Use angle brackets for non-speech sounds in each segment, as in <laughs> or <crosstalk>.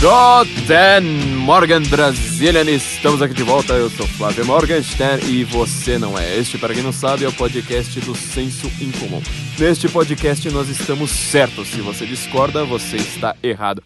Guten Morgan Brazilian, estamos aqui de volta, eu sou Flávio Morgenstern e você não é. Este, para quem não sabe, é o podcast do Senso Incomum. Neste podcast nós estamos certos, se você discorda, você está errado.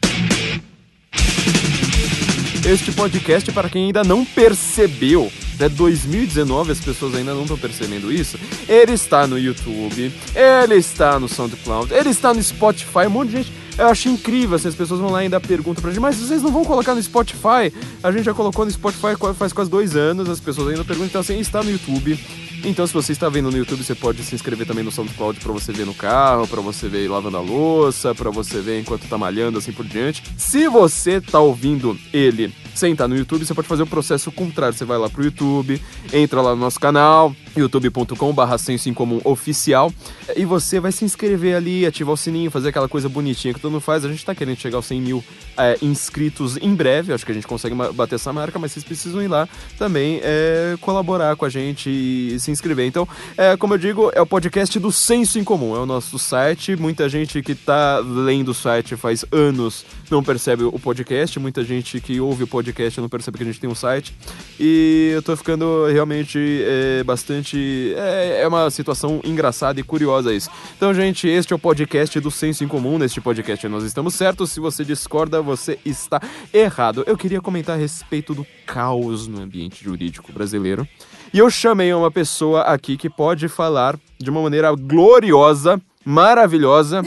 Este podcast, para quem ainda não percebeu, até 2019 as pessoas ainda não estão percebendo isso. Ele está no YouTube, ele está no SoundCloud, ele está no Spotify, um monte de gente. Eu acho incrível se as pessoas vão lá e ainda perguntam pra gente, mas vocês não vão colocar no Spotify? A gente já colocou no Spotify faz quase dois anos, as pessoas ainda perguntam, então assim, está no YouTube. Então, se você está vendo no YouTube, você pode se inscrever também no SoundCloud para você ver no carro, para você ver lavando a louça, para você ver enquanto tá malhando, assim por diante. Se você tá ouvindo ele sem estar no YouTube, você pode fazer o processo contrário. Você vai lá pro YouTube, entra lá no nosso canal, youtube.com/barra senso em comum oficial, e você vai se inscrever ali, ativar o sininho, fazer aquela coisa bonitinha que todo mundo faz. A gente tá querendo chegar aos 100 mil é, inscritos em breve, acho que a gente consegue bater essa marca, mas vocês precisam ir lá também é, colaborar com a gente e se inscrever. Então, é, como eu digo, é o podcast do Senso em Comum, é o nosso site. Muita gente que tá lendo o site faz anos não percebe o podcast, muita gente que ouve o podcast não percebe que a gente tem um site. E eu tô ficando realmente é, bastante. É, é uma situação engraçada e curiosa isso. Então, gente, este é o podcast do Senso em Comum. Neste podcast nós estamos certos. Se você discorda, você está errado. Eu queria comentar a respeito do caos no ambiente jurídico brasileiro. E eu chamei uma pessoa aqui que pode falar de uma maneira gloriosa, maravilhosa.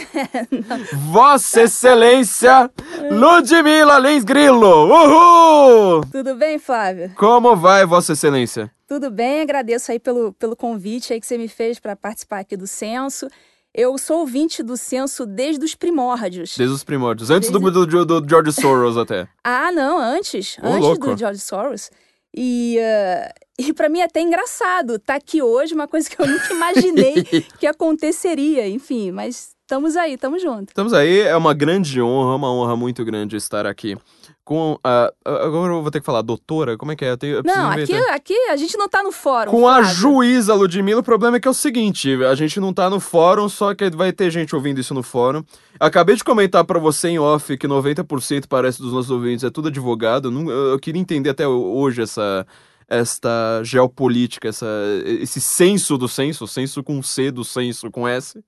<laughs> Vossa Excelência Ludmila Lins Grillo! Uhul! Tudo bem, Flávio? Como vai, Vossa Excelência? Tudo bem, agradeço aí pelo, pelo convite aí que você me fez para participar aqui do censo. Eu sou ouvinte do censo desde os primórdios. Desde os primórdios. Antes desde... do, do, do, George Soros até. ah, não, antes. antes louco. do George Soros. E, uh, e para mim é até engraçado estar tá aqui hoje, uma coisa que eu nunca imaginei <laughs> que aconteceria. Enfim, mas estamos aí, estamos juntos. Estamos aí, é uma grande honra, uma honra muito grande estar aqui com a. Agora eu vou ter que falar, doutora? Como é que é? Eu tenho, eu não, aqui, aqui a gente não tá no fórum. Com Flávio. a juíza Ludmilla, o problema é que é o seguinte: a gente não tá no fórum, só que vai ter gente ouvindo isso no fórum. Acabei de comentar para você em off que 90% parece dos nossos ouvintes é tudo advogado. Eu queria entender até hoje essa esta geopolítica, essa, esse senso do senso, senso com C do senso com S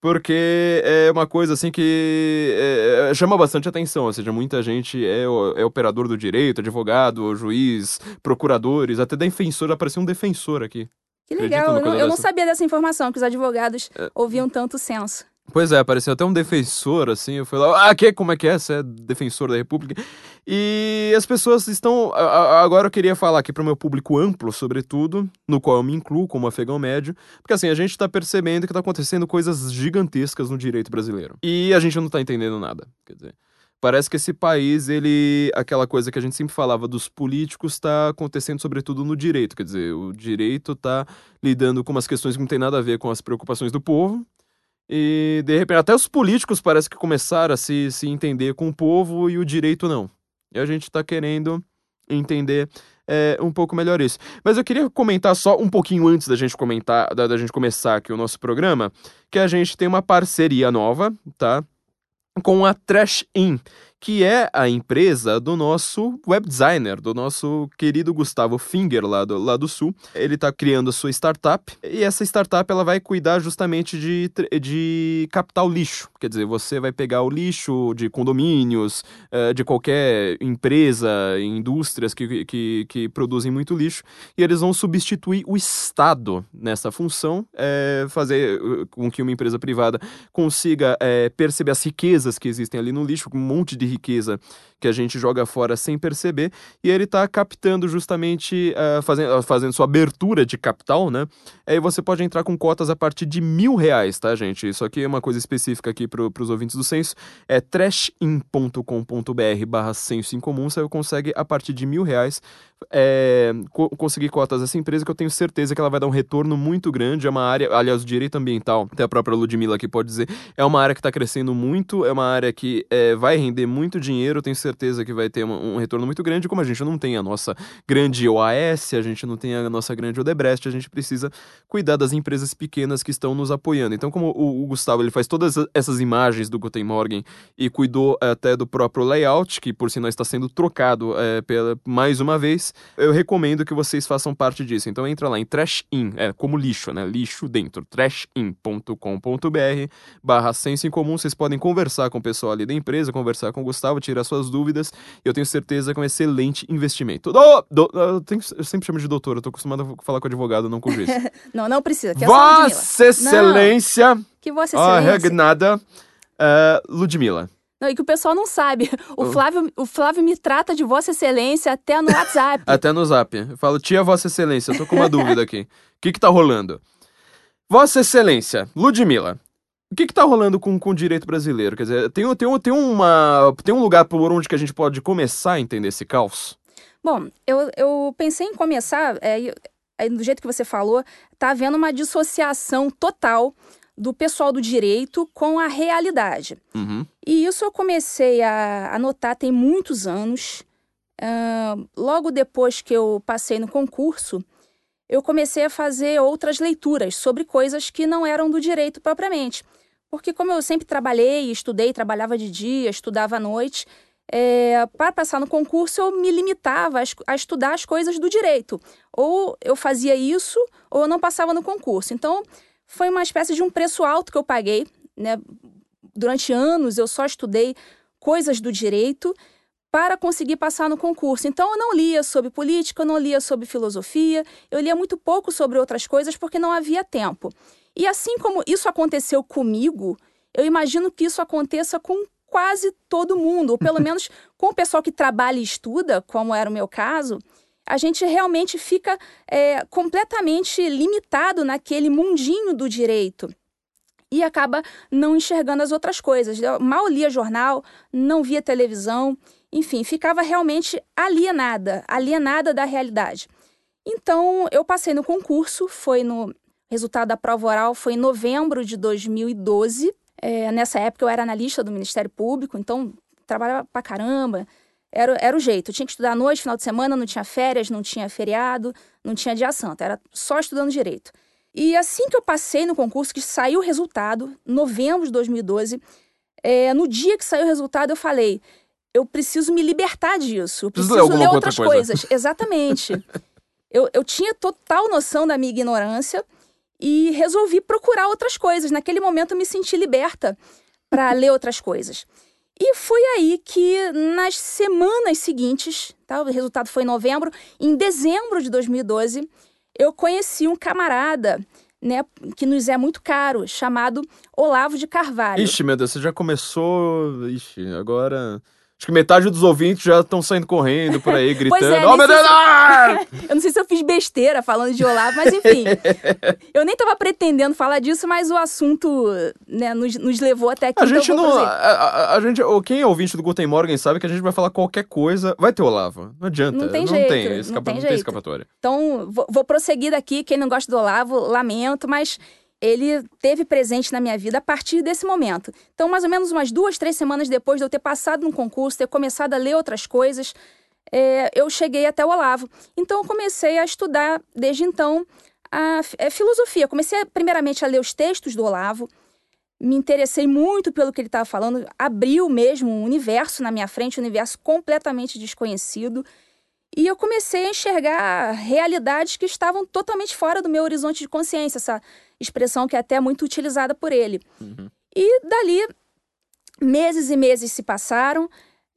porque é uma coisa assim que é, chama bastante atenção, ou seja, muita gente é, é operador do direito, advogado, juiz, procuradores, até defensor, apareceu um defensor aqui. Que legal, eu não, eu não, sabia dessa informação, que os advogados é... ouviam tanto senso. Pois é, apareceu até um defensor, assim, eu fui lá, ah, que, como é que é? Você é defensor da república? E as pessoas estão, agora eu queria falar aqui para o meu público amplo, sobretudo, no qual eu me incluo como afegão médio, porque assim, a gente está percebendo que está acontecendo coisas gigantescas no direito brasileiro. E a gente não está entendendo nada, quer dizer... Parece que esse país, ele. aquela coisa que a gente sempre falava dos políticos, está acontecendo sobretudo no direito. Quer dizer, o direito está lidando com umas questões que não tem nada a ver com as preocupações do povo, e, de repente, até os políticos parece que começaram a se, se entender com o povo e o direito não. E a gente está querendo entender é, um pouco melhor isso. Mas eu queria comentar só um pouquinho antes da gente comentar, da, da gente começar aqui o nosso programa, que a gente tem uma parceria nova, tá? Com a Trash In que é a empresa do nosso web designer, do nosso querido Gustavo Finger, lá do, lá do Sul. Ele está criando a sua startup e essa startup ela vai cuidar justamente de, de captar o lixo. Quer dizer, você vai pegar o lixo de condomínios, eh, de qualquer empresa, indústrias que, que, que produzem muito lixo, e eles vão substituir o Estado nessa função, é, fazer uh, com que uma empresa privada consiga é, perceber as riquezas que existem ali no lixo, um monte de riqueza que a gente joga fora sem perceber, e ele está captando justamente, uh, fazendo, fazendo sua abertura de capital, né? Aí você pode entrar com cotas a partir de mil reais, tá, gente? Isso aqui é uma coisa específica aqui para os ouvintes do Censo, é trashin.com.br barra Censo em Comum, você consegue a partir de mil reais é, co conseguir cotas dessa empresa, que eu tenho certeza que ela vai dar um retorno muito grande, é uma área, aliás, o direito ambiental, até a própria Ludmilla aqui pode dizer, é uma área que está crescendo muito, é uma área que é, vai render muito muito dinheiro, tenho certeza que vai ter um, um retorno muito grande. Como a gente não tem a nossa grande OAS, a gente não tem a nossa grande Odebrecht, a gente precisa cuidar das empresas pequenas que estão nos apoiando. Então, como o, o Gustavo ele faz todas essas imagens do Guten Morgen e cuidou até do próprio layout, que por sinal está sendo trocado é, pela, mais uma vez, eu recomendo que vocês façam parte disso. Então entra lá em trashin, é como lixo, né? Lixo dentro, trashin.com.br barra senso em comum. Vocês podem conversar com o pessoal ali da empresa, conversar com o Gustavo, tirar suas dúvidas. Eu tenho certeza que é um excelente investimento. Do, do, eu, tenho, eu, sempre chamo de doutor, eu tô acostumado a falar com advogado, não com juiz. <laughs> não, não precisa. Que é Vossa Excelência! Não, que Vossa Excelência. A regnada uh, Ludmilla. Não, e que o pessoal não sabe. O Flávio, o Flávio me trata de Vossa Excelência até no WhatsApp. <laughs> até no Zap. Eu falo, tia Vossa Excelência, eu tô com uma <laughs> dúvida aqui. O que que tá rolando? Vossa Excelência, Ludmilla, o que que tá rolando com, com o direito brasileiro? Quer dizer, tem, tem, tem, uma, tem um lugar por onde que a gente pode começar a entender esse caos? Bom, eu, eu pensei em começar, é, do jeito que você falou, tá havendo uma dissociação total do pessoal do direito com a realidade. Uhum. E isso eu comecei a, a notar tem muitos anos. Uh, logo depois que eu passei no concurso, eu comecei a fazer outras leituras sobre coisas que não eram do direito propriamente. Porque, como eu sempre trabalhei, estudei, trabalhava de dia, estudava à noite, é, para passar no concurso eu me limitava a, estudar as coisas do direito. Ou eu fazia isso, ou eu não passava no concurso. Então, foi uma espécie de um preço alto que eu paguei. Né? Durante anos eu só estudei coisas do direito para conseguir passar no concurso. Então eu não lia sobre política, eu não lia sobre filosofia, eu lia muito pouco sobre outras coisas porque não havia tempo. E assim como isso aconteceu comigo, eu imagino que isso aconteça com quase todo mundo, ou pelo <laughs> menos com o pessoal que trabalha e estuda, como era o meu caso, a gente realmente fica é, completamente limitado naquele mundinho do direito e acaba não enxergando as outras coisas. Eu mal lia jornal, não via televisão, enfim, ficava realmente alienada, alienada da realidade. Então, eu passei no concurso, foi no resultado da prova oral foi em novembro de 2012. É, nessa época eu era analista do Ministério Público, então trabalhava pra caramba, era, era o jeito. Eu tinha que estudar à noite, final de semana, não tinha férias, não tinha feriado, não tinha dia santo. Era só estudando direito. E assim que eu passei no concurso, que saiu o resultado, novembro de 2012, é, no dia que saiu o resultado, eu falei: eu preciso me libertar disso. Eu preciso ler, ler outras coisa. coisas. Exatamente. <laughs> eu, eu tinha total noção da minha ignorância e resolvi procurar outras coisas. Naquele momento, eu me senti liberta para <laughs> ler outras coisas. E foi aí que, nas semanas seguintes, tá, o resultado foi em novembro, em dezembro de 2012, eu conheci um camarada né, que nos é muito caro, chamado Olavo de Carvalho. Ixi, meu Deus, você já começou. Ixi, agora. Acho que metade dos ouvintes já estão saindo correndo por aí, <laughs> gritando. é, oh, meu Deus! Se... <laughs> eu não sei se eu fiz besteira falando de Olavo, mas enfim. <laughs> eu nem estava pretendendo falar disso, mas o assunto né, nos, nos levou até aqui. A então gente não. A, a, a, gente, quem é ouvinte do Guten Morgen sabe que a gente vai falar qualquer coisa. Vai ter Olavo. Não adianta. Não tem não jeito. Tem, escapa, não tem, não tem escapatória. Então, vou, vou prosseguir daqui. Quem não gosta do Olavo, lamento, mas ele teve presente na minha vida a partir desse momento. Então, mais ou menos umas duas, três semanas depois de eu ter passado no concurso, ter começado a ler outras coisas, é, eu cheguei até o Olavo. Então, eu comecei a estudar, desde então, a, a é, filosofia. Comecei, primeiramente, a ler os textos do Olavo, me interessei muito pelo que ele estava falando, abriu mesmo um universo na minha frente, um universo completamente desconhecido. E eu comecei a enxergar realidades que estavam totalmente fora do meu horizonte de consciência, expressão que é até muito utilizada por ele. Uhum. E dali, meses e meses se passaram.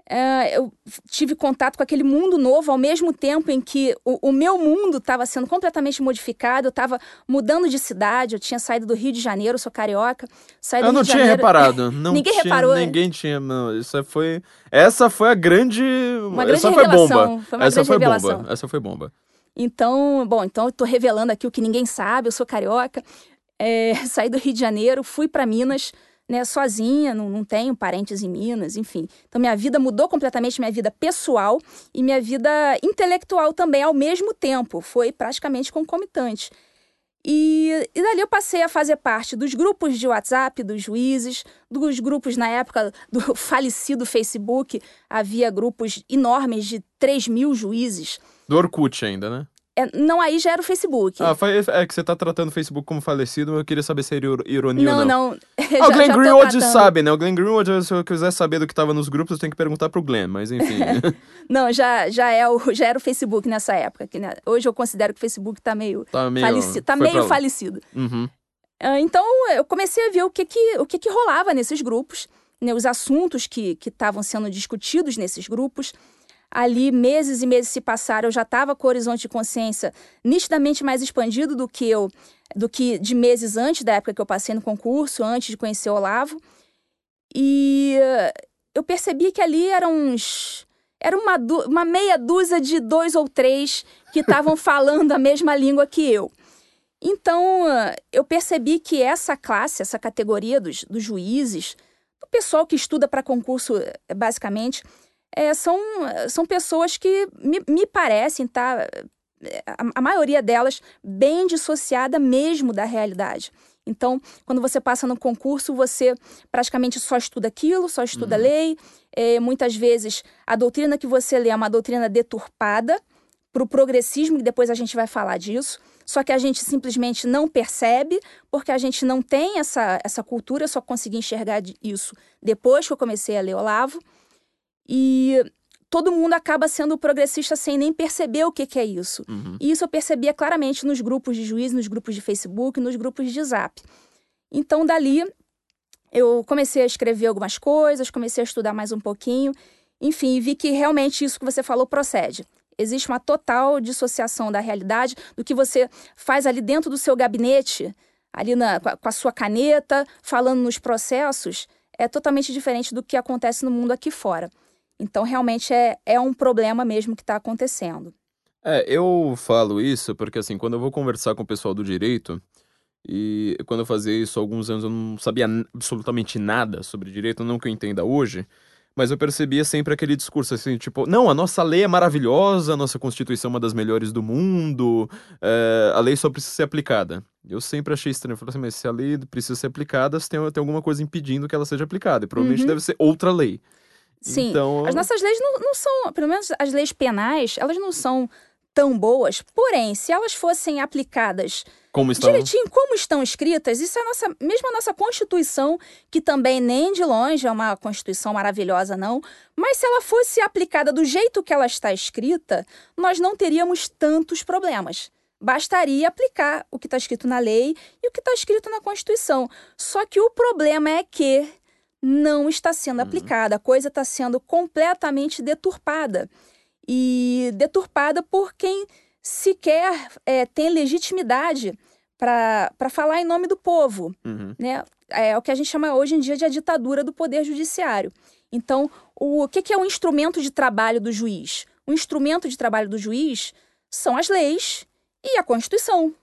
Uh, eu tive contato com aquele mundo novo ao mesmo tempo em que o, o meu mundo estava sendo completamente modificado, eu estava mudando de cidade, eu tinha saído do Rio de Janeiro, sou carioca. eu não tinha Janeiro... reparado. <laughs> Não ninguém tinha, reparou. Né? Ninguém tinha, não. Isso foi. Essa foi a grande. Uma grande Essa revelação. foi bomba. Foi Essa grande foi revelação. bomba. Essa foi bomba. Então, bom, então eu tô revelando aqui o que ninguém sabe, eu sou carioca. É, <laughs> saí do Rio de Janeiro, fui para Minas né, sozinha, não, não tenho parentes em Minas, enfim. Então, minha vida mudou completamente, minha vida pessoal e minha vida intelectual também ao mesmo tempo. Foi praticamente concomitante. E, e dali eu passei a fazer parte dos grupos de WhatsApp dos juízes, dos grupos na época do <laughs> falecido Facebook. Havia grupos enormes de 3 mil juízes. Do Orkut ainda, né? É, não, aí já era o Facebook. Ah, é que você tá tratando o Facebook como falecido, eu queria saber se era ironia não, ou não. Não, <laughs> ah, o Glenn Greenwald sabe, né? O Glenn Greenwald, se eu quiser saber do que tava nos grupos, eu tenho que perguntar pro Glenn, mas enfim. <laughs> não, já, já, é o, já era o Facebook nessa época. Que, né? Hoje eu considero que o Facebook tá meio, tá meio falecido. Tá meio falecido. Uhum. Uh, então eu comecei a ver o que que, o que, que rolava nesses grupos, né? os assuntos que estavam sendo discutidos nesses grupos ali meses e meses se passaram, eu já estava com o horizonte de consciência nitidamente mais expandido do que eu, do que de meses antes da época que eu passei no concurso, antes de conhecer o Olavo. E eu percebi que ali eram uns era uma, uma meia dúzia de dois ou três que estavam <laughs> falando a mesma língua que eu. Então, eu percebi que essa classe, essa categoria dos, dos juízes, do pessoal que estuda para concurso, basicamente, é, são, são pessoas que me, me parecem, tá? A, a maioria delas bem dissociada mesmo da realidade. Então, quando você passa no concurso, você praticamente só estuda aquilo, só estuda uhum. lei. É, muitas vezes, a doutrina que você lê é uma doutrina deturpada para o progressismo, e depois a gente vai falar disso. Só que a gente simplesmente não percebe, porque a gente não tem essa, essa cultura. Eu só consegui enxergar isso depois que eu comecei a ler Olavo. E todo mundo acaba sendo progressista sem nem perceber o que, que é isso. Uhum. E isso eu percebia claramente nos grupos de juiz, nos grupos de Facebook, nos grupos de Zap. Então, dali, eu comecei a escrever algumas coisas, comecei a estudar mais um pouquinho, enfim, vi que realmente isso que você falou procede. Existe uma total dissociação da realidade do que você faz ali dentro do seu gabinete, ali na, com a sua caneta, falando nos processos, é totalmente diferente do que acontece no mundo aqui fora. Então, realmente é, é um problema mesmo que está acontecendo. É, eu falo isso porque, assim, quando eu vou conversar com o pessoal do direito, e quando eu fazia isso há alguns anos eu não sabia absolutamente nada sobre direito, não que eu entenda hoje, mas eu percebia sempre aquele discurso assim, tipo, não, a nossa lei é maravilhosa, a nossa Constituição é uma das melhores do mundo, é, a lei só precisa ser aplicada. Eu sempre achei estranho, eu falei assim, mas se a lei precisa ser aplicada, tem, tem alguma coisa impedindo que ela seja aplicada, e provavelmente uhum. deve ser outra lei. Sim. Então... As nossas leis não, não são, pelo menos as leis penais, elas não são tão boas. Porém, se elas fossem aplicadas como estão... direitinho como estão escritas, isso é a nossa, mesmo a nossa Constituição, que também nem de longe é uma Constituição maravilhosa, não. Mas se ela fosse aplicada do jeito que ela está escrita, nós não teríamos tantos problemas. Bastaria aplicar o que está escrito na lei e o que está escrito na Constituição. Só que o problema é que não está sendo uhum. aplicada, a coisa está sendo completamente deturpada. E deturpada por quem sequer é, tem legitimidade para falar em nome do povo. Uhum. Né? É o que a gente chama hoje em dia de a ditadura do poder judiciário. Então, o, o que, que é o instrumento de trabalho do juiz? O instrumento de trabalho do juiz são as leis e a Constituição.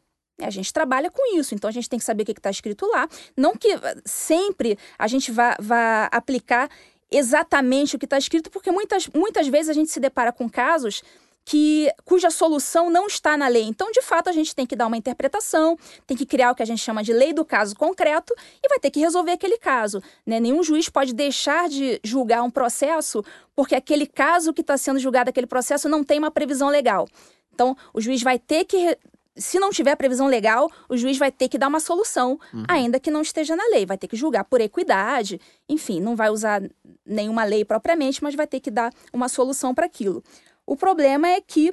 A gente trabalha com isso, então a gente tem que saber o que está escrito lá. Não que sempre a gente vá, vá aplicar exatamente o que está escrito, porque muitas, muitas vezes a gente se depara com casos que cuja solução não está na lei. Então, de fato, a gente tem que dar uma interpretação, tem que criar o que a gente chama de lei do caso concreto e vai ter que resolver aquele caso. Né? Nenhum juiz pode deixar de julgar um processo porque aquele caso que está sendo julgado, aquele processo, não tem uma previsão legal. Então, o juiz vai ter que se não tiver previsão legal, o juiz vai ter que dar uma solução, uhum. ainda que não esteja na lei. Vai ter que julgar por equidade, enfim, não vai usar nenhuma lei propriamente, mas vai ter que dar uma solução para aquilo. O problema é que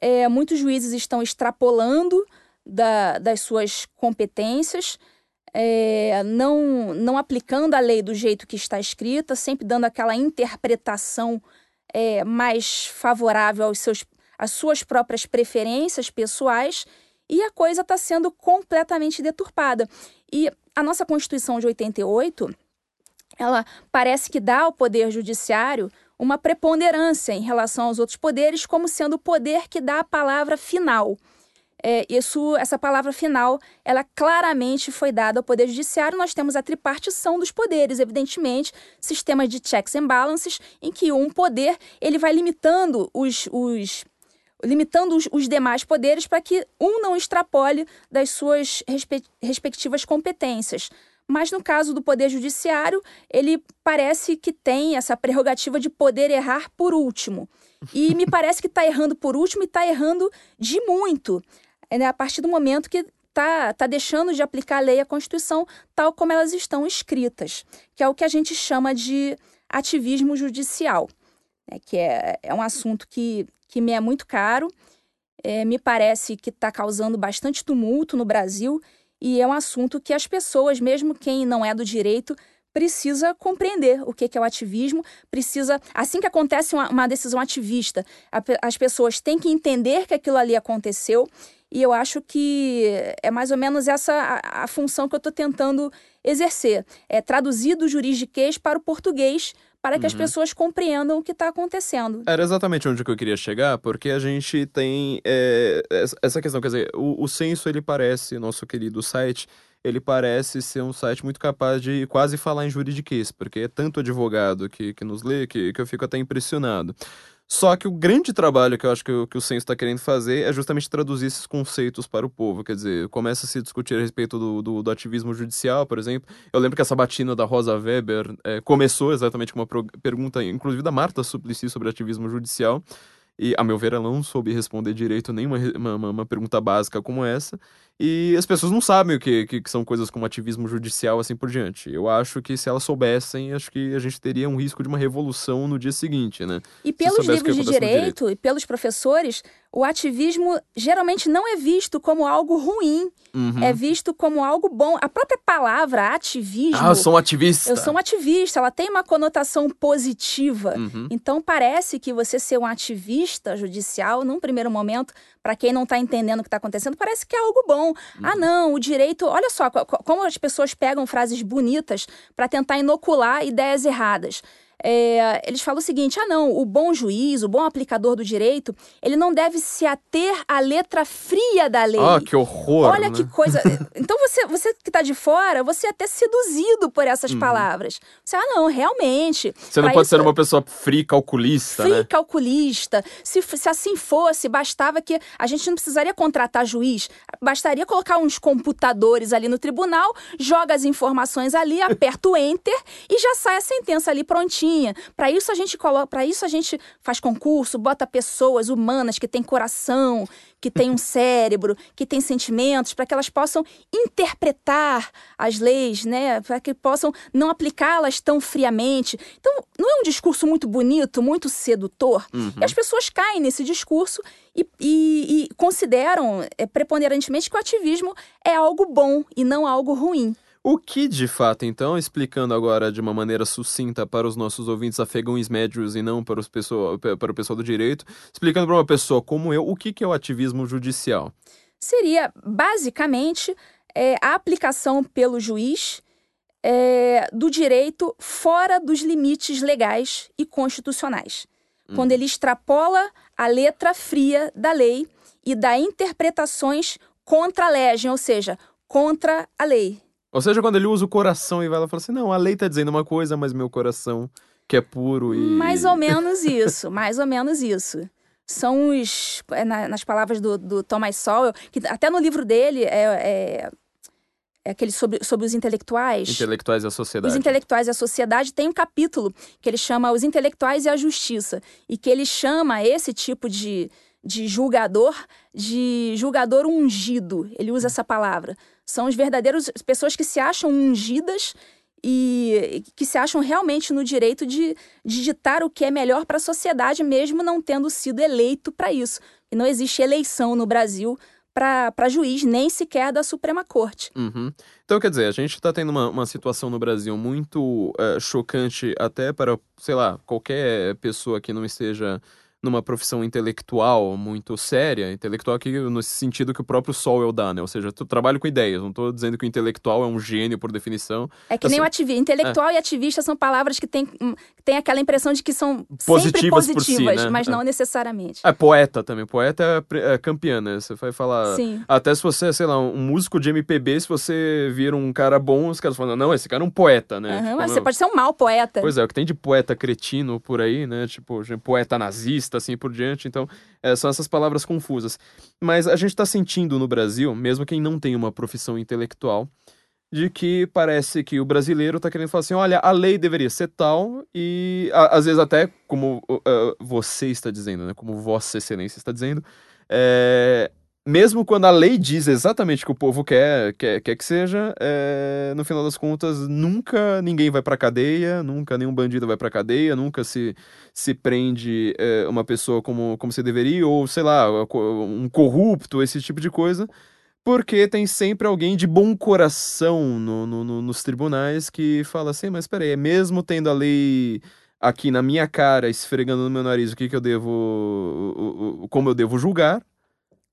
é, muitos juízes estão extrapolando da, das suas competências, é, não, não aplicando a lei do jeito que está escrita, sempre dando aquela interpretação é, mais favorável aos seus, às suas próprias preferências pessoais e a coisa está sendo completamente deturpada. E a nossa Constituição de 88, ela parece que dá ao Poder Judiciário uma preponderância em relação aos outros poderes, como sendo o poder que dá a palavra final. É, isso, essa palavra final, ela claramente foi dada ao Poder Judiciário. Nós temos a tripartição dos poderes, evidentemente, sistemas de checks and balances, em que um poder ele vai limitando os, os limitando os, os demais poderes para que um não extrapole das suas respe respectivas competências. Mas no caso do Poder Judiciário, ele parece que tem essa prerrogativa de poder errar por último. E me <laughs> parece que está errando por último e está errando de muito. É, né? A partir do momento que está tá deixando de aplicar a lei e a Constituição tal como elas estão escritas, que é o que a gente chama de ativismo judicial, né? que é, é um assunto que, que me é muito caro, é, me parece que está causando bastante tumulto no Brasil e é um assunto que as pessoas, mesmo quem não é do direito, precisa compreender o que é o ativismo, precisa, assim que acontece uma, uma decisão ativista, a, as pessoas têm que entender que aquilo ali aconteceu e eu acho que é mais ou menos essa a, a função que eu estou tentando exercer. É traduzir do juridiquês para o português para que uhum. as pessoas compreendam o que está acontecendo. Era exatamente onde eu queria chegar, porque a gente tem é, essa questão, quer dizer, o, o censo, ele parece, nosso querido site, ele parece ser um site muito capaz de quase falar em juridiquês, porque é tanto advogado que, que nos lê que, que eu fico até impressionado. Só que o grande trabalho que eu acho que, o, que o Censo está querendo fazer é justamente traduzir esses conceitos para o povo. Quer dizer, começa a se discutir a respeito do, do, do ativismo judicial, por exemplo. Eu lembro que essa batina da Rosa Weber é, começou exatamente com uma pergunta, inclusive da Marta Suplicy, sobre ativismo judicial. E, a meu ver, ela não soube responder direito nenhuma uma, uma, uma pergunta básica como essa. E as pessoas não sabem o que, que, que, são coisas como ativismo judicial, assim por diante. Eu acho que se elas soubessem, acho que a gente teria um risco de uma revolução no dia seguinte, né? E pelos livros de direito, direito, e pelos professores, o ativismo geralmente não é visto como algo ruim, uhum. é visto como algo bom. A própria palavra ativismo. Ah, eu sou um ativista. Eu sou um ativista, ela tem uma conotação positiva. Uhum. Então parece que você ser um ativista judicial, num primeiro momento, para quem não está entendendo o que está acontecendo, parece que é algo bom. Ah, uhum. Ah, não, o direito. Olha só como as pessoas pegam frases bonitas para tentar inocular ideias erradas é, eles falam o seguinte: ah, não, o bom juiz, o bom aplicador do direito, ele não deve se ater à letra fria da lei. Ah, que horror! Olha né? que coisa. <laughs> então você, você que está de fora, você é até seduzido por essas uhum. palavras. Você, ah, não, realmente. Você não pode isso... ser uma pessoa fria calculista. Free né? calculista. Se, se assim fosse, bastava que a gente não precisaria contratar juiz, bastaria colocar uns computadores ali no tribunal, joga as informações ali, aperta o enter e já sai a sentença ali prontinha para isso a gente coloca, para isso a gente faz concurso, bota pessoas humanas que têm coração, que têm um <laughs> cérebro, que têm sentimentos, para que elas possam interpretar as leis, né? Para que possam não aplicá-las tão friamente. Então, não é um discurso muito bonito, muito sedutor? Uhum. E as pessoas caem nesse discurso e, e, e consideram é, preponderantemente que o ativismo é algo bom e não algo ruim. O que, de fato, então, explicando agora de uma maneira sucinta para os nossos ouvintes afegãos médios e não para, os pessoa, para o pessoal do direito, explicando para uma pessoa como eu o que, que é o ativismo judicial? Seria, basicamente, é, a aplicação pelo juiz é, do direito fora dos limites legais e constitucionais. Hum. Quando ele extrapola a letra fria da lei e dá interpretações contra a legem, ou seja, contra a lei. Ou seja, quando ele usa o coração e vai lá e fala assim: não, a lei tá dizendo uma coisa, mas meu coração, que é puro e. Mais ou menos isso, mais ou menos isso. São os. É, nas palavras do, do Thomas Sowell, que até no livro dele é, é, é aquele sobre, sobre os intelectuais. Intelectuais e a sociedade. Os intelectuais e a sociedade tem um capítulo que ele chama Os Intelectuais e a Justiça. E que ele chama esse tipo de, de julgador de julgador ungido. Ele usa essa palavra. São os verdadeiros pessoas que se acham ungidas e que se acham realmente no direito de, de ditar o que é melhor para a sociedade, mesmo não tendo sido eleito para isso. E não existe eleição no Brasil para juiz, nem sequer da Suprema Corte. Uhum. Então, quer dizer, a gente está tendo uma, uma situação no Brasil muito é, chocante, até para, sei lá, qualquer pessoa que não esteja numa profissão intelectual muito séria, intelectual aqui no sentido que o próprio Sol dá, né? Ou seja, tu trabalha com ideias, não estou dizendo que o intelectual é um gênio por definição. É que nem o ativista. Intelectual é. e ativista são palavras que têm, hum, têm aquela impressão de que são positivas, positivas si, né? mas é. não necessariamente. É poeta também. Poeta é, é campeã, né? Você vai falar. Sim. Até se você é, sei lá, um músico de MPB, se você vira um cara bom, os caras falam, não, esse cara é um poeta, né? Uhum, tipo, você pode ser um mau poeta. Pois é, o que tem de poeta cretino por aí, né? Tipo, poeta nazista jurista, assim por diante. Então, é, são essas palavras confusas. Mas a gente está sentindo no Brasil, mesmo quem não tem uma profissão intelectual, de que parece que o brasileiro está querendo falar assim: olha, a lei deveria ser tal, e às vezes até, como uh, você está dizendo, né? Como Vossa Excelência está dizendo, é, mesmo quando a lei diz exatamente o que o povo quer, quer, quer que seja, é, no final das contas, nunca ninguém vai pra cadeia, nunca nenhum bandido vai pra cadeia, nunca se, se prende é, uma pessoa como, como se deveria, ou sei lá, um corrupto, esse tipo de coisa, porque tem sempre alguém de bom coração no, no, no, nos tribunais que fala assim, mas peraí, mesmo tendo a lei aqui na minha cara, esfregando no meu nariz o que, que eu devo, como eu devo julgar,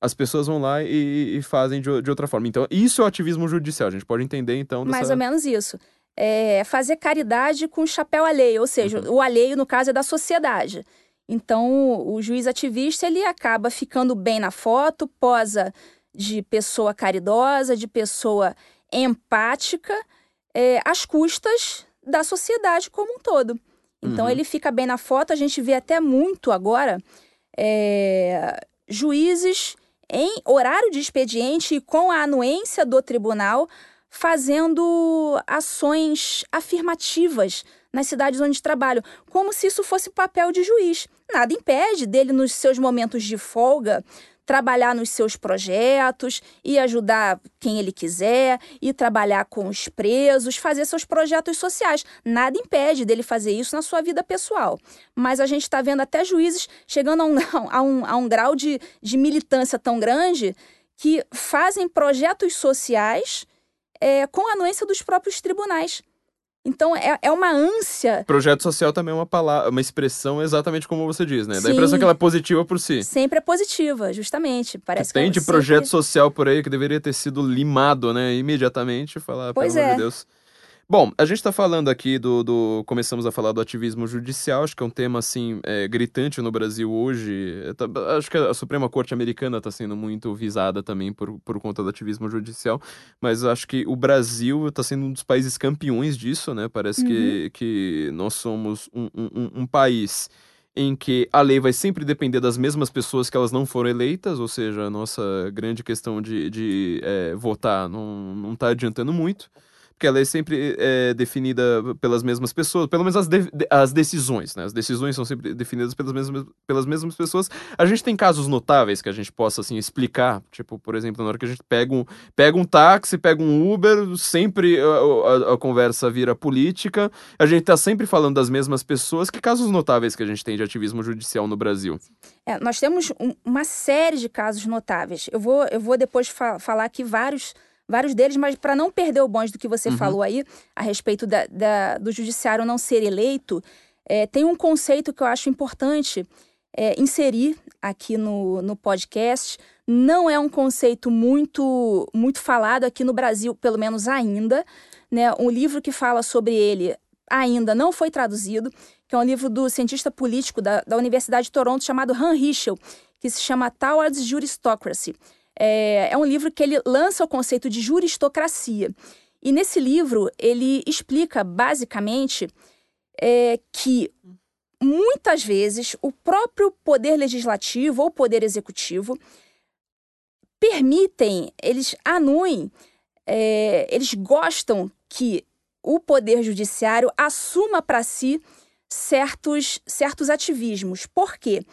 as pessoas vão lá e, e fazem de, de, outra forma. Então, isso é o ativismo judicial. A gente pode entender, então. Dessa... Mais ou menos isso. É fazer caridade com o chapéu alheio, ou seja, uhum. o alheio, no caso, é da sociedade. Então, o juiz ativista, ele acaba ficando bem na foto, posa de pessoa caridosa, de pessoa empática, é, às custas da sociedade como um todo. Então, uhum. ele fica bem na foto. A gente vê até muito agora é, juízes em horário de expediente e com a anuência do tribunal, fazendo ações afirmativas nas cidades onde trabalham, como se isso fosse papel de juiz. Nada impede dele, nos seus momentos de folga, trabalhar nos seus projetos e ajudar quem ele quiser, e trabalhar com os presos, fazer seus projetos sociais. Nada impede dele fazer isso na sua vida pessoal. Mas a gente está vendo até juízes chegando a um, <laughs> a um, a um grau de, de militância tão grande que fazem projetos sociais é, com a anuência dos próprios tribunais. Então é, é uma ânsia. Projeto social também é uma palavra, uma expressão exatamente como você diz, né? Sim. Dá a impressão que ela é positiva por si. Sempre é positiva, justamente. Parece que tem que de sempre... projeto social por aí que deveria ter sido limado, né? Imediatamente falar, pois pelo é. amor de Deus. Bom, a gente está falando aqui do, do, Começamos a falar do ativismo judicial, acho que é um tema, assim, é, gritante no Brasil hoje. É, tá, acho que a Suprema Corte Americana está sendo muito visada também por, por conta do ativismo judicial, mas acho que o Brasil está sendo um dos países campeões disso, né? Parece uhum. que, que nós somos um, um, um país em que a lei vai sempre depender das mesmas pessoas que elas não foram eleitas, ou seja, a nossa grande questão de, de é, votar não, não tá adiantando muito porque ela é sempre é, definida pelas mesmas pessoas, pelo menos as, de, as decisões, né? As decisões são sempre definidas pelas mesmas, pelas mesmas pessoas. A gente tem casos notáveis que a gente possa, assim, explicar, tipo, por exemplo, na hora que a gente pega um, pega um táxi, pega um Uber, sempre a, a, a conversa vira política, a gente tá sempre falando das mesmas pessoas. Que casos notáveis que a gente tem de ativismo judicial no Brasil? É, nós temos um, uma série de casos notáveis. Eu vou, eu vou depois fa falar aqui vários vários deles, mas para não perder o bonde do que você uhum. falou aí, a respeito da, da, do judiciário não ser eleito, é, tem um conceito que eu acho importante é, inserir aqui no, no podcast. Não é um conceito muito, muito falado aqui no Brasil, pelo menos ainda. Né? Um livro que fala sobre ele ainda não foi traduzido, que é um livro do cientista político da, da Universidade de Toronto chamado Han Rischel, que se chama Towards Juristocracy. É, é um livro que ele lança o conceito de juristocracia. E nesse livro ele explica basicamente é, que muitas vezes o próprio poder legislativo ou poder executivo permitem, eles anuem, é, eles gostam que o poder judiciário assuma para si certos, certos ativismos. Por quê?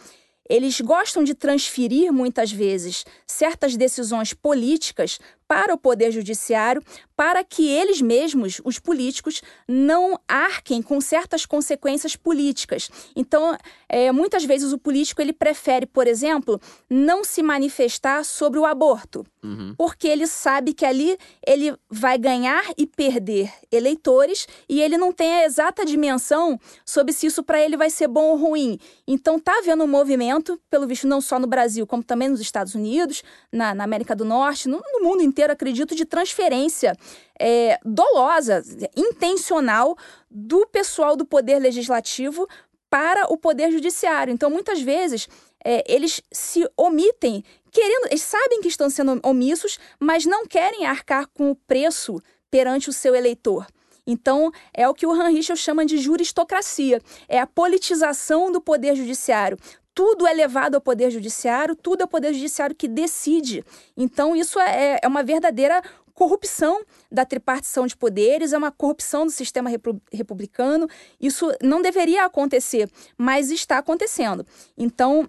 Eles gostam de transferir muitas vezes certas decisões políticas para o Poder Judiciário, para que eles mesmos, os políticos, não arquem com certas consequências políticas. Então, é, muitas vezes o político ele prefere, por exemplo, não se manifestar sobre o aborto, uhum. porque ele sabe que ali ele vai ganhar e perder eleitores e ele não tem a exata dimensão sobre se isso para ele vai ser bom ou ruim. Então, tá havendo um movimento, pelo visto, não só no Brasil, como também nos Estados Unidos, na, na América do Norte, no, no mundo inteiro inteiro, acredito, de transferência é, dolosa, intencional, do pessoal do Poder Legislativo para o Poder Judiciário. Então, muitas vezes, é, eles se omitem, querendo, eles sabem que estão sendo omissos, mas não querem arcar com o preço perante o seu eleitor. Então, é o que o Han Richel chama de juristocracia. É a politização do poder judiciário. Tudo é levado ao Poder Judiciário, tudo é o Poder Judiciário que decide. Então, isso é, é uma verdadeira corrupção da tripartição de poderes, é uma corrupção do sistema republicano. Isso não deveria acontecer, mas está acontecendo. Então,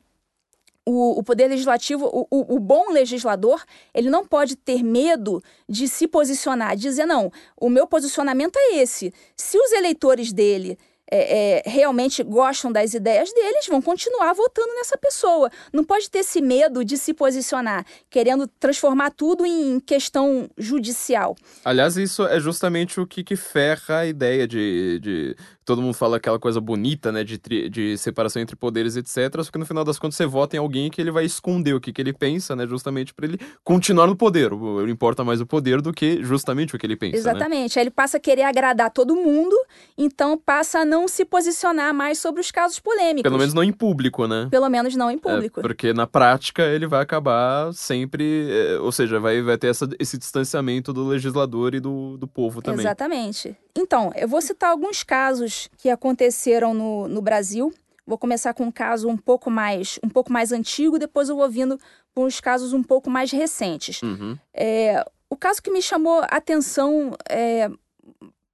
o, o, poder legislativo, o, o, o, bom legislador, ele não pode ter medo de se posicionar, dizer, não, o meu posicionamento é esse. Se os eleitores dele é, é, realmente gostam das ideias deles, vão continuar votando nessa pessoa. Não pode ter esse medo de se posicionar, querendo transformar tudo em questão judicial. Aliás, isso é justamente o que, que ferra a ideia de, de todo mundo fala aquela coisa bonita, né, de, de separação entre poderes, etc. Só que no final das contas você vota em alguém que ele vai esconder o que, que ele pensa, né, justamente para ele continuar no poder. Importa mais o poder do que justamente o que ele pensa. Né? Exatamente. Né? Aí ele passa a querer agradar todo mundo, então passa a não se posicionar mais sobre os casos polêmicos. Pelo menos não em público, né? Pelo menos não em público. É, porque na prática ele vai acabar sempre, é, ou seja, vai, vai ter essa, esse distanciamento do legislador e do, do povo também. Exatamente. Então, eu vou citar alguns casos que aconteceram no, no Brasil. Vou começar com um caso um pouco mais um pouco mais antigo, depois eu vou vindo com os casos um pouco mais recentes. Uhum. É, o caso que me chamou a atenção, é,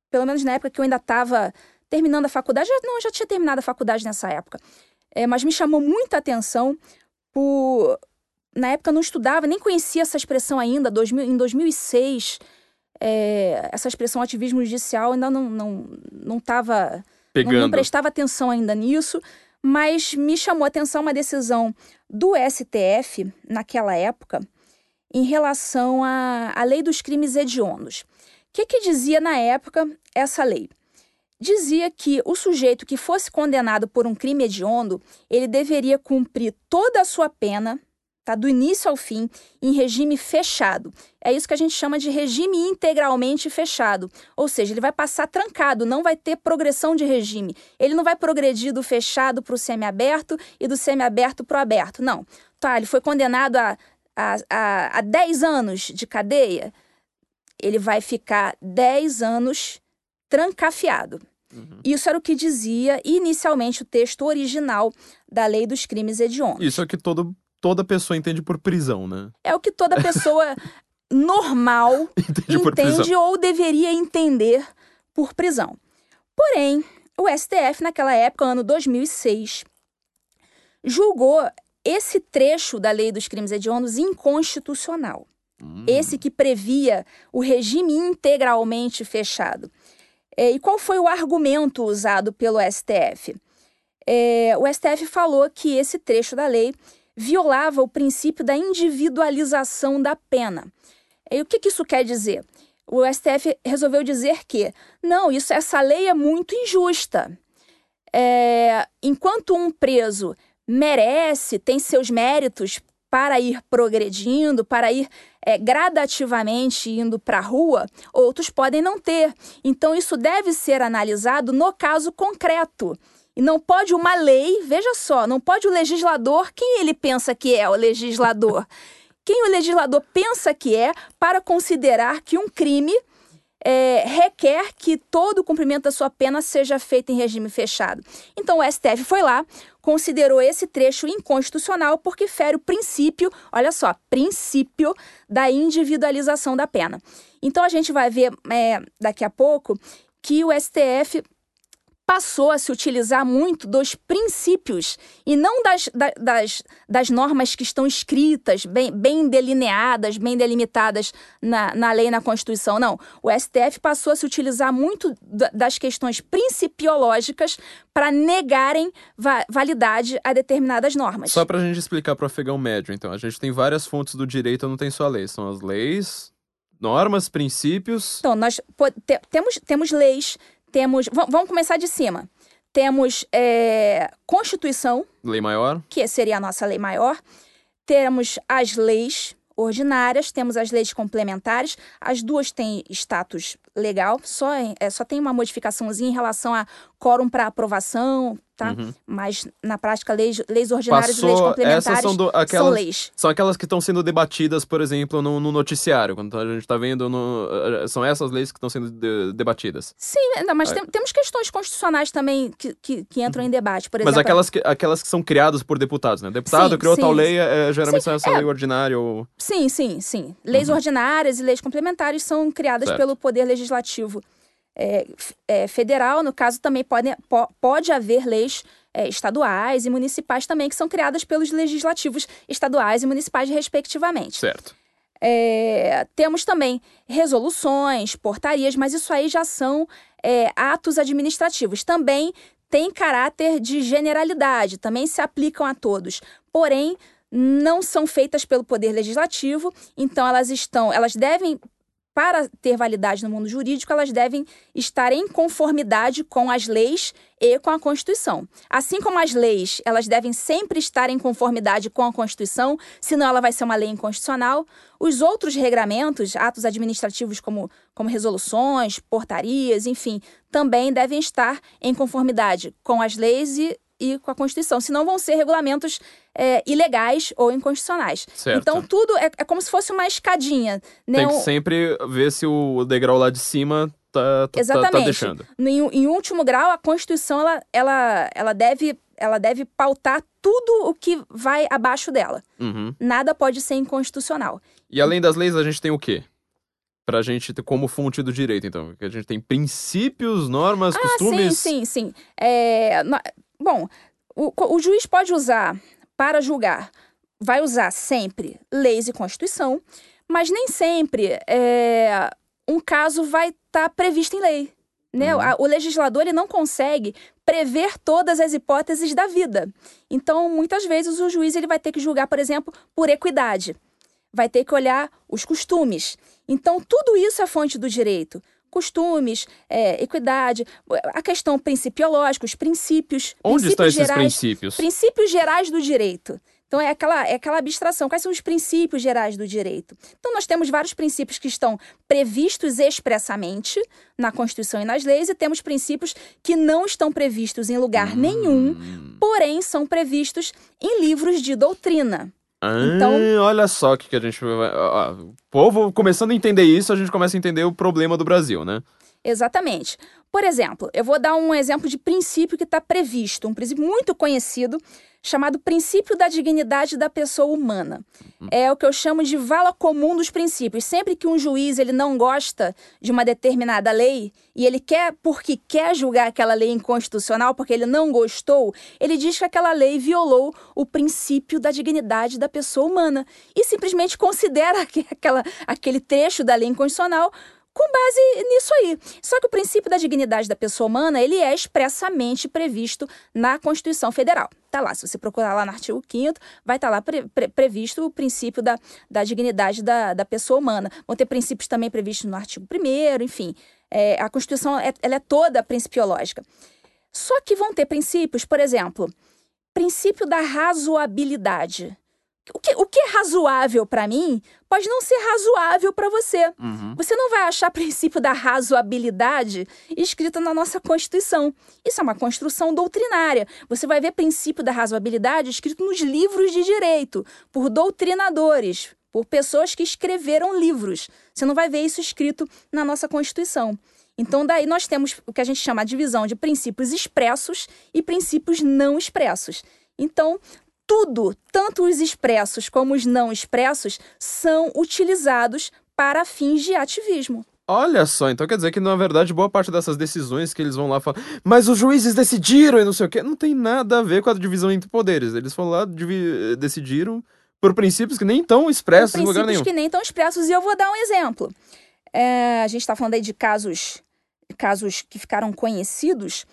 pelo menos na época que eu ainda estava terminando a faculdade, não, eu já tinha terminado a faculdade nessa época, é, mas me chamou muita atenção por. Na época eu não estudava, nem conhecia essa expressão ainda, 2000, em 2006 é, essa expressão ativismo judicial ainda não não não estava não, não, prestava atenção ainda nisso, mas me chamou a atenção uma decisão do STF naquela época em relação à, à lei dos crimes hediondos. O que, que dizia na época essa lei? Dizia que o sujeito que fosse condenado por um crime hediondo, ele deveria cumprir toda a sua pena tá? do início ao fim, em regime fechado. É isso que a gente chama de regime integralmente fechado. Ou seja, ele vai passar trancado, não vai ter progressão de regime. Ele não vai progredir do fechado para o semiaberto e do semiaberto para o aberto. Não. Tá, ele foi condenado a, a, a, a 10 anos de cadeia. Ele vai ficar 10 anos trancafiado. Uhum. Isso era o que dizia inicialmente o texto original da Lei dos Crimes Hediondos. Isso é que todo toda pessoa entende por prisão, né? É o que toda pessoa <laughs> normal entende, entende ou deveria entender por prisão. Porém, o STF, naquela época, ano 2006, julgou esse trecho da lei dos crimes hediondos inconstitucional. Hum. Esse que previa o regime integralmente fechado. É, e qual foi o argumento usado pelo STF? É, o STF falou que esse trecho da lei violava o princípio da individualização da pena. E o que, que isso quer dizer? O STF resolveu dizer que, não, isso, essa lei é muito injusta. É, enquanto um preso merece, tem seus méritos para ir progredindo, para ir é, gradativamente indo para a rua, outros podem não ter. Então, isso deve ser analisado no caso concreto. E não pode uma lei, veja só, não pode o legislador, quem ele pensa que é o legislador? <laughs> Quem o legislador pensa que é para considerar que um crime é, requer que todo o cumprimento da sua pena seja feito em regime fechado. Então o STF foi lá, considerou esse trecho inconstitucional porque fere o princípio, olha só, princípio da individualização da pena. Então a gente vai ver é, daqui a pouco que o STF passou a se utilizar muito dos princípios e não das, das, das normas que estão escritas, bem, bem delineadas, bem delimitadas na, na lei e na Constituição. Não. O STF passou a se utilizar muito das questões principiológicas para negarem va validade a determinadas normas. Só para a gente explicar para o afegão médio, então. A gente tem várias fontes do direito, não tem só a lei. São as leis, normas, princípios. Então, nós temos, temos leis, temos. Vamos começar de cima. Temos é, Constituição. Lei maior. Que seria a nossa lei maior. Temos as leis ordinárias, temos as leis complementares. As duas têm status legal, só, é, só tem uma modificaçãozinha em relação a quórum para aprovação, tá? Uhum. Mas na prática, leis, leis ordinárias Passou, e leis complementares são, do, aquelas, são leis. São aquelas que estão sendo debatidas, por exemplo, no, no noticiário, quando a gente está vendo. No, eh, são essas leis que estão sendo de, debatidas. Sim, não, mas tem, temos questões constitucionais também que, que, que entram em debate, por exemplo. Mas aquelas que, aquelas que são criadas por deputados, né? Deputado sim, criou sim, tal lei, é, geralmente sim, são essa é, lei ordinária ou... Sim, sim, sim. Leis uhum. ordinárias e leis complementares são criadas certo. pelo Poder Legislativo é, é, federal, no caso, também pode, po, pode haver leis é, estaduais e municipais também que são criadas pelos legislativos estaduais e municipais, respectivamente. Certo. É, temos também resoluções, portarias, mas isso aí já são é, atos administrativos. Também tem caráter de generalidade, também se aplicam a todos. Porém, não são feitas pelo poder legislativo, então elas estão, elas devem para ter validade no mundo jurídico, elas devem estar em conformidade com as leis e com a Constituição. Assim como as leis, elas devem sempre estar em conformidade com a Constituição, senão ela vai ser uma lei inconstitucional. Os outros regramentos, atos administrativos como, como resoluções, portarias, enfim, também devem estar em conformidade com as leis e e com a Constituição, senão vão ser regulamentos é, ilegais ou inconstitucionais. Certo. Então tudo é, é, como se fosse uma escadinha. Né? Tem que sempre ver se o degrau lá de cima tá, tá, Exatamente. tá, tá deixando. Em, em último grau, a Constituição ela, ela, ela, deve, ela deve pautar tudo o que vai abaixo dela. Uhum. Nada pode ser inconstitucional. E além das leis, a gente tem o quê? Pra gente ter como fonte do direito, então. Que a gente tem princípios, normas, ah, costumes. Sim, sim, sim. É, Bom, o, o juiz pode usar para julgar, vai usar sempre leis e Constituição, mas nem sempre é, um caso vai estar tá previsto em lei. Né? Uhum. O legislador ele não consegue prever todas as hipóteses da vida. Então, muitas vezes, o juiz ele vai ter que julgar, por exemplo, por equidade. Vai ter que olhar os costumes. Então, tudo isso é fonte do direito costumes, é, equidade, a questão principiológica, os princípios. Onde princípios estão esses gerais, princípios? Princípios gerais do direito. Então, é aquela, é aquela abstração. Quais são os princípios gerais do direito? Então, nós temos vários princípios que estão previstos expressamente na Constituição e nas leis, e temos princípios que não estão previstos em lugar hum. nenhum, porém são previstos em livros de doutrina. Ah, então, olha só que, que a gente. O povo começando a entender isso, a gente começa a entender o problema do Brasil, né? Exatamente. Por exemplo, eu vou dar um exemplo de princípio que está previsto, um princípio muito conhecido, chamado princípio da dignidade da pessoa humana. Uhum. É o que eu chamo de vala comum dos princípios. Sempre que um juiz ele não gosta de uma determinada lei e ele quer porque quer julgar aquela lei inconstitucional porque ele não gostou, ele diz que aquela lei violou o princípio da dignidade da pessoa humana e simplesmente considera <laughs> aquela, aquele trecho da lei inconstitucional com base nisso aí. Só que o princípio da dignidade da pessoa humana, ele é expressamente previsto na Constituição Federal. Tá lá, se você procurar lá no artigo 5 vai estar tá lá pre pre previsto o princípio da, da dignidade da, da pessoa humana. Vão ter princípios também previstos no artigo 1 enfim. É, a Constituição é, ela é toda principiológica. Só que vão ter princípios, por exemplo, princípio da razoabilidade o que, o que é razoável para mim pode não ser razoável para você. Uhum. Você não vai achar <laughs> princípio da razoabilidade escrito na nossa Constituição. Isso é uma construção doutrinária. Você vai ver princípio da razoabilidade escrito nos livros de direito, por doutrinadores, por pessoas que escreveram livros. Você não vai ver isso escrito na nossa Constituição. Então, daí nós temos o que a gente chama de divisão de princípios expressos e princípios não expressos. Então, tudo, tanto os expressos como os não expressos, são utilizados para fins de ativismo. Olha só, então quer dizer que na verdade boa parte dessas decisões que eles vão lá falar, mas os juízes decidiram e não sei o quê, não tem nada a ver com a divisão entre poderes. Eles foram lá, decidiram por princípios que nem estão expressos em lugar nenhum. Princípios que nem estão expressos. E eu vou dar um exemplo. É, a gente está falando aí de casos, casos que ficaram conhecidos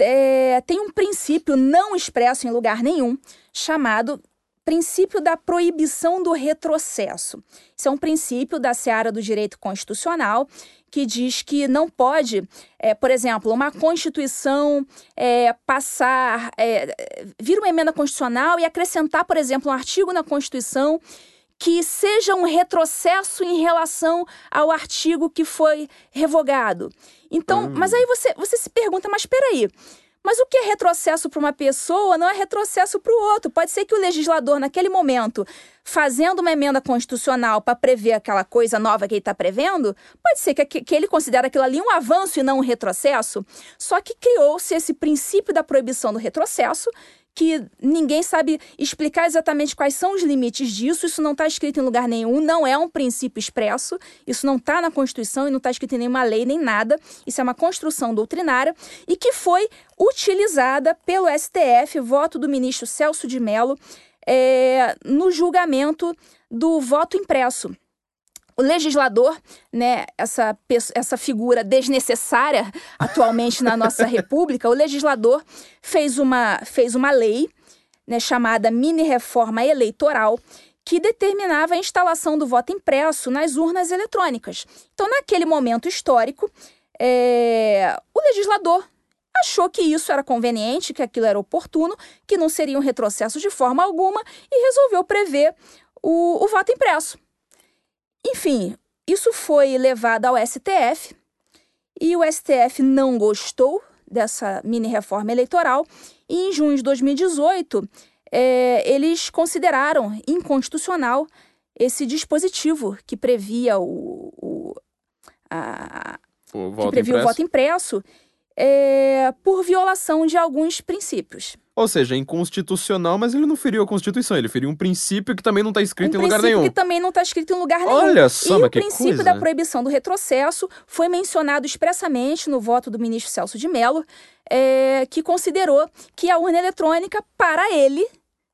é, tem um princípio não expresso em lugar nenhum, chamado princípio da proibição do retrocesso. Isso é um princípio da seara do direito constitucional que diz que não pode, é, por exemplo, uma Constituição é, passar, é, vir uma emenda constitucional e acrescentar, por exemplo, um artigo na Constituição que seja um retrocesso em relação ao artigo que foi revogado. Então, hum. mas aí você, você se pergunta, mas espera aí, Mas o que é retrocesso para uma pessoa não é retrocesso para o outro. Pode ser que o legislador, naquele momento, fazendo uma emenda constitucional para prever aquela coisa nova que ele está prevendo, pode ser que, que ele considere aquilo ali um avanço e não um retrocesso. Só que criou-se esse princípio da proibição do retrocesso, que ninguém sabe explicar exatamente quais são os limites disso, isso não está escrito em lugar nenhum, não é um princípio expresso, isso não está na Constituição e não está escrito em nenhuma lei nem nada, isso é uma construção doutrinária e que foi utilizada pelo STF, voto do ministro Celso de Mello, é, no julgamento do voto impresso o legislador, né, essa, essa figura desnecessária atualmente na nossa <laughs> república, o legislador fez uma, fez uma lei né, chamada mini reforma eleitoral que determinava a instalação do voto impresso nas urnas eletrônicas. Então, naquele momento histórico, é, o legislador achou que isso era conveniente, que aquilo era oportuno, que não seria um retrocesso de forma alguma e resolveu prever o, o voto impresso. Enfim, isso foi levado ao STF e o STF não gostou dessa mini reforma eleitoral e em junho de 2018 é, eles consideraram inconstitucional esse dispositivo que previa o, o, a, o voto que previa impresso. o voto impresso é, por violação de alguns princípios. Ou seja, é inconstitucional, mas ele não feriu a Constituição, ele feriu um princípio que também não está escrito um em lugar nenhum. Um princípio que também não está escrito em lugar nenhum. Olha só, e o princípio coisa. da proibição do retrocesso foi mencionado expressamente no voto do ministro Celso de Mello, é, que considerou que a urna eletrônica, para ele,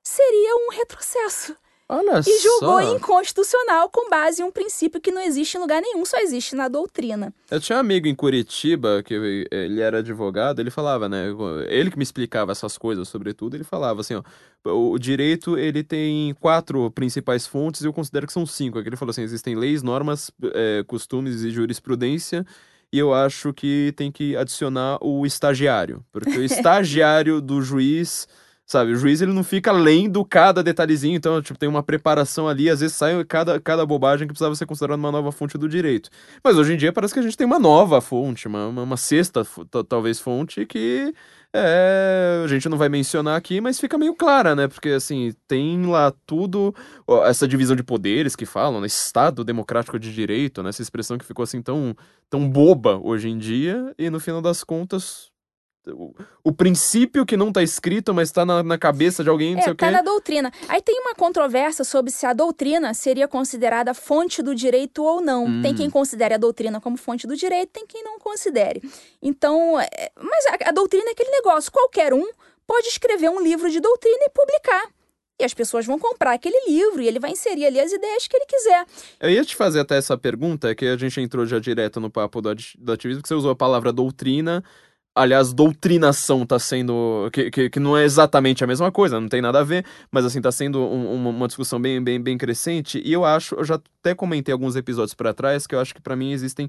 seria um retrocesso. Olha e julgou só. inconstitucional com base em um princípio que não existe em lugar nenhum, só existe na doutrina. Eu tinha um amigo em Curitiba, que ele era advogado, ele falava, né? Ele que me explicava essas coisas, sobretudo, ele falava assim, ó, o direito ele tem quatro principais fontes e eu considero que são cinco. Aqui ele falou assim: existem leis, normas, é, costumes e jurisprudência. E eu acho que tem que adicionar o estagiário, porque o <laughs> estagiário do juiz Sabe, o juiz ele não fica lendo cada detalhezinho, então, tipo, tem uma preparação ali, às vezes sai cada, cada bobagem que precisava ser considerada uma nova fonte do direito. Mas hoje em dia parece que a gente tem uma nova fonte, uma, uma, sexta, talvez, fonte que é, a gente não vai mencionar aqui, mas fica meio clara, né? Porque, assim, tem lá tudo, ó, essa divisão de poderes que falam, né? Estado democrático de direito, né? Essa expressão que ficou, assim, tão, tão boba hoje em dia, e no final das contas o, o, princípio que não está escrito, mas está na, na, cabeça de alguém, não é, sei o quê. Tá na doutrina. Aí tem uma controvérsia sobre se a doutrina seria considerada fonte do direito ou não. Hum. Tem quem considere a doutrina como fonte do direito, tem quem não considere. Então, é, mas a, a doutrina é aquele negócio. Qualquer um pode escrever um livro de doutrina e publicar. E as pessoas vão comprar aquele livro e ele vai inserir ali as ideias que ele quiser. Eu ia te fazer até essa pergunta, que a gente entrou já direto no papo do, do ativismo, que você usou a palavra doutrina aliás, doutrinação tá sendo. Que, que, que, não é exatamente a mesma coisa, não tem nada a ver, mas assim, tá sendo um, uma discussão bem, bem, bem crescente. E eu acho, eu já até comentei alguns episódios para trás, que eu acho que para mim existem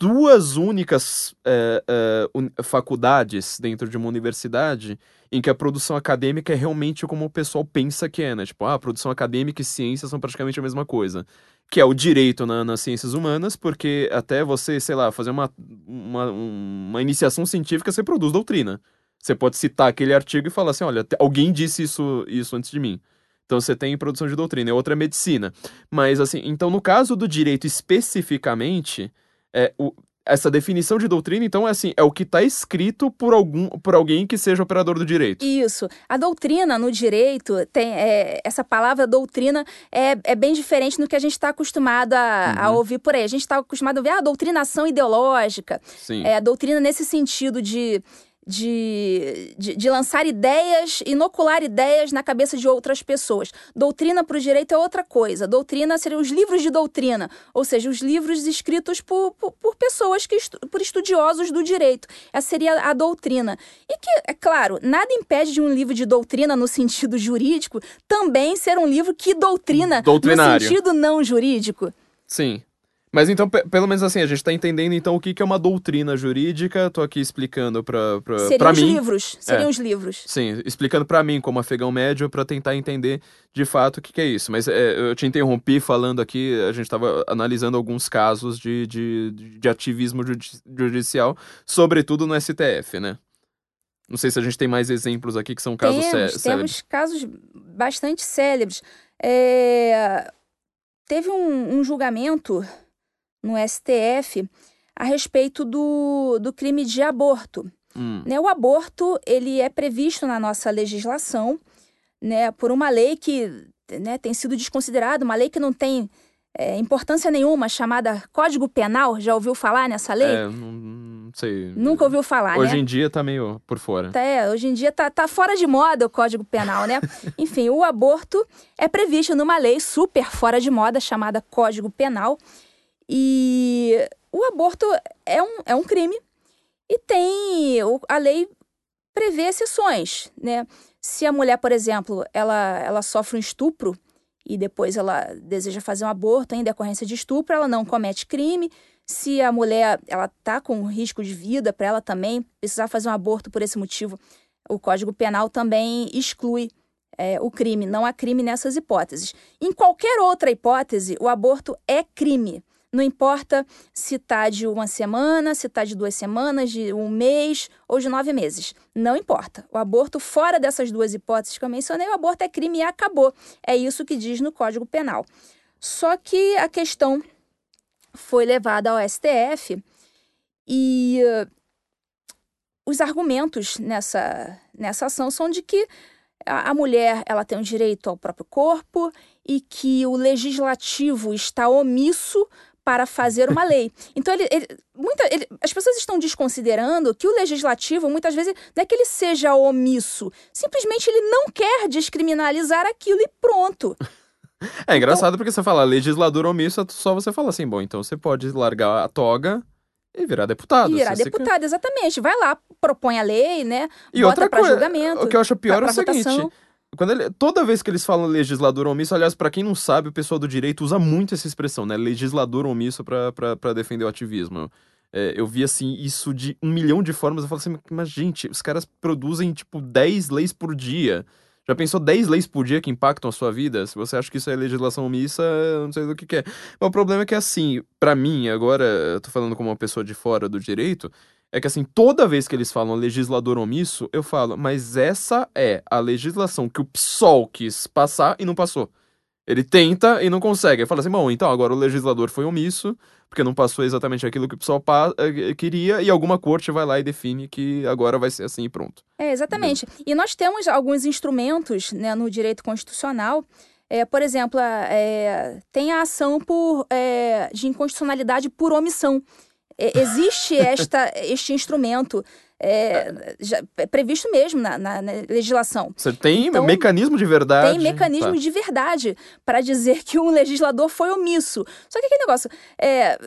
duas únicas é, é, faculdades dentro de uma universidade em que a produção acadêmica é realmente como o pessoal pensa que é, né? Tipo, ah, produção acadêmica e ciência são praticamente a mesma coisa que é o direito na, nas ciências humanas, porque até você, sei lá, fazer uma, uma, uma iniciação científica, você produz doutrina. Você pode citar aquele artigo e falar assim: olha, alguém disse isso, isso antes de mim. Então você tem produção de doutrina, e outra é medicina. Mas assim, então no caso do direito especificamente, é, o, essa definição de doutrina, então, é assim, é o que está escrito por algum por alguém que seja operador do direito. Isso. A doutrina no direito tem é, essa palavra doutrina é, é bem diferente do que a gente está acostumado a, uhum. a, ouvir por aí. A gente está acostumado a ver a ah, doutrinação ideológica. Sim. É, a doutrina nesse sentido de de, de, de, lançar ideias, inocular ideias na cabeça de outras pessoas. Doutrina para o direito é outra coisa. Doutrina seriam os livros de doutrina, ou seja, os livros escritos por, por, por pessoas, que estu, por estudiosos do direito. Essa seria a doutrina. E que, é claro, nada impede de um livro de doutrina no sentido jurídico também ser um livro que doutrina no sentido não jurídico. Sim. Mas então, pelo menos assim, a gente tá entendendo então o que, que é uma doutrina jurídica. Tô aqui explicando pra, pra, seriam pra os mim. livros. Seriam é. os livros. Sim, explicando para mim como afegão médio para tentar entender de fato o que, que é isso. Mas é, eu te interrompi falando aqui, a gente tava analisando alguns casos de, de, de ativismo judicial, sobretudo no STF, né? Não sei se a gente tem mais exemplos aqui que são casos temos, célebres. Temos casos bastante célebres. É... Teve um, um, julgamento no STF a respeito do, do crime de aborto. Hum. Né, o aborto ele é previsto na nossa legislação né, por uma lei que né, tem sido desconsiderada, uma lei que não tem é, importância nenhuma, chamada Código Penal. Já ouviu falar nessa lei? É, não, sei. Nunca ouviu falar, hoje né? em dia tá meio por fora. É, hoje em dia tá, tá fora de moda o Código Penal, né? <laughs> Enfim, o aborto é previsto numa lei super fora de moda chamada Código Penal. E o aborto é um, é um crime e tem. A lei prevê exceções, né? Se a mulher, por exemplo, ela, ela sofre um estupro e depois ela deseja fazer um aborto em decorrência de estupro, ela não comete crime. Se a mulher ela tá com risco de vida para ela também precisar fazer um aborto por esse motivo, o Código Penal também exclui é, o crime. Não há crime nessas hipóteses. Em qualquer outra hipótese, o aborto é crime. Não importa se está de uma semana, se está de duas semanas, de um mês ou de nove meses. Não importa. O aborto, fora dessas duas hipóteses que eu mencionei, o aborto é crime e acabou. É isso que diz no Código Penal. Só que a questão foi levada ao STF e uh, os argumentos nessa, nessa ação são de que a, mulher ela tem o um direito ao próprio corpo e que o legislativo está omisso para fazer uma lei. <laughs> Então, ele, ele, muita, ele, as pessoas estão desconsiderando que o legislativo, muitas vezes, não é que ele seja omisso, simplesmente ele não quer descriminalizar aquilo e pronto. <laughs> É engraçado então, porque você fala legislador omisso, só você fala assim, bom, então você pode largar a toga e virar deputado. E virar deputado, quer. exatamente. Vai lá, propõe a lei, né? E bota outra coisa, julgamento. O que eu acho pior é o seguinte. Votação. Quando ele, toda vez que eles falam legislador omisso, aliás, para quem não sabe, o pessoal do direito usa muito essa expressão, né? Legislador omisso para defender o ativismo. É, eu vi, assim, isso de um milhão de formas. Eu falo assim, mas, gente, os caras produzem, tipo, 10 leis por dia. Já pensou 10 leis por dia que impactam a sua vida? Se você acha que isso é legislação omissa, não sei do que, que é. Mas o problema é que, assim, para mim, agora, eu tô falando como uma pessoa de fora do direito, é que assim, toda vez que eles falam legislador omisso, eu falo, mas essa é a legislação que o PSOL quis passar e não passou. Ele tenta e não consegue. Eu falo assim, bom, então agora o legislador foi omisso, porque não passou exatamente aquilo que o PSOL eh, queria, e alguma corte vai lá e define que agora vai ser assim e pronto. É, exatamente. E nós temos alguns instrumentos né, no direito constitucional é, por exemplo, é, tem a ação por, é, de inconstitucionalidade por omissão. Existe esta, este instrumento é, já, é previsto mesmo na, na, na, legislação. Você tem então, mecanismo de verdade. Tem mecanismo tá. de verdade para dizer que um legislador foi omisso. Só que aquele negócio, é,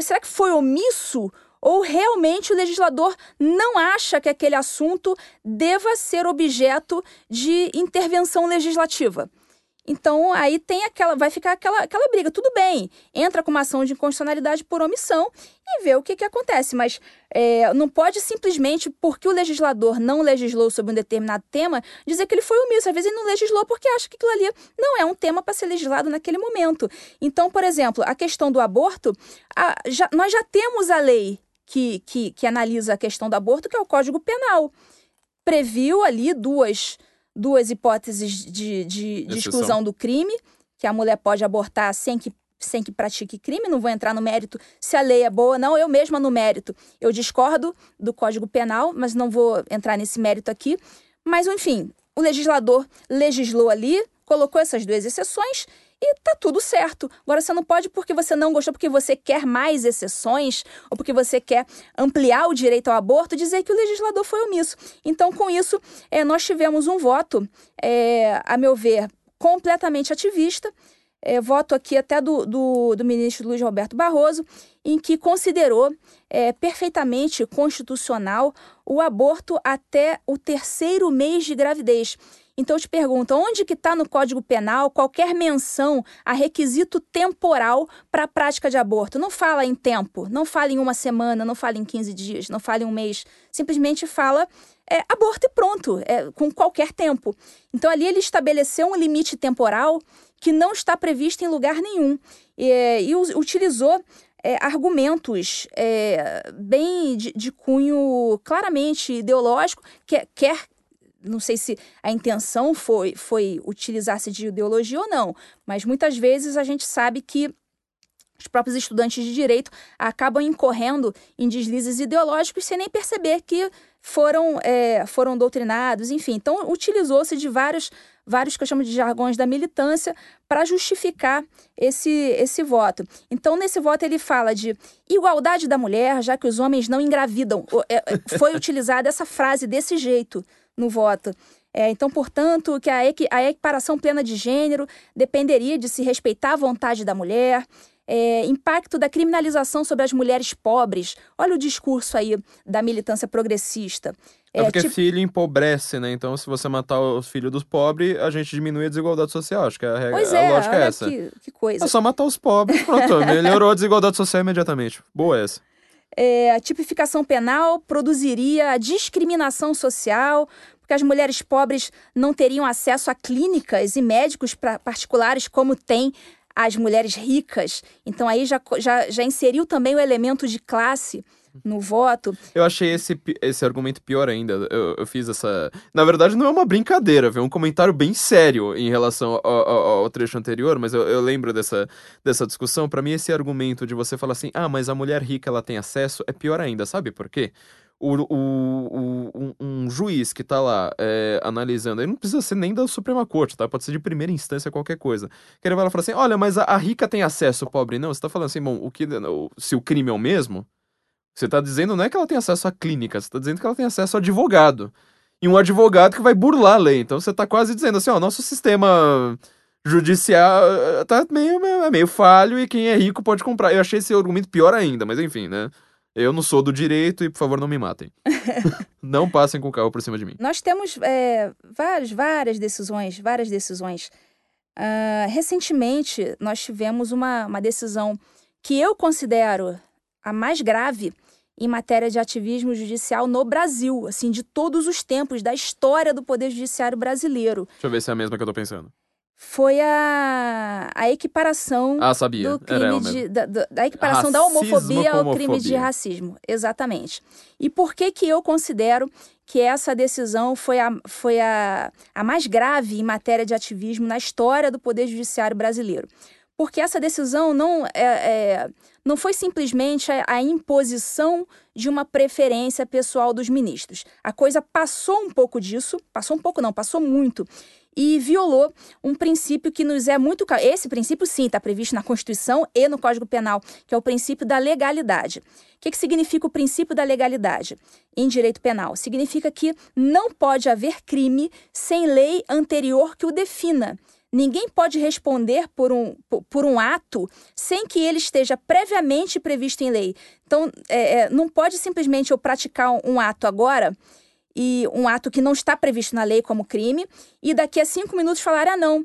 será que foi omisso ou realmente o legislador não acha que aquele assunto deva ser objeto de intervenção legislativa? Então, aí tem aquela, vai ficar aquela, aquela briga. Tudo bem, entra com uma ação de inconstitucionalidade por omissão e vê o que, que acontece. Mas é, não pode simplesmente, porque o legislador não legislou sobre um determinado tema, dizer que ele foi omisso. Às vezes ele não legislou porque acha que aquilo ali não é um tema para ser legislado naquele momento. Então, por exemplo, a questão do aborto, a, já, nós já temos a lei que, que, que analisa a questão do aborto, que é o Código Penal. Previu ali duas duas hipóteses de, de, de exclusão do crime, que a mulher pode abortar sem que sem que pratique crime, não vou entrar no mérito se a lei é boa ou não, eu mesma no mérito. Eu discordo do Código Penal, mas não vou entrar nesse mérito aqui. Mas, enfim, o legislador legislou ali, colocou essas duas exceções e tá tudo certo. Agora você não pode porque você não gostou, porque você quer mais exceções ou porque você quer ampliar o direito ao aborto, dizer que o legislador foi omisso. Então, com isso, é, nós tivemos um voto, é, a meu ver, completamente ativista. É, voto aqui até do, do, do, ministro Luiz Roberto Barroso, em que considerou é, perfeitamente constitucional o aborto até o terceiro mês de gravidez. Então eu te pergunto, onde que está no Código Penal qualquer menção a requisito temporal para a prática de aborto? Não fala em tempo, não fala em uma semana, não fala em 15 dias, não fala em um mês. Simplesmente fala é, aborto e pronto, é, com qualquer tempo. Então ali ele estabeleceu um limite temporal que não está previsto em lugar nenhum. E, e utilizou é, argumentos é, bem de, de, cunho claramente ideológico, que quer não sei se a intenção foi, foi utilizar-se de ideologia ou não, mas muitas vezes a gente sabe que os próprios estudantes de direito acabam incorrendo em deslizes ideológicos sem nem perceber que foram, é, foram doutrinados, enfim. Então, utilizou-se de vários, vários que eu chamo de jargões da militância para justificar esse, esse voto. Então, nesse voto, ele fala de igualdade da mulher, já que os homens não engravidam. É, é, foi <laughs> utilizada essa frase desse jeito no voto. É, então, portanto, que a, a equiparação plena de gênero dependeria de se respeitar a vontade da mulher, é, impacto da criminalização sobre as mulheres pobres. Olha o discurso aí da militância progressista. É, é porque tipo... filho empobrece, né? Então, se você matar os filhos dos pobres, a gente diminui a desigualdade social. Acho que a, regra, pois é, a lógica é essa. Que, que coisa. É só matar os pobres, pronto. <laughs> melhorou a desigualdade social imediatamente. Boa essa. É, a tipificação penal produziria a discriminação social, porque as mulheres pobres não teriam acesso a clínicas e médicos pra, particulares como tem as mulheres ricas. Então aí já, já, já inseriu também o elemento de classe no voto. Eu achei esse, esse argumento pior ainda. Eu, eu fiz essa. Na verdade, não é uma brincadeira, viu? É um comentário bem sério em relação ao, ao, ao trecho anterior, mas eu, eu, lembro dessa, dessa discussão. Para mim, esse argumento de você falar assim, ah, mas a mulher rica ela tem acesso, é pior ainda, sabe por quê? o, o, o, um juiz que tá lá é, analisando, ele não precisa ser nem da Suprema Corte, tá? Pode ser de primeira instância, qualquer coisa. Que ele vai lá falar assim: olha, mas a, a, rica tem acesso, o pobre não. Você tá falando assim, bom, o que, se o crime é o mesmo, você tá dizendo não é que ela tem acesso à clínica, você tá dizendo que ela tem acesso ao advogado. E um advogado que vai burlar a lei. Então você tá quase dizendo assim: ó, nosso sistema judicial eh, tá meio, meio, meio falho e quem é rico pode comprar. Eu achei esse argumento pior ainda, mas enfim, né? Eu não sou do direito e, por favor, não me matem. <laughs> não passem com o carro por cima de mim. Nós temos é, várias, várias decisões, várias decisões. Uh, recentemente, nós tivemos uma, uma decisão que eu considero a mais grave em matéria de ativismo judicial no Brasil, assim, de todos os tempos, da história do Poder Judiciário brasileiro. Deixa eu ver se é a mesma que eu tô pensando foi a, a equiparação ah, sabia. do crime de, da, da, equiparação Racismo da homofobia ao crime de racismo. Exatamente. E por que que eu considero que essa decisão foi a, foi a, a mais grave em matéria de ativismo na história do Poder Judiciário brasileiro? Porque essa decisão não, é, é não foi simplesmente a, a imposição de uma preferência pessoal dos ministros. A coisa passou um pouco disso, passou um pouco não, passou muito e violou um princípio que nos é muito. Esse princípio, sim, está previsto na Constituição e no Código Penal, que é o princípio da legalidade. O que, que significa o princípio da legalidade em direito penal? Significa que não pode haver crime sem lei anterior que o defina. Ninguém pode responder por um, por um ato sem que ele esteja previamente previsto em lei. Então, é, é não pode simplesmente eu praticar um ato agora e um ato que não está previsto na lei como crime, e daqui a cinco minutos falar: ah, não,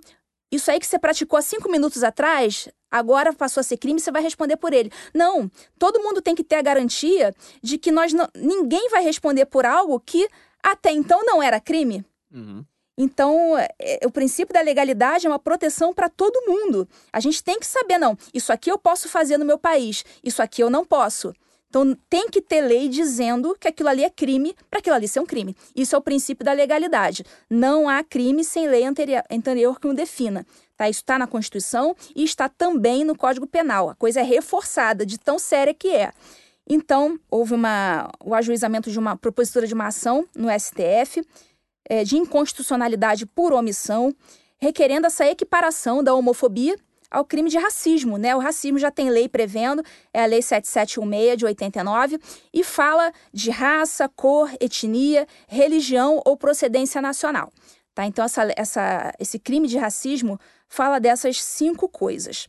isso aí que você praticou há cinco minutos atrás, agora passou a ser crime, você vai responder por ele. Não, todo mundo tem que ter a garantia de que nós não, ninguém vai responder por algo que até então não era crime. Uhum. Então, é, o princípio da legalidade é uma proteção para todo mundo. A gente tem que saber, não, isso aqui eu posso fazer no meu país, isso aqui eu não posso. Então, tem que ter lei dizendo que aquilo ali é crime para aquilo ali ser um crime. Isso é o princípio da legalidade. Não há crime sem lei anterior, anterior que o defina. Tá? Isso está na Constituição e está também no Código Penal. A coisa é reforçada de tão séria que é. Então, houve uma, o ajuizamento de uma propositura de uma ação no STF é, de inconstitucionalidade por omissão, requerendo essa equiparação da homofobia ao crime de racismo, né? O racismo já tem lei prevendo, é a Lei 7716 de 89, e fala de raça, cor, etnia, religião ou procedência nacional. Tá? Então, essa, essa, esse crime de racismo fala dessas cinco coisas.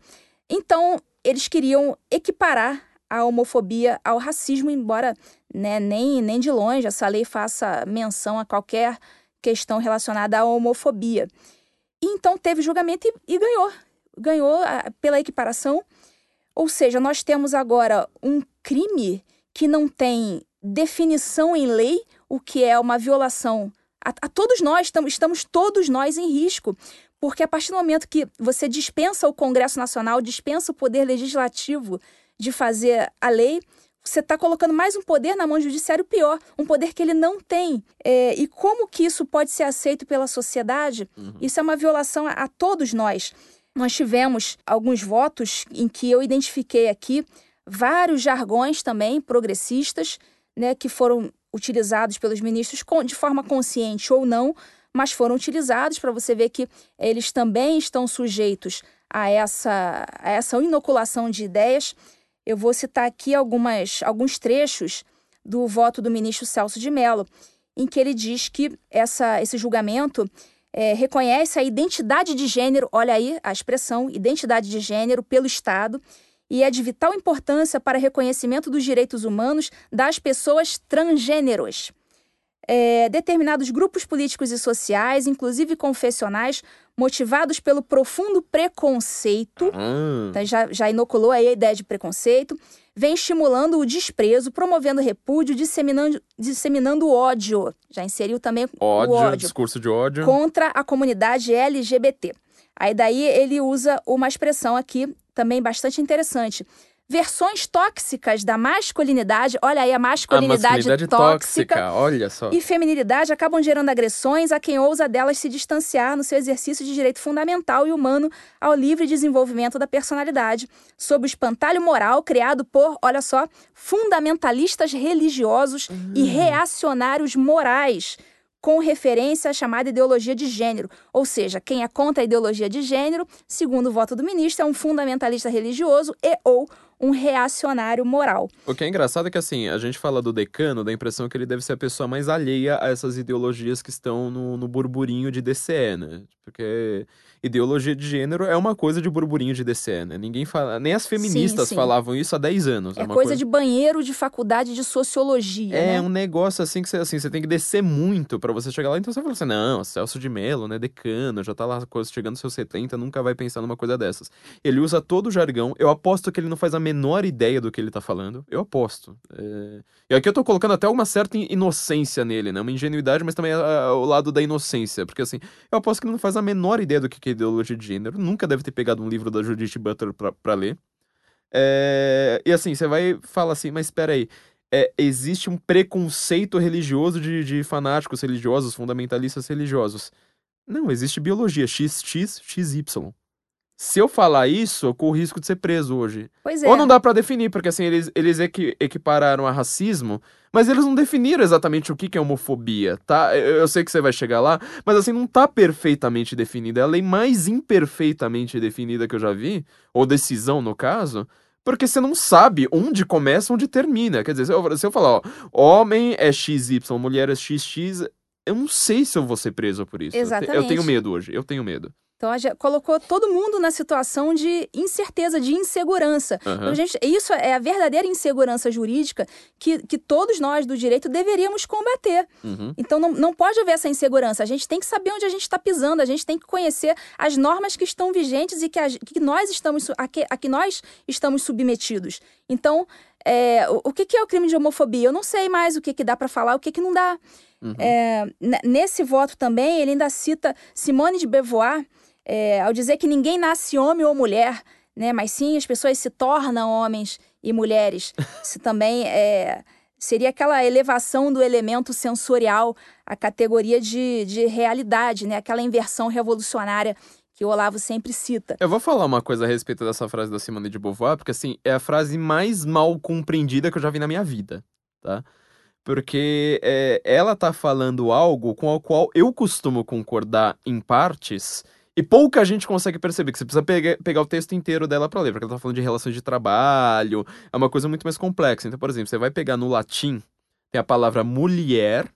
Então, eles queriam equiparar a homofobia ao racismo, embora né, nem, nem de longe essa lei faça menção a qualquer questão relacionada à homofobia. E então teve julgamento e, e ganhou ganhou pela equiparação. Ou seja, nós temos agora um crime que não tem definição em lei, o que é uma violação. A, a todos nós, estamos, estamos todos nós em risco. Porque a partir do momento que você dispensa o Congresso Nacional, dispensa o poder legislativo de fazer a lei, você está colocando mais um poder na mão do judiciário pior, um poder que ele não tem. É, e como que isso pode ser aceito pela sociedade? Uhum. Isso é uma violação a, a todos nós. Nós tivemos alguns votos em que eu identifiquei aqui vários jargões também progressistas, né, que foram utilizados pelos ministros de forma consciente ou não, mas foram utilizados para você ver que eles também estão sujeitos a essa, a essa inoculação de ideias. Eu vou citar aqui algumas, alguns trechos do voto do ministro Celso de Mello, em que ele diz que essa, esse julgamento é, reconhece a identidade de gênero, olha aí a expressão, identidade de gênero pelo Estado, e é de vital importância para reconhecimento dos direitos humanos das pessoas transgêneros é, determinados grupos políticos e sociais, inclusive confessionais, motivados pelo profundo preconceito, ah. tá, já, já inoculou aí a ideia de preconceito, vem estimulando o desprezo, promovendo repúdio, disseminando, disseminando ódio. Já inseriu também ódio, o ódio. discurso de ódio. Contra a comunidade LGBT. Aí daí ele usa uma expressão aqui também bastante interessante versões tóxicas da masculinidade, olha aí a masculinidade, a masculinidade tóxica, tóxica, olha só. E feminilidade acabam gerando agressões a quem ousa delas se distanciar no seu exercício de direito fundamental e humano ao livre desenvolvimento da personalidade, sob o espantalho moral criado por, olha só, fundamentalistas religiosos uhum. e hum. reacionários morais com referência à chamada ideologia de gênero. Ou seja, quem é contra a ideologia de gênero, segundo o voto do ministro, é um fundamentalista religioso e ou um reacionário moral. O que é engraçado é que, assim, a gente fala do decano, da impressão que ele deve ser a pessoa mais alheia a essas ideologias que estão no, no burburinho de DCE, né? Porque ideologia de gênero é uma coisa de burburinho de DCE, né? Ninguém fala, nem as feministas sim, sim. falavam isso há 10 anos. É, é coisa, coisa, de banheiro de faculdade de sociologia, É né? um negócio assim que você, assim, você tem que descer muito para você chegar lá. Então você fala assim, não, Celso de Mello, né, decano, já tá lá chegando aos seus 70, nunca vai pensar numa coisa dessas. Ele usa todo o jargão, eu aposto que ele não faz a menor ideia do que ele tá falando, eu aposto. É... E aqui eu tô colocando até uma certa inocência nele, né, uma ingenuidade, mas também o lado da inocência, porque assim, eu aposto que ele não faz a menor ideia do que é ideologia de gênero, nunca deve ter pegado um livro da Judith Butler pra, pra ler. É, e assim, você vai falar assim, mas espera aí, é, existe um preconceito religioso de, de fanáticos religiosos, fundamentalistas religiosos. Não, existe biologia, XX, XY. Se eu falar isso, eu corro risco de ser preso hoje. Pois é. Ou não dá para definir, porque assim, eles, eles equi equipararam a racismo, mas eles não definiram exatamente o que, que é homofobia, tá? Eu, eu, sei que você vai chegar lá, mas assim, não tá perfeitamente definida. É a lei mais imperfeitamente definida que eu já vi, ou decisão no caso, porque você não sabe onde começa, onde termina. Quer dizer, se eu, se eu falar, ó, homem é XY, mulher é XX, eu não sei se eu vou ser preso por isso. Exatamente. Eu tenho medo hoje, eu tenho medo. Então, gente colocou todo mundo na situação de incerteza, de insegurança. Uhum. Então, gente, isso é a verdadeira insegurança jurídica que, que todos nós do direito deveríamos combater. Uhum. Então, não, não pode haver essa insegurança. A gente tem que saber onde a gente está pisando, a gente tem que conhecer as normas que estão vigentes e que, a, que nós estamos, a, que, a que nós estamos submetidos. Então, é, o, o que, que, é o crime de homofobia? Eu não sei mais o que, que dá para falar, o que, que não dá. Uhum. É, nesse voto também, ele ainda cita Simone de Beauvoir, é, ao dizer que ninguém nasce homem ou mulher, né? Mas sim as pessoas se tornam homens e mulheres. <laughs> Isso também é, seria aquela elevação do elemento sensorial à categoria de, de realidade, né? Aquela inversão revolucionária que o Olavo sempre cita. Eu vou falar uma coisa a respeito dessa frase da Simone de Beauvoir, porque assim, é a frase mais mal compreendida que eu já vi na minha vida, tá? Porque é, ela tá falando algo com o qual eu costumo concordar em partes, e pouca gente consegue perceber que você precisa pegar, pegar o texto inteiro dela para ler, porque ela tá falando de relações de trabalho, é uma coisa muito mais complexa. Então, por exemplo, você vai pegar no latim, tem a palavra mulher,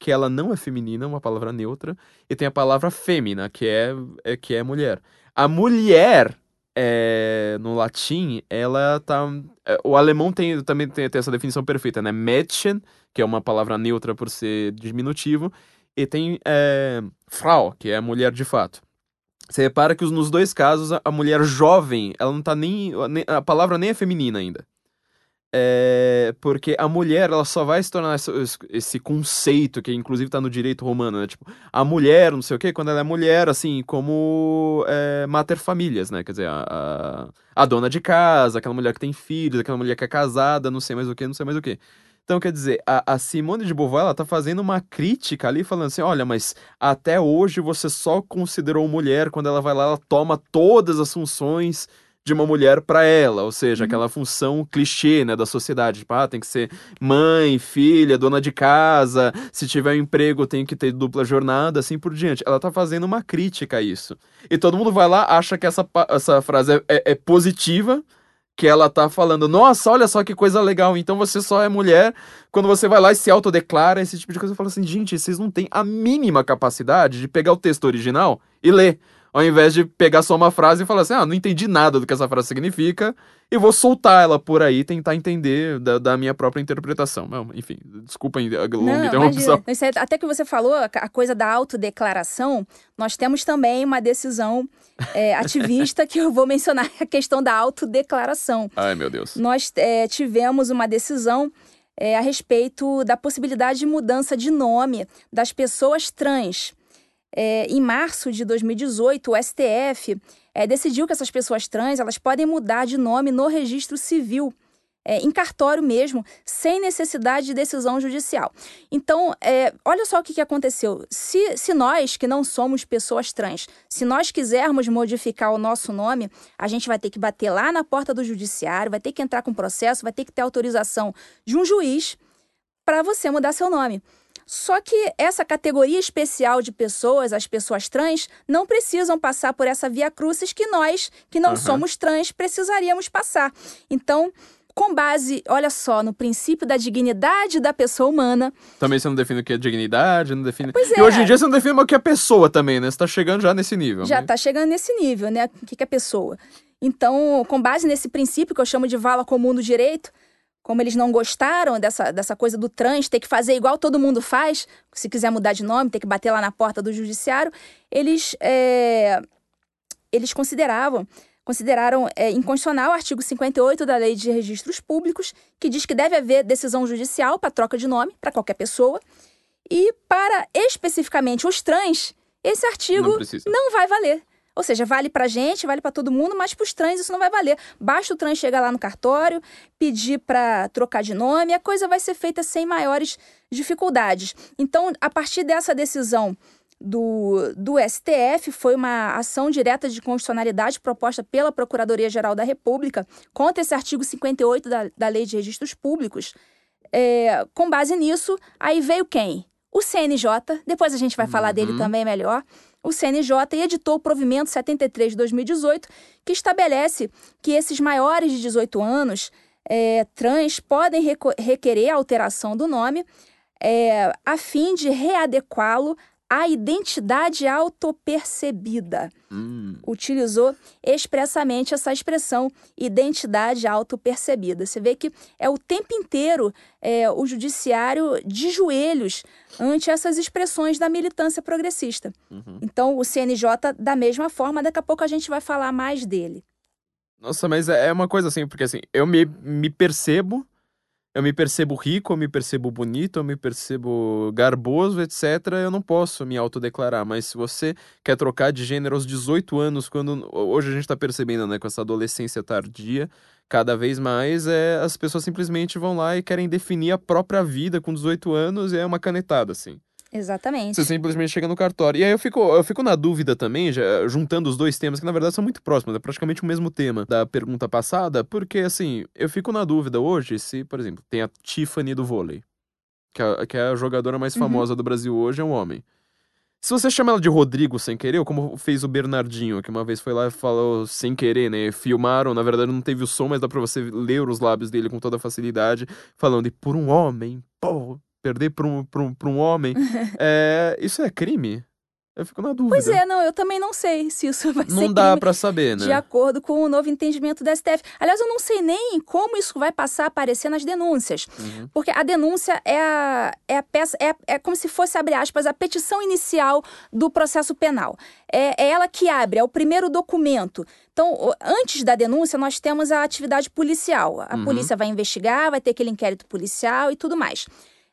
que ela não é feminina, é uma palavra neutra, e tem a palavra fêmina, que é, é que é mulher. A mulher é, no latim, ela tá. É, o alemão tem, também tem, tem, essa definição perfeita, né? Mädchen, que é uma palavra neutra por ser diminutivo, e tem é, Frau, que é mulher de fato. Você repara que nos dois casos a mulher jovem, ela não tá nem. A palavra nem é feminina ainda. É, porque a mulher ela só vai se tornar esse, conceito que inclusive está no direito romano, né? Tipo, a mulher, não sei o quê, quando ela é mulher, assim, como é, mater famílias, né? Quer dizer, a, a, a, dona de casa, aquela mulher que tem filhos, aquela mulher que é casada, não sei mais o que, não sei mais o que. Então, quer dizer, a, a, Simone de Beauvoir, ela tá fazendo uma crítica ali, falando assim, olha, mas até hoje você só considerou mulher quando ela vai lá, ela toma todas as funções de uma mulher para ela, ou seja, uhum. aquela função clichê, né, da sociedade, tipo, ah, tem que ser mãe, filha, dona de casa, se tiver um emprego tem que ter dupla jornada, assim por diante. Ela tá fazendo uma crítica a isso. E todo mundo vai lá, acha que essa, essa frase é, é, é positiva, que ela tá falando, nossa, olha só que coisa legal, então você só é mulher quando você vai lá e se autodeclara, esse tipo de coisa. Eu falo assim, gente, vocês não têm a mínima capacidade de pegar o texto original e ler ao invés de pegar só uma frase e falar assim, ah, não entendi nada do que essa frase significa, e vou soltar ela por aí, tentar entender da, da minha própria interpretação. Não, enfim, desculpa a longa interrupção. Imagina. Até que você falou a coisa da autodeclaração, nós temos também uma decisão é, <laughs> ativista que eu vou mencionar, a questão da autodeclaração. Ai, meu Deus. Nós é, tivemos uma decisão é, a respeito da possibilidade de mudança de nome das pessoas trans. É, em março de 2018, o STF é, decidiu que essas pessoas trans elas podem mudar de nome no registro civil. É, em cartório mesmo, sem necessidade de decisão judicial. Então, é, olha só o que, que aconteceu. Se, se nós, que não somos pessoas trans, se nós quisermos modificar o nosso nome, a gente vai ter que bater lá na porta do judiciário, vai ter que entrar com processo, vai ter que ter autorização de um juiz para você mudar seu nome. Só que essa categoria especial de pessoas, as pessoas trans, não precisam passar por essa via crucis que nós, que não uhum. somos trans, precisaríamos passar. Então, com base, olha só, no princípio da dignidade da pessoa humana. Também você não define o que é dignidade, não define. Pois é. E hoje em dia você não define o que é pessoa também, né? Você tá chegando já nesse nível. Já né? tá chegando nesse nível, né? O que é pessoa. Então, com base nesse princípio que eu chamo de vala comum do direito, como eles não gostaram dessa, dessa coisa do trans, ter que fazer igual todo mundo faz, se quiser mudar de nome, ter que bater lá na porta do judiciário, eles, é, eles consideravam consideraram é, inconstitucional o artigo 58 da Lei de Registros Públicos, que diz que deve haver decisão judicial para troca de nome para qualquer pessoa. E para especificamente os trans, esse artigo não, não vai valer. Ou seja, vale pra gente, vale para todo mundo, mas pros trans isso não vai valer. Basta o trans chegar lá no cartório, pedir para trocar de nome, a coisa vai ser feita sem maiores dificuldades. Então, a partir dessa decisão do, do STF, foi uma ação direta de constitucionalidade proposta pela Procuradoria-Geral da República contra esse artigo 58 da, da Lei de Registros Públicos. É, com base nisso, aí veio quem? O CNJ, depois a gente vai falar dele uhum. também melhor o CNJ editou o provimento 73 de 2018, que estabelece que esses maiores de 18 anos é, trans podem requerer a alteração do nome é, a fim de readequá-lo a identidade autopercebida. Hum. Utilizou expressamente essa expressão identidade autopercebida. Você vê que é o tempo inteiro é, o judiciário de joelhos ante essas expressões da militância progressista. Uhum. Então, o CNJ, da mesma forma, daqui a pouco a gente vai falar mais dele. Nossa, mas é, é uma coisa assim, porque assim, eu me, me percebo eu me percebo rico, eu me percebo bonito, eu me percebo garboso, etc., eu não posso me autodeclarar. Mas se você quer trocar de gênero aos 18 anos, quando hoje a gente está percebendo, né, com essa adolescência tardia, cada vez mais é, as pessoas simplesmente vão lá e querem definir a própria vida com 18 anos e é uma canetada, assim. Exatamente. Você simplesmente chega no cartório. E aí eu fico, eu fico na dúvida também, já, juntando os dois temas, que na verdade são muito próximos, é praticamente o mesmo tema da pergunta passada, porque assim, eu fico na dúvida hoje se, por exemplo, tem a Tiffany do vôlei, que é, que é a jogadora mais uhum. famosa do Brasil hoje, é um homem. Se você chama ela de Rodrigo sem querer, como fez o Bernardinho, que uma vez foi lá e falou sem querer, né? Filmaram, na verdade não teve o som, mas dá pra você ler os lábios dele com toda facilidade, falando, e por um homem, pô, perder para um, pra um, pra um homem, é, <laughs> isso é crime? Eu fico na dúvida. Pois é, não, eu também não sei se isso <laughs> vai Não ser dá crime pra saber, né? de acordo com o novo entendimento do STF. Aliás, eu não sei nem como isso vai passar a aparecer nas denúncias. Uhum. Porque a denúncia é a, é a peça, é, é como se fosse, abre aspas, a petição inicial do processo penal. É, é ela que abre, é o primeiro documento. Então, antes da denúncia, nós temos a atividade policial. A Uhum. polícia vai investigar, vai ter aquele inquérito policial e tudo mais.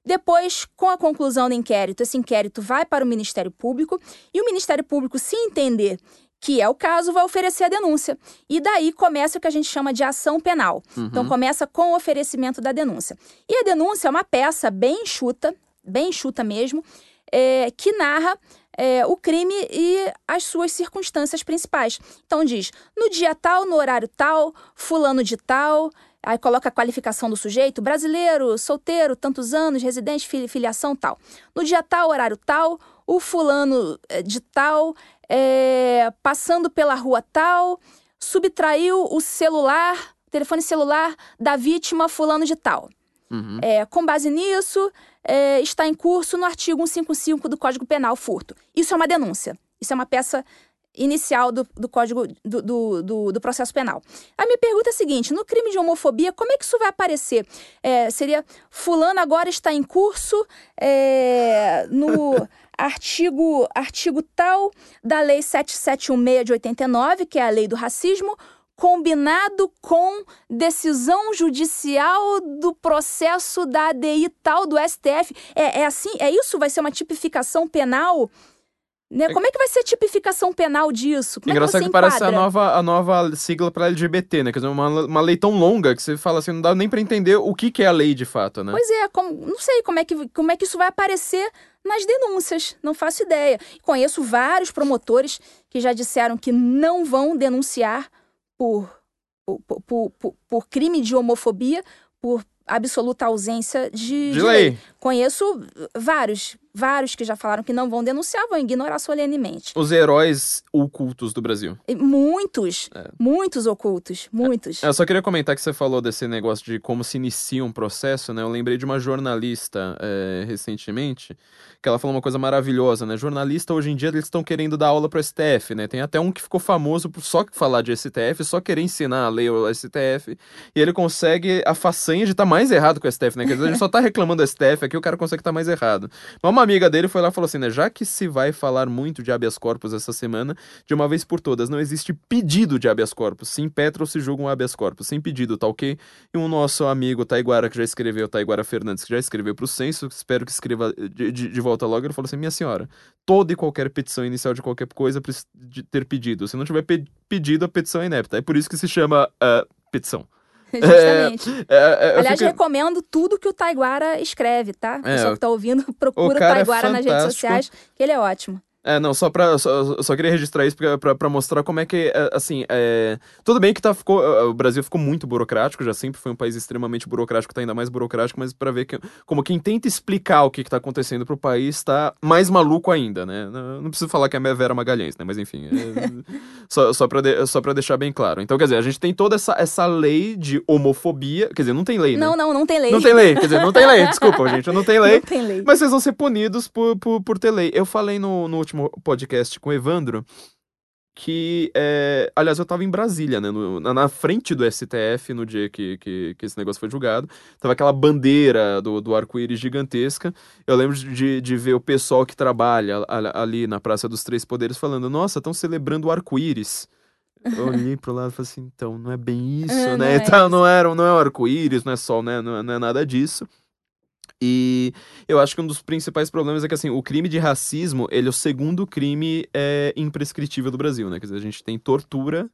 Depois, com a conclusão do inquérito, esse inquérito vai para o Ministério Público e o Ministério Público, se entender que é o caso, vai oferecer a denúncia. E daí começa o que a gente chama de ação penal. Então, Uhum. começa com o oferecimento da denúncia. E a denúncia é uma peça bem enxuta, bem enxuta mesmo, é, que narra é, o crime e as suas circunstâncias principais. Então, diz: no dia tal, no horário tal, fulano de tal. Aí coloca a qualificação do sujeito, brasileiro, solteiro, tantos anos, residente, fili- filiação tal. No dia tal, horário tal, o fulano eh, de tal, eh, passando pela rua tal, subtraiu o celular, telefone celular da vítima fulano de tal. Uhum. É, com base nisso, é, está em curso no artigo 155 do Código Penal furto. Isso é uma denúncia. Isso é uma peça inicial do, do Código do, do, do- do processo penal. A minha pergunta é a seguinte: no crime de homofobia, como é que isso vai aparecer? É, seria fulano agora está em curso é, no <laughs> artigo, artigo tal da Lei 7716 de 89, que é a lei do racismo, combinado com decisão judicial do processo da ADI tal do STF. É, é assim? É isso? Vai ser uma tipificação penal? Né? Como é que vai ser a tipificação penal disso? Como Engraçado é que, que parece a nova, a nova sigla pra LGBT, né? Quer dizer, uma, uma lei tão longa que você fala assim, não dá nem pra entender o que, que é a lei de fato, né? Pois é, como- não sei como é, que, como é que isso vai aparecer nas denúncias, não faço ideia. Conheço vários promotores que já disseram que não vão denunciar por, por, por- por- por- crime de homofobia, por absoluta ausência de, De lei. Conheço vários, vários que já falaram que não vão denunciar, vão ignorar solenemente. Os heróis ocultos do Brasil. Muitos, É. muitos ocultos, muitos. Eu só queria comentar que você falou desse negócio de como se inicia um processo, né? Eu lembrei de uma jornalista é, recentemente, que ela falou uma coisa maravilhosa, né? Jornalista, hoje em dia, eles estão querendo dar aula pro STF, né? Tem até um que ficou famoso por só falar de STF, só querer ensinar a ler o STF, e ele consegue a façanha de estar mais errado que o STF, né? Quer dizer, a gente só tá reclamando do STF, aqui o cara consegue estar mais errado. Mas uma amiga dele foi lá e falou assim, né? Já que se vai falar muito de habeas corpus essa semana, de uma vez por todas, não existe pedido de habeas corpus. Se impetra se julga um habeas corpus. Sem pedido, tá ok? E um nosso amigo Taiguara, que já escreveu, Taiguara Fernandes, que já escreveu pro censo, espero que escreva de, de, de volta logo, ele falou assim, minha senhora, toda e qualquer petição inicial de qualquer coisa precisa ter pedido. Se não tiver pe- pedido, a petição é inepta. É por isso que se chama ah, petição. <laughs> Justamente. É, é, eu Aliás, fico- recomendo tudo que o Taiguara escreve, tá? O É, pessoal que tá ouvindo, <laughs> procura o, cara é Taiguara nas redes sociais, que ele é ótimo. É, não, só pra. Só, só queria registrar isso pra, pra, pra mostrar como é que. é, Assim, é, tudo bem que tá, ficou, é, o Brasil ficou muito burocrático, já sempre foi um país extremamente burocrático, tá ainda mais burocrático, mas pra ver que, como quem tenta explicar o que, que tá acontecendo pro país tá mais maluco ainda, né? Não, não preciso falar que é a Vera Magalhães, né? Mas enfim. é, <laughs> só, só, pra de- só pra deixar bem claro. Então, quer dizer, a gente tem toda essa, essa lei de homofobia. Quer dizer, não tem lei, né? Não, não, não tem lei. Não tem lei, quer dizer, não tem lei, <laughs> desculpa, gente, não tem lei. Não tem lei. Mas vocês vão ser punidos por, por, por ter lei. Eu falei no, no último podcast com o Evandro que, é, aliás, eu tava em Brasília, né, no- na, frente do STF no dia que, que, que esse negócio foi julgado. Tava aquela bandeira do, do arco-íris gigantesca. Eu lembro de, de ver o pessoal que trabalha ali na Praça dos Três Poderes falando: Nossa, estão celebrando o arco-íris. Eu <laughs> olhei pro lado e falei assim, então, não é bem isso, Ah, não né? é então, não, era, não é arco-íris, não é sol, né? Não, é- não é nada disso. E eu acho que um dos principais problemas é que, assim, o crime de racismo, ele é o segundo crime é, imprescritível do Brasil, né? Quer dizer, a gente tem tortura,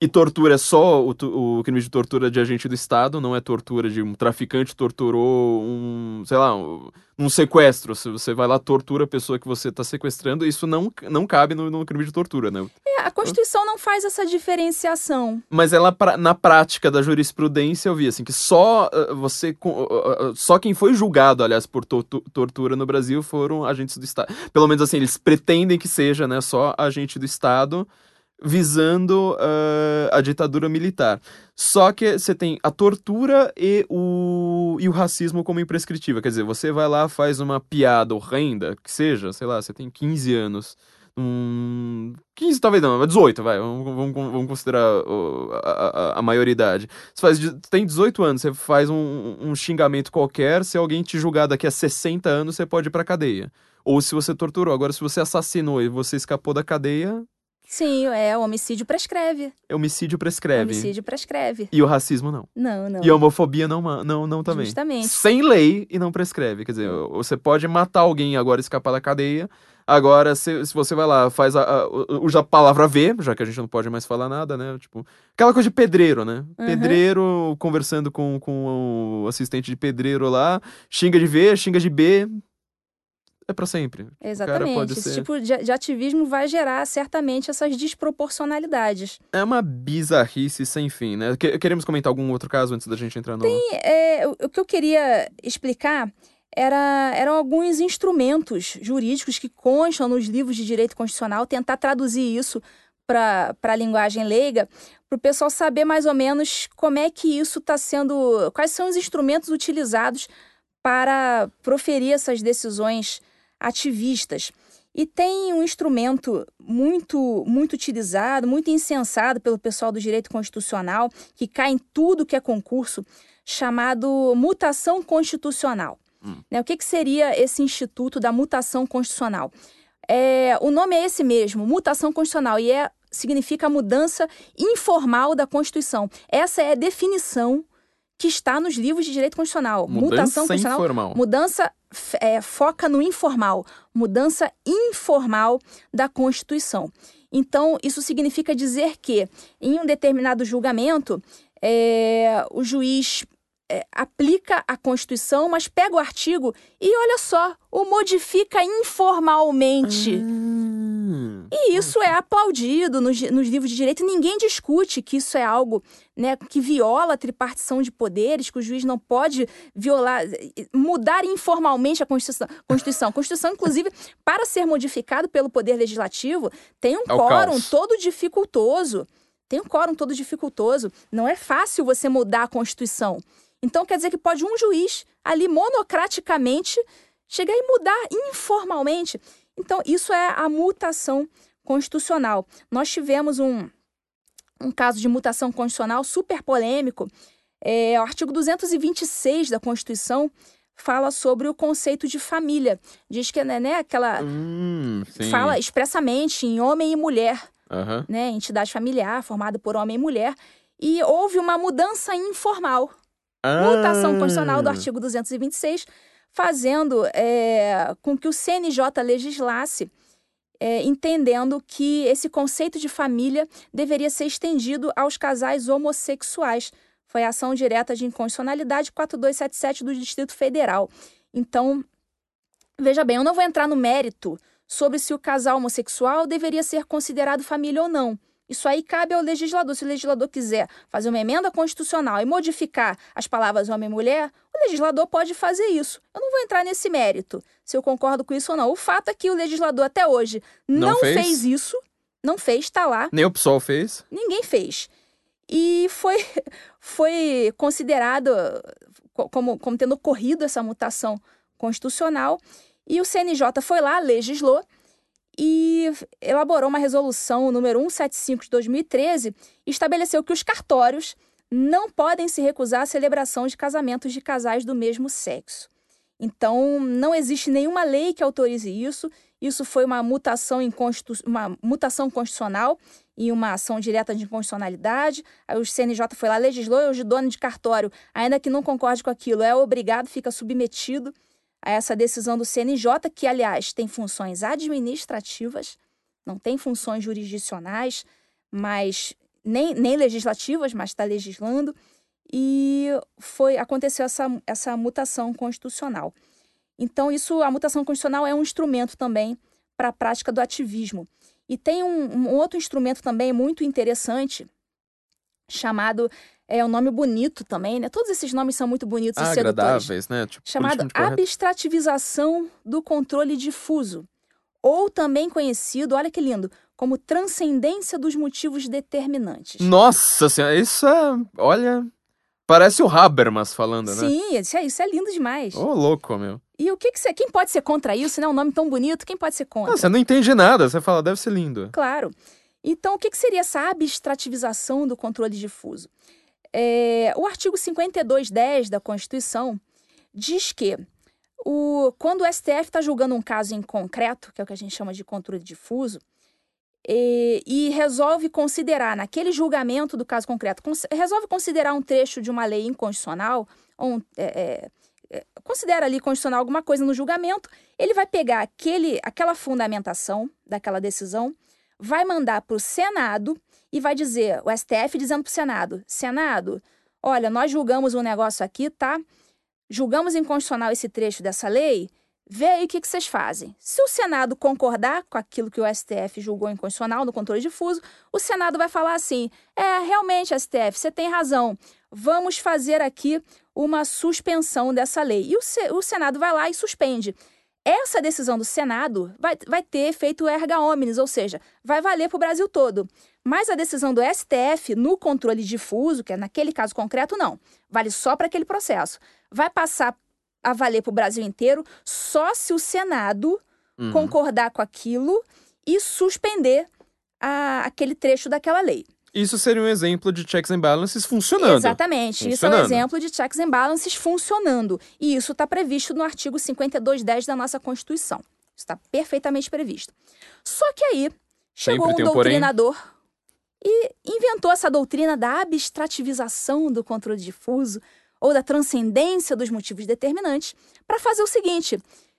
e tortura é só o, o crime de tortura de agente do Estado, não é tortura de um traficante torturou um, sei lá, um, um sequestro. Se você vai lá, tortura a pessoa que você tá sequestrando, isso não, não cabe no, no crime de tortura, né? É, a Constituição não faz essa diferenciação. Mas ela, pra- na prática da jurisprudência, eu vi assim que só ah, você. ah, ah, Só quem foi julgado, aliás, por to- tortura no Brasil foram agentes do Estado. Pelo menos assim, eles pretendem que seja, né? Só agente do Estado. Visando uh, a ditadura militar. Só que você tem a tortura e o, e o racismo como imprescritível. Quer dizer, você vai lá, faz uma piada horrenda, que seja, sei lá, você tem 15 anos. Um, 15 talvez não, mas 18, vai, vamos, vamos, vamos considerar a, a, a, maioridade. Você faz, tem 18 anos, você faz um, um xingamento qualquer, se alguém te julgar daqui a 60 anos, você pode ir pra cadeia. Ou se você torturou. Agora, se você assassinou e você escapou da cadeia, Sim, é, o homicídio prescreve. É homicídio prescreve. Homicídio prescreve. E o racismo não. Não, não. E a homofobia não, não, não também. Justamente. Sem lei e não prescreve. Quer dizer, você pode matar alguém agora escapar da cadeia. Agora, se, se você vai lá, faz a, a, a, a palavra V, já que a gente não pode mais falar nada, né? Tipo, aquela coisa de pedreiro, né? Uhum. Pedreiro conversando com, com o assistente de pedreiro lá, xinga de V, xinga de B, é para sempre. Exatamente. Esse ser... tipo de, de, ativismo vai gerar certamente essas desproporcionalidades. É uma bizarrice sem fim, né? Queremos comentar algum outro caso antes da gente entrar no. Tem. É, o, o que eu queria explicar era, eram alguns instrumentos jurídicos que constam nos livros de direito constitucional, tentar traduzir isso para a linguagem leiga, para o pessoal saber mais ou menos como é que isso está sendo. quais são os instrumentos utilizados para proferir essas decisões ativistas. E tem um instrumento muito, muito utilizado, muito insensado pelo pessoal do direito constitucional, que cai em tudo que é concurso, chamado mutação constitucional. Hum. Né, o que, que seria esse instituto da mutação constitucional? É, o nome é esse mesmo, mutação constitucional, e é, significa mudança informal da Constituição. Essa é a definição que está nos livros de direito constitucional. Mudança Mutação constitucional. Informal. Mudança é, foca no informal. Mudança informal da Constituição. Então, isso significa dizer que, em um determinado julgamento, é, o juiz é, aplica a Constituição, mas pega o artigo e olha só, o modifica informalmente. Hum. E isso é aplaudido nos, nos livros de direito. Ninguém discute que isso é algo né, que viola a tripartição de poderes, que o juiz não pode violar, mudar informalmente a Constituição. Constituição, a Constituição inclusive, para ser modificado pelo Poder Legislativo, tem um é quórum todo dificultoso. Tem um quórum todo dificultoso. Não é fácil você mudar a Constituição. Então quer dizer que pode um juiz ali monocraticamente chegar e mudar informalmente. Então isso é a mutação constitucional. Nós tivemos um, um caso de mutação constitucional super polêmico. É, o artigo 226 da Constituição fala sobre o conceito de família. Diz que né, né aquela hum, fala expressamente em homem e mulher, uhum. né, entidade familiar formada por homem e mulher, e houve uma mudança informal ah. mutação constitucional do artigo 226, fazendo é, com que o CNJ legislasse, é, entendendo que esse conceito de família deveria ser estendido aos casais homossexuais. Foi a ação direta de inconstitucionalidade 4277 do Distrito Federal. Então, veja bem, eu não vou entrar no mérito sobre se o casal homossexual deveria ser considerado família ou não. Isso aí cabe ao legislador. Se o legislador quiser fazer uma emenda constitucional e modificar as palavras homem e mulher, o legislador pode fazer isso. Eu não vou entrar nesse mérito, se eu concordo com isso ou não. O fato é que o legislador até hoje não, não fez? fez? isso, não fez, está lá. Nem o PSOL fez? Ninguém fez. E foi, <laughs> foi considerado como, como tendo ocorrido essa mutação constitucional. E o CNJ foi lá, legislou e elaborou uma resolução número 175 de 2013 e estabeleceu que os cartórios não podem se recusar à celebração de casamentos de casais do mesmo sexo. Então, não existe nenhuma lei que autorize isso. Isso foi uma mutação, em constitu... uma mutação constitucional e uma ação direta de inconstitucionalidade. Aí o CNJ foi lá, legislou e o dono de cartório, ainda que não concorde com aquilo, é obrigado, fica submetido a essa decisão do CNJ, que, aliás, tem funções administrativas, não tem funções jurisdicionais, mas nem, nem legislativas, mas está legislando, e foi aconteceu essa, essa mutação constitucional. Então, isso, a mutação constitucional é um instrumento também para a prática do ativismo. E tem um, um outro instrumento também muito interessante, chamado é um nome bonito também, né? Todos esses nomes são muito bonitos ah, e agradáveis, né? Tipo, chamado abstrativização do controle difuso, ou também conhecido, olha que lindo, como transcendência dos motivos determinantes. Nossa senhora, isso é. Olha. Parece o Habermas falando, né? Sim, isso é, isso é lindo demais. Ô, louco, meu. E o que, que você. Quem pode ser contra isso, né? Um nome tão bonito, quem pode ser contra? Ah, você não entende nada, você fala, deve ser lindo. Claro. Então, o que, que seria essa abstrativização do controle difuso? É, o artigo 5210 da Constituição diz que o, quando o STF está julgando um caso em concreto, que é o que a gente chama de controle difuso, e, e, resolve considerar, naquele julgamento do caso concreto, cons resolve considerar um trecho de uma lei inconstitucional, ou um, é, é, é, considera ali constitucional alguma coisa no julgamento, ele vai pegar aquele, aquela fundamentação daquela decisão, vai mandar para o Senado e vai dizer, o STF dizendo para o Senado, Senado, olha, nós julgamos um negócio aqui, tá? Julgamos inconstitucional esse trecho dessa lei, Vê aí o que, vocês fazem. Se o Senado concordar com aquilo que o STF julgou inconstitucional no controle difuso, o Senado vai falar assim: é, realmente, STF, você tem razão. Vamos fazer aqui uma suspensão dessa lei. E o, o Senado vai lá e suspende. Essa decisão do Senado vai, vai ter efeito erga omnes, ou seja, vai valer para o Brasil todo. Mas a decisão do STF no controle difuso, que é naquele caso concreto, não. Vale só para aquele processo. Vai passar a valer para o Brasil inteiro só se o Senado uhum. concordar com aquilo e suspender a, aquele trecho daquela lei. Isso seria um exemplo de checks and balances funcionando. Exatamente. Funcionando. Isso é um exemplo de checks and balances funcionando. E isso está previsto no artigo 5210 da nossa Constituição. Está perfeitamente previsto. Só que aí chegou Sempre um doutrinador porém. E inventou essa doutrina da abstrativização do controle difuso, ou da transcendência dos motivos determinantes para fazer o seguinte: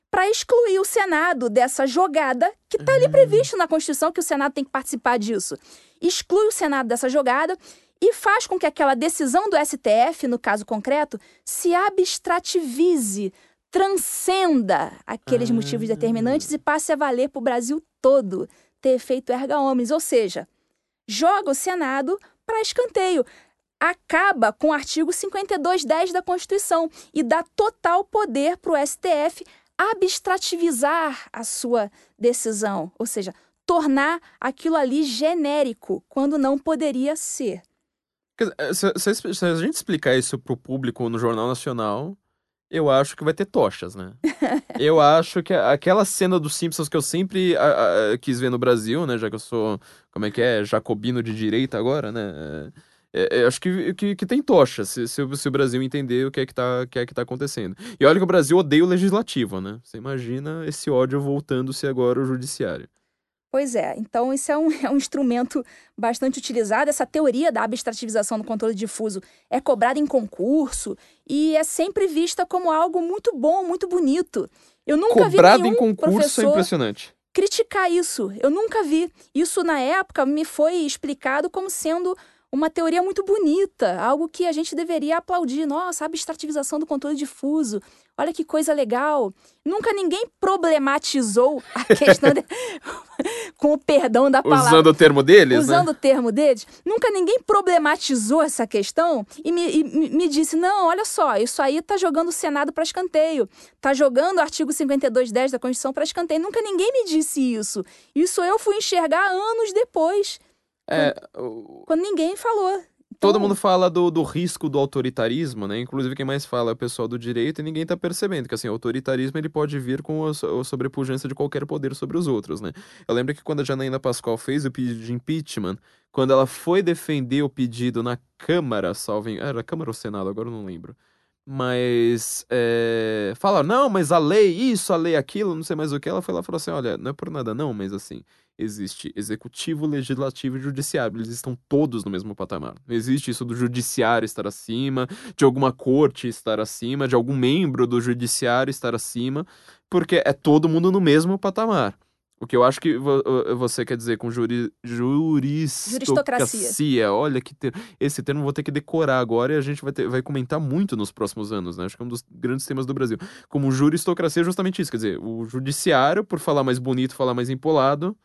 para excluir o Senado dessa jogada que está ali previsto na Constituição que o Senado tem que participar disso. Exclui o Senado dessa jogada e faz com que aquela decisão do STF, no caso concreto, se abstrativize, transcenda aqueles motivos determinantes e passe a valer para o Brasil todo, ter efeito erga omnes, ou seja, joga o Senado para escanteio acaba com o artigo 5210 da Constituição e dá total poder para o STF abstrativizar a sua decisão, ou seja, tornar aquilo ali genérico, quando não poderia ser. Se, se, se a gente explicar isso para o público no Jornal Nacional, eu acho que vai ter tochas, né? <laughs> eu acho que aquela cena dos Simpsons que eu sempre a, a, quis ver no Brasil, né? Já que eu sou, como é que é, jacobino de direita agora, né? É, é, acho que, que, que, tem tocha, se, se, se, o Brasil entender o que é que, tá, que é que tá acontecendo. E olha que o Brasil odeia o legislativo, né? Você imagina esse ódio voltando-se agora ao judiciário. Pois é, então isso é um, <laughs> é um instrumento bastante utilizado. Essa teoria da abstrativização do controle difuso é cobrada em concurso e é sempre vista como algo muito bom, muito bonito. Eu nunca Cobrado vi nenhum em concurso é impressionante. criticar isso. Eu nunca vi. Isso, na época, me foi explicado como sendo uma teoria muito bonita, algo que a gente deveria aplaudir. Nossa, abstrativização do controle difuso. Olha que coisa legal. Nunca ninguém problematizou a <laughs> questão de... com o perdão da palavra. Usando o termo deles, né? Usando né? o termo deles. Nunca ninguém problematizou essa questão e me, e me disse, não, olha só, isso aí tá jogando o Senado para escanteio. Tá jogando o artigo 5210 da Constituição para escanteio. Nunca ninguém me disse isso. Isso eu fui enxergar anos depois. É, quando, quando ninguém falou. Todo mundo fala do, do risco do autoritarismo, né? Inclusive quem mais fala é o pessoal do direito e ninguém tá percebendo que assim, o autoritarismo ele pode vir com a, a sobrepujância de qualquer poder sobre os outros, né? Eu lembro que quando a Janaína Pascoal fez o pedido de impeachment, quando ela foi defender o pedido na Câmara, salve, era Câmara ou Senado, agora eu não lembro. Mas é, falaram, não, mas a lei isso, a lei aquilo, não sei mais o que. Ela foi lá e falou assim: olha, não é por nada, não, mas assim, existe executivo, legislativo e judiciário. Eles estão todos no mesmo patamar. Não existe isso do judiciário estar acima, de alguma corte estar acima, de algum membro do judiciário estar acima, porque é todo mundo no mesmo patamar. O que eu acho que você quer dizer com juri, juristocracia. Olha que ter, esse termo eu vou ter que decorar agora e a gente vai, ter, vai comentar muito nos próximos anos, né? Acho que é um dos grandes temas do Brasil. Como juristocracia é justamente isso, quer dizer, o judiciário, por falar mais bonito, falar mais empolado,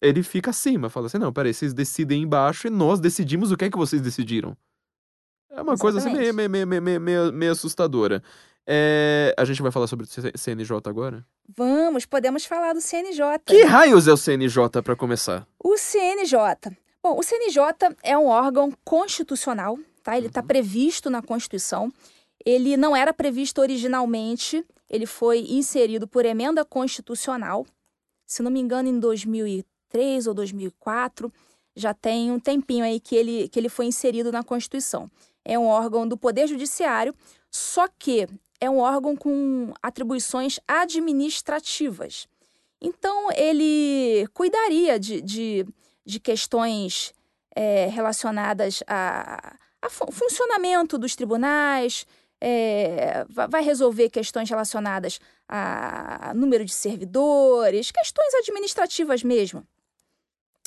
ele fica acima, fala assim, não, peraí, vocês decidem embaixo e nós decidimos o que é que vocês decidiram. É uma Exatamente. coisa assim meio, meio, meio, meio, meio assustadora. É, a gente vai falar sobre o CNJ agora? Vamos, podemos falar do CNJ. Que raios é o CNJ para começar? O CNJ. Bom, o CNJ é um órgão constitucional, tá? Ele está uhum. previsto na Constituição. Ele não era previsto originalmente, ele foi inserido por emenda constitucional. Se não me engano, em 2003 ou 2004, já tem um tempinho aí que ele, que ele foi inserido na Constituição. É um órgão do Poder Judiciário, só que é um órgão com atribuições administrativas. Então, ele cuidaria de, de, de questões é, relacionadas a, funcionamento dos tribunais, é, vai resolver questões relacionadas a número de servidores, questões administrativas mesmo.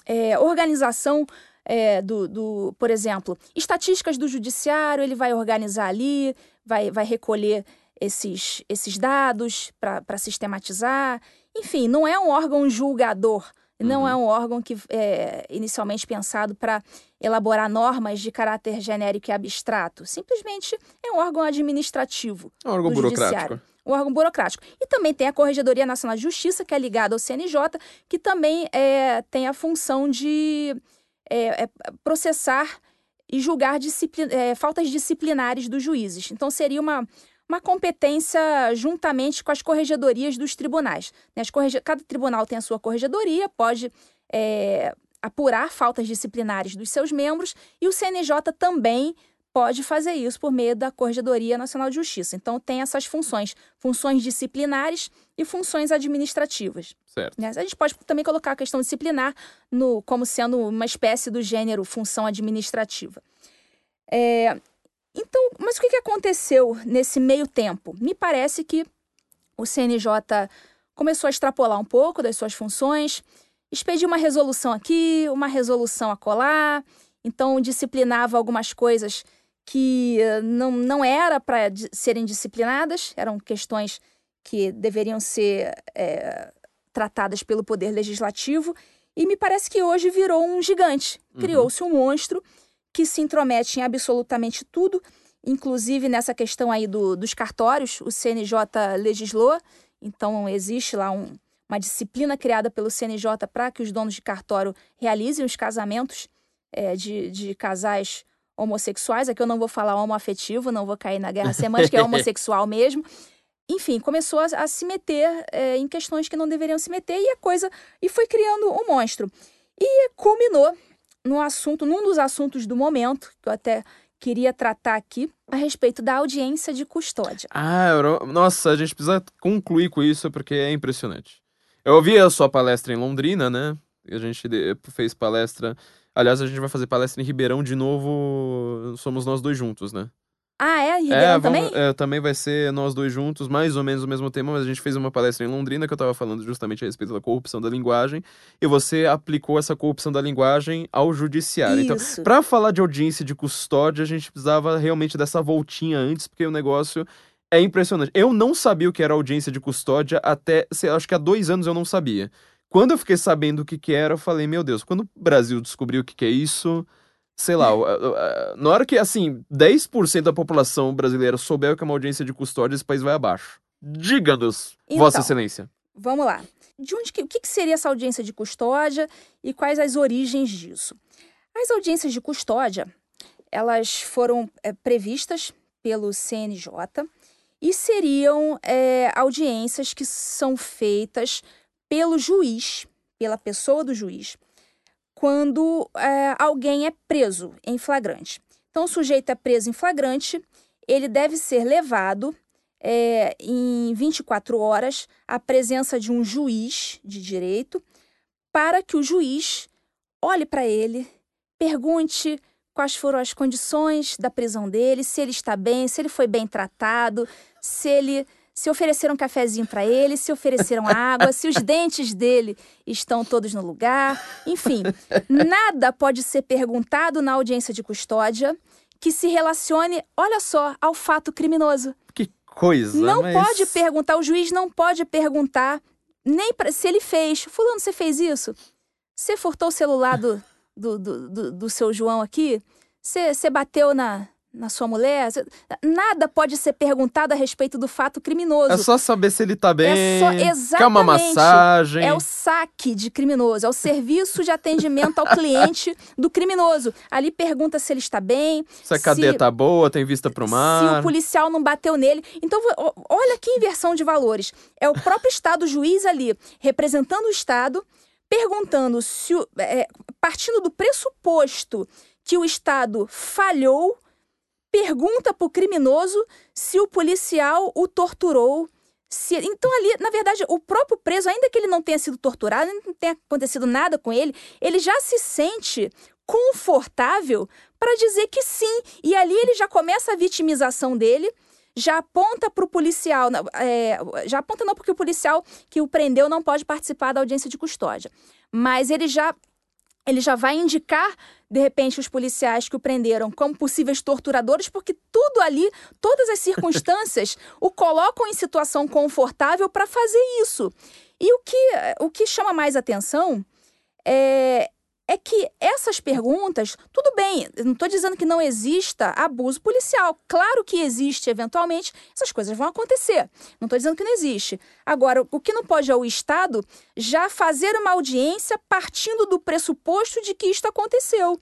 É, organização é, do, do, por exemplo, estatísticas do judiciário, ele vai organizar ali, vai, vai recolher esses, esses dados para sistematizar. Enfim, não é um órgão julgador, não é uhum. é um órgão que é inicialmente pensado para elaborar normas de caráter genérico e abstrato. Simplesmente é um órgão administrativo. É um órgão burocrático. Um órgão burocrático. E também tem a Corregedoria Nacional de Justiça, que é ligada ao CNJ, que também é, tem a função de é, é, processar e julgar é, faltas disciplinares dos juízes. Então, seria uma, uma competência juntamente com as corregedorias dos tribunais. Né? Correge... Cada tribunal tem a sua corregedoria, pode é, apurar faltas disciplinares dos seus membros, e o CNJ também pode fazer isso por meio da Corregedoria Nacional de Justiça. Então, tem essas funções, funções disciplinares e funções administrativas. Certo. Né? A gente pode também colocar a questão disciplinar no, como sendo uma espécie do gênero função administrativa. É, então, mas o que aconteceu nesse meio tempo? Me parece que o CNJ começou a extrapolar um pouco das suas funções, expediu uma resolução aqui, uma resolução acolá, então disciplinava algumas coisas que eh, não, não era para serem disciplinadas, eram questões que deveriam ser é, tratadas pelo Poder Legislativo, e me parece que hoje virou um gigante. Uhum. Criou-se um monstro que se intromete em absolutamente tudo, inclusive nessa questão aí do, dos cartórios, o CNJ legislou, então existe lá um, uma disciplina criada pelo CNJ para que os donos de cartório realizem os casamentos é, de, de casais homossexuais, aqui eu não vou falar homoafetivo, não vou cair na guerra semântica, é homossexual <laughs> mesmo. Enfim, começou a, a se meter é, em questões que não deveriam se meter e a coisa. e foi criando um monstro. E culminou no assunto, num dos assuntos do momento, que eu até queria tratar aqui, a respeito da audiência de custódia. Ah, nossa, a gente precisa concluir com isso porque é impressionante. Eu ouvi a sua palestra em Londrina, né? A gente fez palestra Aliás, a gente vai fazer palestra em Ribeirão de novo. Somos nós dois juntos, né? Ah, é? Ribeirão é, também? É, também vai ser nós dois juntos, mais ou menos o mesmo tema, mas a gente fez uma palestra em Londrina que eu tava falando justamente a respeito da corrupção da linguagem, e você aplicou essa corrupção da linguagem ao judiciário. Então, Isso. Então, para falar de audiência de custódia, a gente precisava realmente dessa voltinha antes, porque o negócio é impressionante. Eu não sabia o que era audiência de custódia até, acho que há dois anos eu não sabia. Quando eu fiquei sabendo o que, que era, eu falei, meu Deus, quando o Brasil descobriu o que, que é isso, sei lá, na hora que, assim, 10% da população brasileira souber o que é uma audiência de custódia, esse país vai abaixo. Diga-nos, então, Vossa Excelência. Vamos lá. De onde que, o que, que seria essa audiência de custódia e quais as origens disso? As audiências de custódia, elas foram é, previstas pelo CNJ e seriam é, audiências que são feitas pelo juiz, pela pessoa do juiz, quando é, alguém é preso em flagrante. Então, o sujeito é preso em flagrante, ele deve ser levado é, em 24 horas à presença de um juiz de direito, para que o juiz olhe para ele, pergunte quais foram as condições da prisão dele, se ele está bem, se ele foi bem tratado, se ele se ofereceram um cafezinho para ele, se ofereceram água, se os <laughs> dentes dele estão todos no lugar. Enfim, nada pode ser perguntado na audiência de custódia que se relacione, olha só, ao fato criminoso. Que coisa! Não mas... pode perguntar, o juiz não pode perguntar nem pra, se ele fez. Fulano, você fez isso? Você furtou o celular do, do, do, do, do seu João aqui? Você, você bateu na, na sua mulher. Nada pode ser perguntado a respeito do fato criminoso. É só saber se ele tá bem. É só, exatamente. Quer uma massagem. É o saque de criminoso, é o serviço de atendimento ao cliente do criminoso. Ali pergunta se ele está bem. Se a cadeia se, tá boa, tem vista pro mar. Se o policial não bateu nele. Então, olha que inversão de valores. É o próprio Estado juiz ali, representando o Estado, perguntando se. É, partindo do pressuposto que o Estado falhou pergunta para o criminoso se o policial o torturou. Se... Então, ali, na verdade, o próprio preso, ainda que ele não tenha sido torturado, não tenha acontecido nada com ele, ele já se sente confortável para dizer que sim. E ali ele já começa a vitimização dele, já aponta para o policial, é, já aponta não porque o policial que o prendeu não pode participar da audiência de custódia, mas ele já ele já vai indicar, de repente, os policiais que o prenderam como possíveis torturadores, porque tudo ali, todas as circunstâncias, <laughs> o colocam em situação confortável para fazer isso. E o que, o que chama mais atenção é, é que essas perguntas, tudo bem, não estou dizendo que não exista abuso policial. Claro que existe, eventualmente, essas coisas vão acontecer. Não estou dizendo que não existe. Agora, o que não pode é o Estado já fazer uma audiência partindo do pressuposto de que isto aconteceu.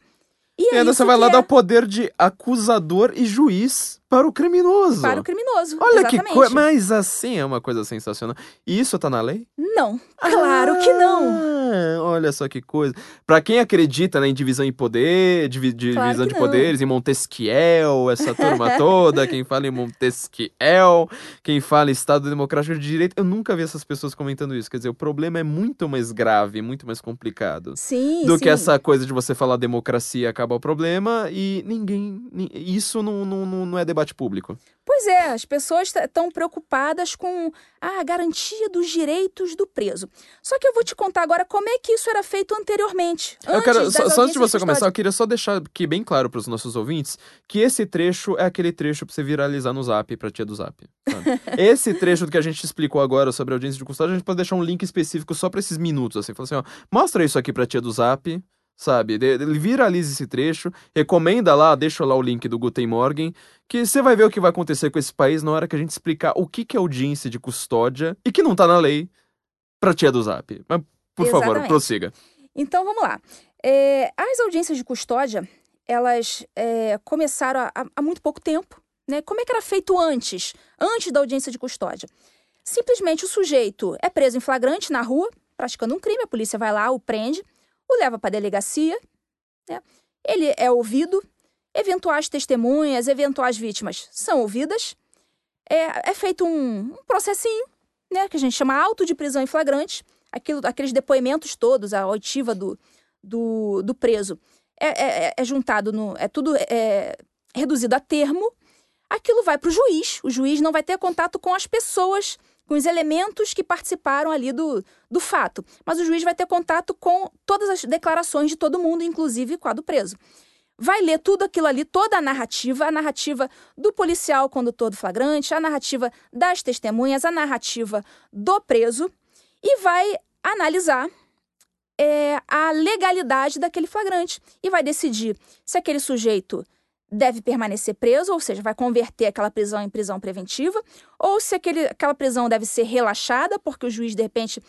E, é e ainda você vai lá é... dar o poder de acusador e juiz para o criminoso. Para o criminoso. Olha exatamente. que coisa. Mas assim é uma coisa sensacional. E isso tá na lei? Não. Claro ah, que não. Ah, olha só que coisa. Para quem acredita né, em divisão em poder, divi divisão claro de não. poderes, em Montesquiel, essa turma <laughs> toda, quem fala em Montesquiel, quem fala em Estado Democrático de Direito, eu nunca vi essas pessoas comentando isso. Quer dizer, o problema é muito mais grave, muito mais complicado. Sim. Do sim. que essa coisa de você falar democracia acaba o problema e ninguém. Isso não, não, não é debate público. Pois é, as pessoas estão preocupadas com a garantia dos direitos do preso. Só que eu vou te contar agora como é que isso era feito anteriormente. eu quero, só, só antes de você começar, eu queria só deixar aqui bem claro para os nossos ouvintes que esse trecho é aquele trecho para você viralizar no Zap, para tia do Zap. <laughs> esse trecho do que a gente explicou agora sobre a audiência de custódia, a gente pode deixar um link específico só para esses minutos, assim, falar assim, ó, mostra isso aqui para tia do Zap sabe? Ele viraliza esse trecho, recomenda lá, deixa lá o link do Guten Morgen, que você vai ver o que vai acontecer com esse país na hora que a gente explicar o que, que é audiência de custódia e que não tá na lei pra tia do Zap. Mas, por Exatamente. favor, prossiga. Então, vamos lá. É, as audiências de custódia, elas é, começaram há, há muito pouco tempo. Né? Como é que era feito antes, antes da audiência de custódia? Simplesmente o sujeito é preso em flagrante na rua, praticando um crime, a polícia vai lá, o prende, o leva para a delegacia, né? ele é ouvido, eventuais testemunhas, eventuais vítimas são ouvidas, é, é feito um, um, processinho, né, que a gente chama auto de prisão em flagrante, aquilo, aqueles depoimentos todos, a oitiva do, do, do preso, é, é, é, juntado, no, é tudo é, reduzido a termo, aquilo vai para o juiz, o juiz não vai ter contato com as pessoas com os elementos que participaram ali do, do fato. Mas o juiz vai ter contato com todas as declarações de todo mundo, inclusive com a do preso. Vai ler tudo aquilo ali, toda a narrativa, a narrativa do policial condutor do flagrante, a narrativa das testemunhas, a narrativa do preso, e vai analisar é, a legalidade daquele flagrante. E vai decidir se aquele sujeito deve permanecer preso, ou seja, vai converter aquela prisão em prisão preventiva, ou se aquele, aquela prisão deve ser relaxada, porque o juiz, de repente,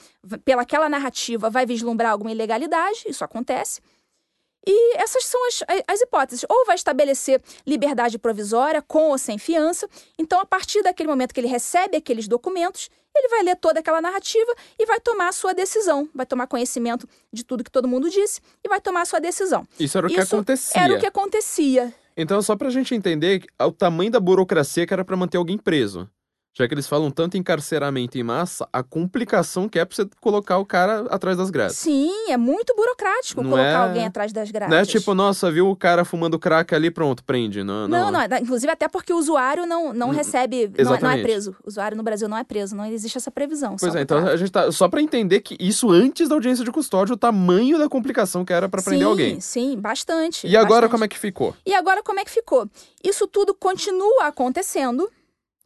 pelaquela narrativa, vai vislumbrar alguma ilegalidade, isso acontece. E essas são as, as hipóteses. Ou vai estabelecer liberdade provisória, com ou sem fiança. Então, a partir daquele momento que ele recebe aqueles documentos, ele vai ler toda aquela narrativa e vai tomar a sua decisão. Vai tomar conhecimento de tudo que todo mundo disse e vai tomar a sua decisão. Isso era o que acontecia. Era o que acontecia. Então, só pra gente entender o tamanho da burocracia que era para manter alguém preso. Já que eles falam tanto em encarceramento em massa, a complicação que é pra você colocar o cara atrás das grades. Sim, é muito burocrático não colocar é... alguém atrás das grades. Não é tipo, nossa, viu o cara fumando crack ali, pronto, prende. Não, não, não. não inclusive até porque o usuário não, não hum, recebe, não, é, não, é preso. O usuário no Brasil não é preso, não existe essa previsão. Pois é, então a gente tá. Só pra entender que isso antes da audiência de custódia, o tamanho da complicação que era para prender alguém. Sim, bastante. E agora bastante. como é que ficou? E agora como é que ficou? Isso tudo continua acontecendo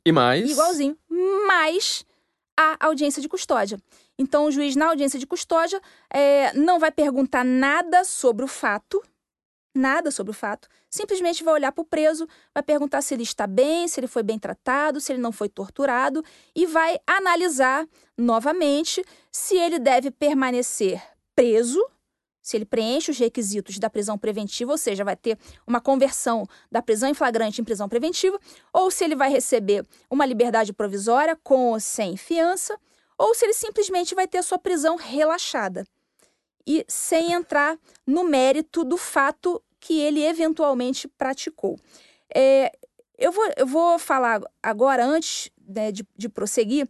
e mais? Igualzinho. Mais a audiência de custódia. Então, o juiz, na audiência de custódia, é, não vai perguntar nada sobre o fato, nada sobre o fato. Simplesmente vai olhar para o preso, vai perguntar se ele está bem, se ele foi bem tratado, se ele não foi torturado e vai analisar novamente se ele deve permanecer preso, se ele preenche os requisitos da prisão preventiva, ou seja, vai ter uma conversão da prisão em flagrante em prisão preventiva, ou se ele vai receber uma liberdade provisória com ou sem fiança, ou se ele simplesmente vai ter a sua prisão relaxada e sem entrar no mérito do fato que ele eventualmente praticou. É, eu, vou, eu vou falar agora, antes né, de, de prosseguir,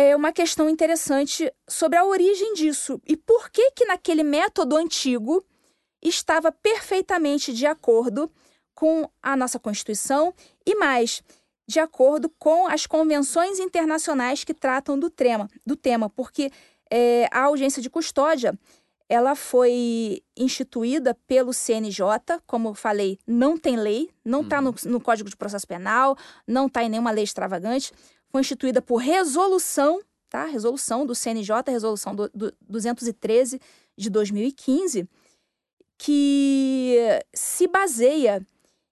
é uma questão interessante sobre a origem disso e por que que naquele método antigo estava perfeitamente de acordo com a nossa Constituição e mais de acordo com as convenções internacionais que tratam do tema, do tema porque é, a audiência de custódia ela foi instituída pelo CNJ, como falei, não tem lei, não está no, uhum. no, Código de Processo Penal, não está em nenhuma lei extravagante, foi instituída por resolução, tá? Resolução do CNJ, resolução do, do 213 de 2015, que se baseia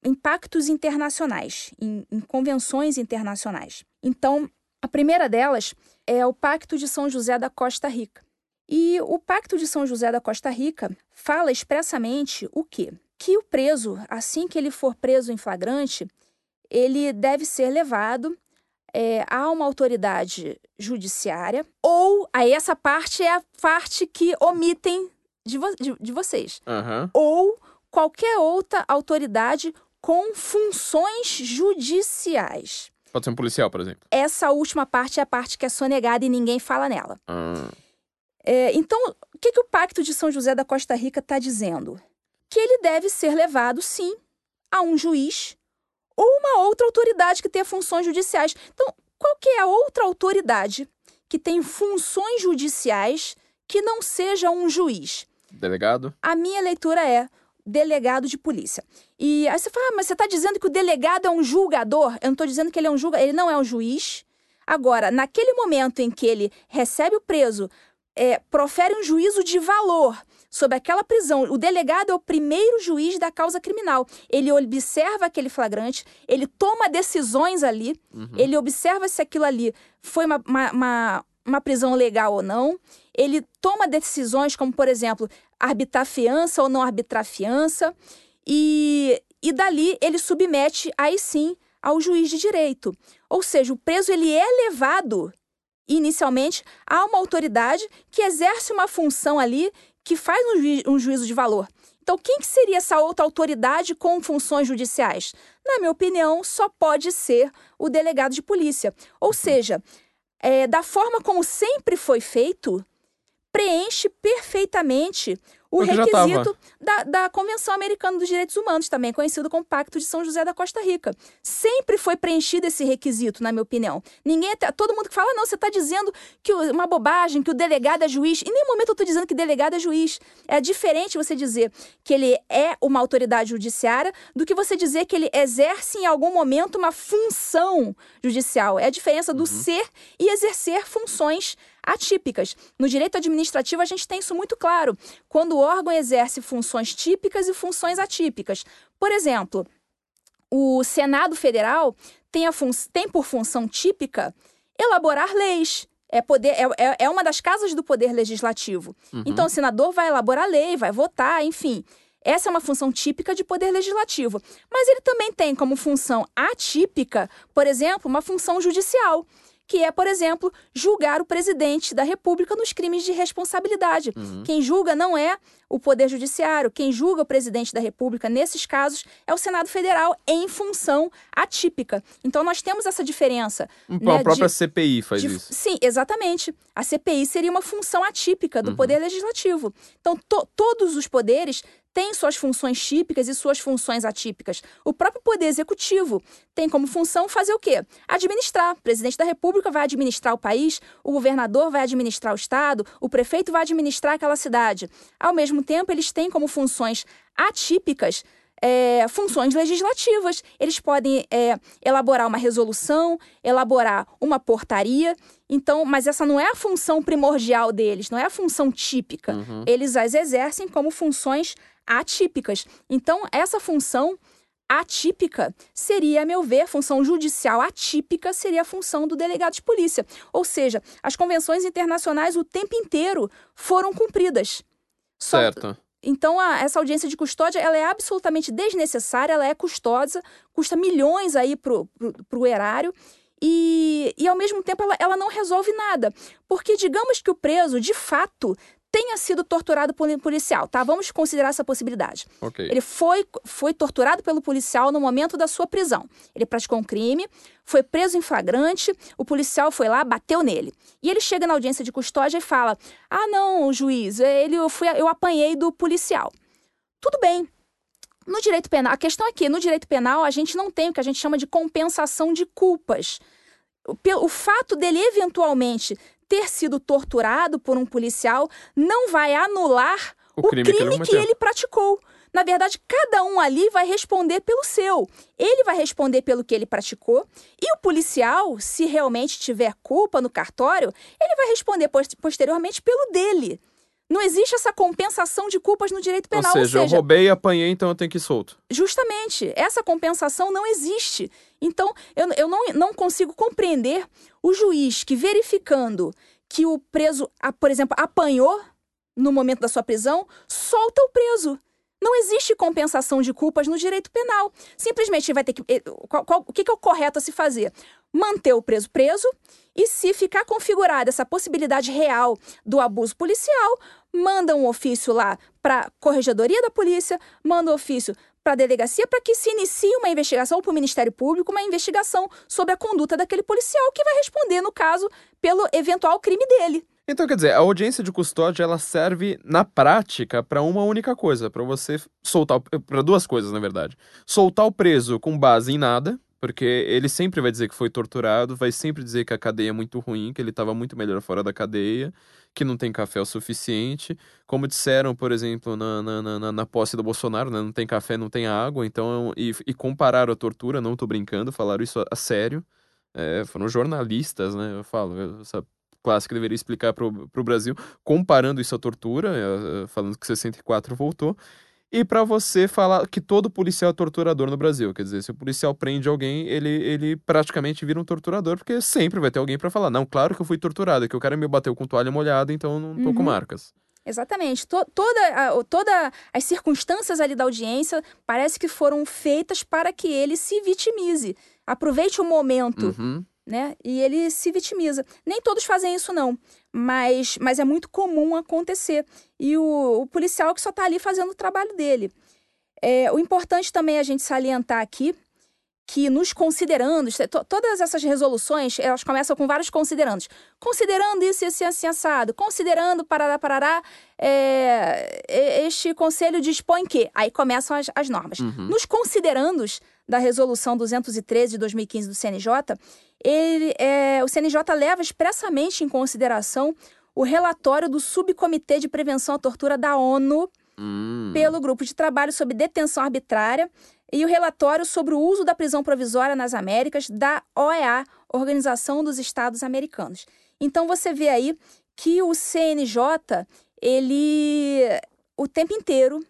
em pactos internacionais, em, em convenções internacionais. Então, a primeira delas é o Pacto de São José da Costa Rica. E o Pacto de São José da Costa Rica fala expressamente o quê? Que o preso, assim que ele for preso em flagrante, ele deve ser levado é, a uma autoridade judiciária, ou aí essa parte é a parte que omitem de, vo de, de vocês, uhum. ou qualquer outra autoridade com funções judiciais. Pode ser um policial, por exemplo. Essa última parte é a parte que é sonegada e ninguém fala nela. Uhum. É, então, o que, que o Pacto de São José da Costa Rica está dizendo? Que ele deve ser levado, sim, a um juiz ou uma outra autoridade que tenha funções judiciais. Então, qual que é a outra autoridade que tem funções judiciais que não seja um juiz? Delegado? A minha leitura é delegado de polícia. E aí você fala, ah, mas você está dizendo que o delegado é um julgador? Eu não estou dizendo que ele é um julgador, ele não é um juiz. Agora, naquele momento em que ele recebe o preso, é, profere um juízo de valor sobre aquela prisão. O delegado é o primeiro juiz da causa criminal. Ele observa aquele flagrante, ele toma decisões ali, uhum. ele observa se aquilo ali foi uma, uma, uma, uma prisão legal ou não. Ele toma decisões como, por exemplo, arbitrar fiança ou não arbitrar fiança. E, e dali ele submete, aí sim, ao juiz de direito. Ou seja, o preso ele é levado inicialmente, há uma autoridade que exerce uma função ali que faz um, ju um juízo de valor. Então, quem que seria essa outra autoridade com funções judiciais? Na minha opinião, só pode ser o delegado de polícia. Ou seja, é, da forma como sempre foi feito, preenche perfeitamente o requisito da, da Convenção Americana dos Direitos Humanos, também conhecido como Pacto de São José da Costa Rica. Sempre foi preenchido esse requisito, na minha opinião. Ninguém, todo mundo que fala, não, você está dizendo que uma bobagem, que o delegado é juiz. Em nenhum momento eu estou dizendo que delegado é juiz. É diferente você dizer que ele é uma autoridade judiciária do que você dizer que ele exerce em algum momento uma função judicial. É a diferença do uhum. ser e exercer funções atípicas. No direito administrativo, a gente tem isso muito claro. Quando o órgão exerce funções típicas e funções atípicas. Por exemplo, o Senado Federal tem, a tem por função típica elaborar leis. É, poder, é, é, é uma das casas do poder legislativo. Uhum. Então, o senador vai elaborar lei, vai votar, enfim. Essa é uma função típica de poder legislativo. Mas ele também tem como função atípica, por exemplo, uma função judicial que é, por exemplo, julgar o presidente da República nos crimes de responsabilidade. Uhum. Quem julga não é o Poder Judiciário, quem julga o presidente da República, nesses casos, é o Senado Federal, em função atípica. Então, nós temos essa diferença. Então, né, a própria de, CPI faz de, isso. Sim, exatamente. A CPI seria uma função atípica do uhum. Poder Legislativo. Então, to, todos os poderes tem suas funções típicas e suas funções atípicas. O próprio Poder Executivo tem como função fazer o quê? Administrar. O presidente da República vai administrar o país, o governador vai administrar o Estado, o prefeito vai administrar aquela cidade. Ao mesmo tempo, eles têm como funções atípicas é, funções legislativas. Eles podem é, elaborar uma resolução, elaborar uma portaria. Então, mas essa não é a função primordial deles, não é a função típica. Uhum. Eles as exercem como funções atípicas. Então, essa função atípica seria, a meu ver, a função judicial atípica seria a função do delegado de polícia. Ou seja, as convenções internacionais o tempo inteiro foram cumpridas. Só- Certo. então, a- essa audiência de custódia, ela é absolutamente desnecessária, ela é custosa, custa milhões aí pro, pro, pro erário. E, e, ao mesmo tempo, ela, ela não resolve nada. Porque, digamos que o preso, de fato, tenha sido torturado por um policial, tá? Vamos considerar essa possibilidade. Ok. Ele foi, foi torturado pelo policial no momento da sua prisão. Ele praticou um crime, foi preso em flagrante, o policial foi lá, bateu nele. E ele chega na audiência de custódia e fala: Ah, não, juiz, ele, eu, fui, eu apanhei do policial. Tudo bem. No direito penal, a questão é que no direito penal a gente não tem o que a gente chama de compensação de culpas. O fato dele eventualmente ter sido torturado por um policial não vai anular O o crime crime, que ele que, ele praticou. Na verdade, cada um ali vai responder pelo seu. Ele vai responder pelo que ele praticou, e o policial, se realmente tiver culpa no cartório, ele vai responder pos- posteriormente pelo dele. Não existe essa compensação de culpas no direito penal. ou seja, eu roubei e apanhei, então eu tenho que ir solto. Justamente, essa compensação não existe. Então, eu, eu não, não consigo compreender o juiz que, verificando que o preso, por exemplo, apanhou no momento da sua prisão, solta o preso. Não existe compensação de culpas no direito penal. Simplesmente vai ter que. eh, qual- qual- o que que é o correto a se fazer? Manter o preso preso e, se ficar configurada essa possibilidade real do abuso policial, manda um ofício lá para a Corregedoria da Polícia, manda um ofício para a delegacia para que se inicie uma investigação para o Ministério Público, uma investigação sobre a conduta daquele policial que vai responder, no caso, pelo eventual crime dele. Então, quer dizer, a audiência de custódia ela serve na prática para uma única coisa, para você soltar, para duas coisas, na verdade. Soltar o preso com base em nada, porque ele sempre vai dizer que foi torturado, vai sempre dizer que a cadeia é muito ruim, que ele estava muito melhor fora da cadeia, que não tem café o suficiente. Como disseram, por exemplo, na, na, na, na posse do Bolsonaro, né? não tem café, não tem água, então, e, e compararam a tortura, não tô brincando, falaram isso a, a sério. É, foram jornalistas, né? Eu falo, essa que deveria explicar pro, pro Brasil, comparando isso à tortura, eh, eh, falando que 64 voltou. E pra você falar que todo policial é torturador no Brasil. Quer dizer, se o policial prende alguém, ele, ele praticamente vira um torturador, porque sempre vai ter alguém pra falar: não, claro que eu fui torturado, é que o cara me bateu com toalha molhada, então eu não tô com Uhum. marcas. Exatamente. To- toda, toda as circunstâncias ali da audiência parece que foram feitas para que ele se vitimize. Aproveite o momento, Uhum. Né? E ele se vitimiza. Nem todos fazem isso, não. Mas, mas é muito comum acontecer. E o, o policial que só está ali fazendo o trabalho dele. É, o importante também é a gente salientar aqui que nos considerandos, to- todas essas resoluções, elas começam com vários considerandos. Considerando isso, esse assim, assado, considerando parará, parará, é, este conselho dispõe que... Aí começam as, as normas. Uhum. Nos considerandos da resolução 213 de 2015 do CNJ, ele, é, o CNJ leva expressamente em consideração o relatório do Subcomitê de Prevenção à Tortura da ONU Hum. pelo Grupo de Trabalho sobre Detenção Arbitrária e o relatório sobre o uso da prisão provisória nas Américas da OEA, Organização dos Estados Americanos. Então você vê aí que o CNJ, ele o tempo inteiro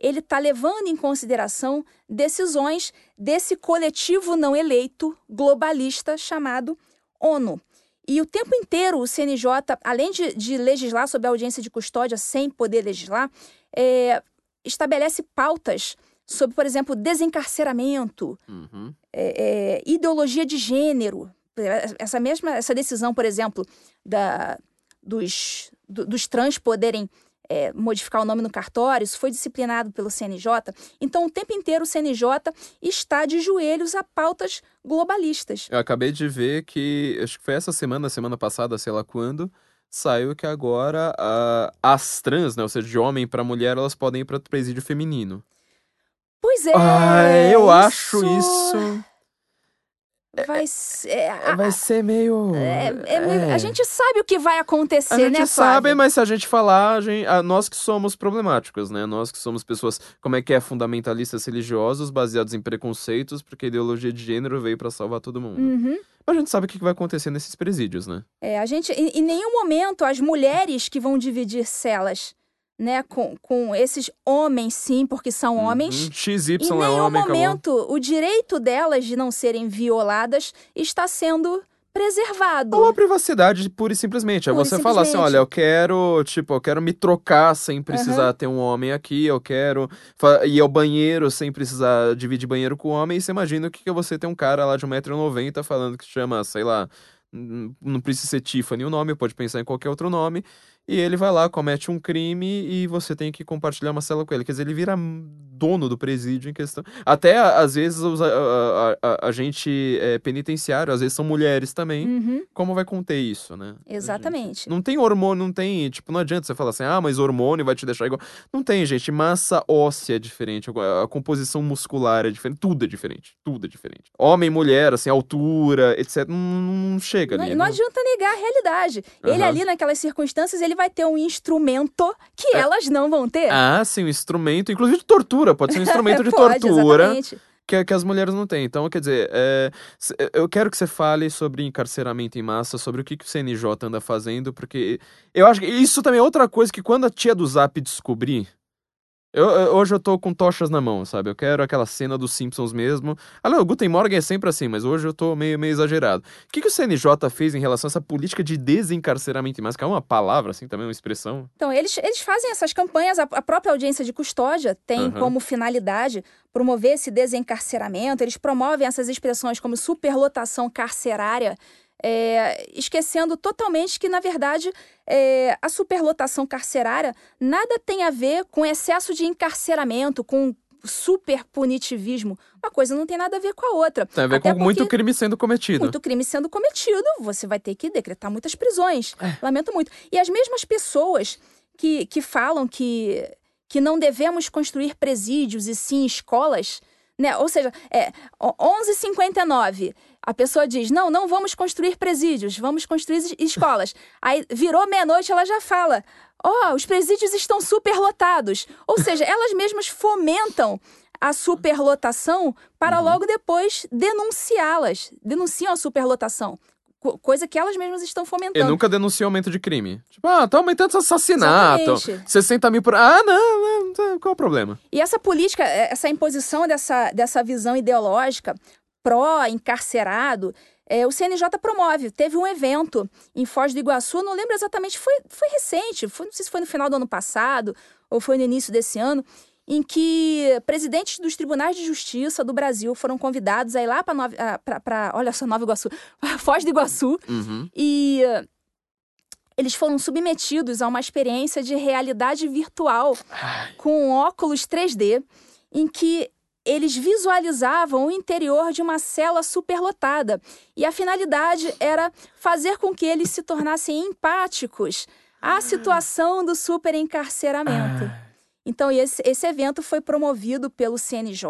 ele está levando em consideração decisões desse coletivo não eleito globalista chamado ONU. E o tempo inteiro o CNJ, além de, de legislar sobre a audiência de custódia sem poder legislar, é, estabelece pautas sobre, por exemplo, desencarceramento, Uhum. é, é, ideologia de gênero. Essa mesma essa decisão, por exemplo, da, dos, do- dos trans poderem é, modificar o nome no cartório, isso foi disciplinado pelo CNJ. Então, o tempo inteiro o CNJ está de joelhos a pautas globalistas. Eu acabei de ver que, acho que foi essa semana, semana passada, sei lá quando, saiu que agora as trans, né, ou seja, de homem pra mulher, elas podem ir pra presídio feminino. Pois é. Ah, eu isso- acho isso. Vai ser. É, vai ser meio. É, é meio a gente sabe o que vai acontecer, né, A gente né, sabe, mas se a gente falar, a gente, a, nós que somos problemáticos, né? Nós que somos pessoas, como é que é, fundamentalistas religiosos, baseados em preconceitos, porque a ideologia de gênero veio para salvar todo mundo. Uhum. Mas a gente sabe o que vai acontecer nesses presídios, né? É, a gente. Em, em nenhum momento as mulheres que vão dividir celas né, com, com esses homens, sim, porque são Uhum. homens. XY Em é nenhum homem, acabou. momento o direito delas de não serem violadas está sendo preservado. Ou a privacidade, pura e simplesmente. É Pura você falar assim, olha, eu quero, tipo, eu quero me trocar sem precisar ter um homem aqui, eu quero ir ao banheiro sem precisar dividir banheiro com o homem, e você imagina o que que é você ter um cara lá de 1,90m falando que chama, sei lá, não precisa ser Tiffany o nome, pode pensar em qualquer outro nome, e ele vai lá, comete um crime e você tem que compartilhar uma cela com ele. Quer dizer, ele vira dono do presídio em questão. Até, às vezes, os- a, a, a, gente é, penitenciário, às vezes são mulheres também. Uhum, Como vai conter isso, né? exatamente. Não tem hormônio, não tem. Tipo, não adianta você falar assim, ah, mas hormônio vai te deixar igual. Não tem, gente. Massa óssea é diferente, a a composição muscular é diferente, tudo é diferente. Tudo é diferente. Homem, mulher, assim, altura, etc. Não, não chega Não, ali. não adianta negar a realidade. Ele Aham. ali, naquelas circunstâncias, ele vai ter um instrumento que elas não vão ter. Ah, sim, um instrumento, inclusive de tortura. Pode ser um <laughs> instrumento de Pode, tortura exatamente. que, que as mulheres não têm. Então, quer dizer, é, eu quero que você fale sobre encarceramento em massa, sobre o que, que o CNJ anda fazendo, porque eu acho que isso também é outra coisa que quando a tia do Zap descobrir. Eu, eu- hoje eu tô com tochas na mão, sabe? Eu quero aquela cena dos Simpsons mesmo. Ah, não, o Guten Morgen é sempre assim, mas hoje eu tô meio, meio exagerado. O que, que o CNJ fez em relação a essa política de desencarceramento em massa? Que é uma palavra, assim, também, uma expressão. Então, eles, eles fazem essas campanhas, a, a própria audiência de custódia tem Aham. como finalidade promover esse desencarceramento, eles promovem essas expressões como superlotação carcerária, é, esquecendo totalmente que, na verdade, é, a superlotação carcerária nada tem a ver com excesso de encarceramento, com super punitivismo. Uma coisa não tem nada a ver com a outra. Tem a ver Até com muito crime sendo cometido. muito crime sendo cometido, você vai ter que decretar muitas prisões. É. Lamento muito. E as mesmas pessoas que, que falam que, que não devemos construir presídios e sim escolas, né? Ou seja, é o- 11h59, a pessoa diz: não, não vamos construir presídios, vamos construir es- escolas. <laughs> Aí virou meia-noite, ela já fala. Ó, os presídios estão superlotados. Ou seja, <laughs> elas mesmas fomentam a superlotação para logo depois denunciá-las. Denunciam a superlotação. Co- Coisa que elas mesmas estão E fomentando. nunca denuncia aumento de crime. Tipo, ah, tá aumentando esse assassinato. Exatamente. 60 mil por. Ah, não, não, qual é o problema? E essa política, eh, essa imposição dessa, dessa visão ideológica pró-encarcerado, eh, o CNJ promove. Teve um evento em Foz do Iguaçu, não lembro exatamente, foi, foi recente, foi, não sei se foi no final do ano passado ou foi no início desse ano, em que presidentes dos tribunais de justiça do Brasil foram convidados a ir lá para, olha só, Nova Iguaçu, <laughs> Foz do Iguaçu, Uhum. e eh, eles foram submetidos a uma experiência de realidade virtual com óculos 3D, em que eles visualizavam o interior de uma cela superlotada. E a finalidade era fazer com que eles se tornassem empáticos à situação do superencarceramento. Então, esse, esse evento foi promovido pelo CNJ,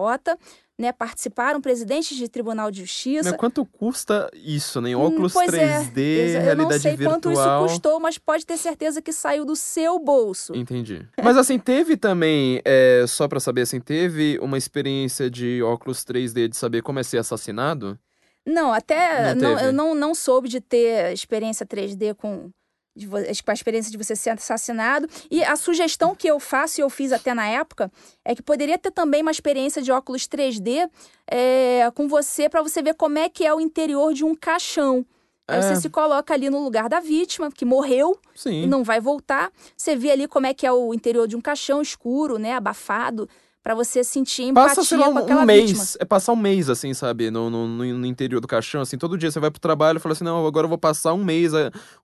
né? Participaram presidentes de Tribunal de Justiça. Mas quanto custa isso, né? Hum, Óculos pois é. 3D, Exa- Eu não realidade sei virtual. quanto isso custou, mas pode ter certeza que saiu do seu bolso. Entendi. <laughs> Mas assim, teve também, é, só pra saber assim, teve uma experiência de óculos 3D de saber como é ser assassinado? Não, até Não não, eu não, não soube de ter experiência 3D com, de com a experiência de você ser assassinado. E a sugestão que eu faço, e eu fiz até na época, é que poderia ter também uma experiência de óculos 3D é, com você, para você ver como é que é o interior de um caixão. Aí É. você se coloca ali no lugar da vítima, que morreu, Sim. e não vai voltar. Você vê ali como é que é o interior de um caixão escuro, né, abafado, para você sentir empatia Passa, sei lá, com um, aquela um vítima. mês. É passar um mês, assim, sabe? No, no, no- interior do caixão, assim. Todo dia você vai pro trabalho e fala assim, não, agora eu vou passar um mês,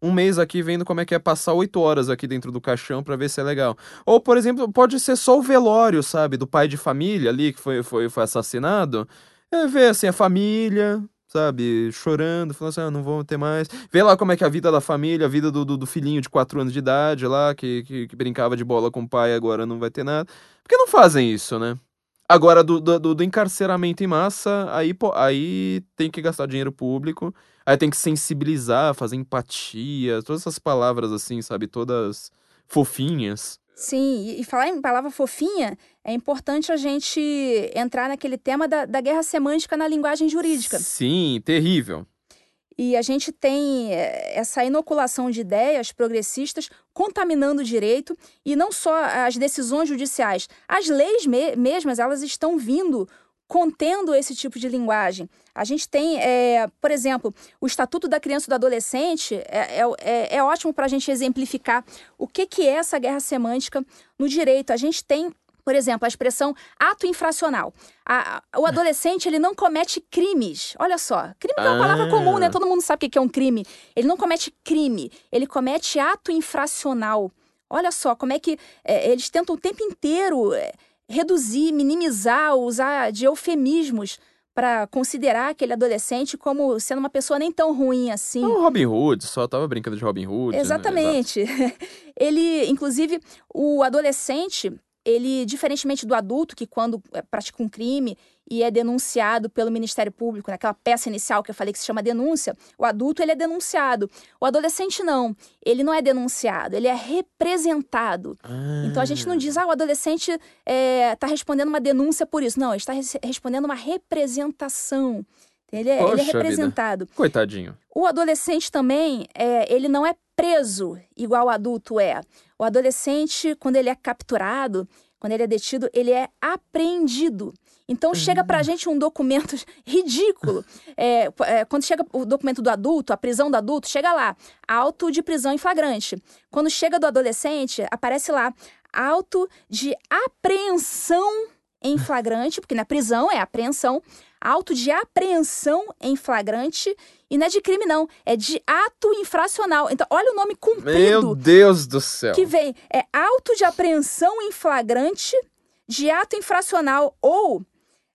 um mês aqui vendo como é que é passar oito horas aqui dentro do caixão pra ver se é legal. Ou, por exemplo, pode ser só o velório, sabe? Do pai de família ali que foi, foi, foi assassinado. É ver, assim, a família... Sabe, chorando, falando assim, ah, não vou ter mais. Vê lá como é que é a vida da família, a vida do, do, do filhinho de quatro anos de idade lá, que, que, que brincava de bola com o pai, agora não vai ter nada. Por que não fazem isso, né? Agora, do, do, do encarceramento em massa, aí, pô, aí tem que gastar dinheiro público, aí tem que sensibilizar, fazer empatia, todas essas palavras assim, sabe? Todas fofinhas. Sim, e falar em palavra fofinha, é importante a gente entrar naquele tema da, da guerra semântica na linguagem jurídica. Sim, terrível. E a gente tem eh, essa inoculação de ideias progressistas contaminando o direito e não só as decisões judiciais, as leis me mesmas elas estão vindo contendo esse tipo de linguagem. A gente tem, é, por exemplo, o Estatuto da Criança e do Adolescente é, é, é, é ótimo para a gente exemplificar o que, que é essa guerra semântica no direito. A gente tem por exemplo, a expressão ato infracional. A, o <laughs> adolescente, ele não comete crimes. Olha só, crime é uma palavra comum, né? Ah. Todo mundo sabe o que é um crime. Ele não comete crime, ele comete ato infracional. Olha só como é que é, eles tentam o tempo inteiro é, reduzir, minimizar, usar de eufemismos para considerar aquele adolescente como sendo uma pessoa nem tão ruim assim. O Robin Hood, só tava brincando de Robin Hood. Né? Exatamente. Né? <laughs> Ele, inclusive, o adolescente, ele, diferentemente do adulto, que quando é, pratica um crime e é denunciado pelo Ministério Público, naquela peça inicial que eu falei que se chama denúncia, o adulto ele é denunciado. O adolescente não, ele não é denunciado, ele é representado. Ah. Então a gente não diz, ah, o adolescente está é, tá respondendo uma denúncia por isso. Não, ele está respondendo uma representação. Ele é, ele é representado. Vida. Coitadinho. O adolescente também, é, ele não é preso igual o adulto é. O adolescente, quando ele é capturado, quando ele é detido, ele é apreendido. Então chega pra uhum. gente um documento <laughs> ridículo. É, é, quando chega o documento do adulto, a prisão do adulto, chega lá, auto de prisão em flagrante. Quando chega do adolescente, aparece lá, auto de apreensão em flagrante, porque na prisão é apreensão, auto de apreensão em flagrante e não é de crime, não. É de ato infracional. Então, olha o nome comprido. Meu Deus do céu. Que vem. É auto de apreensão em flagrante de ato infracional. Ou,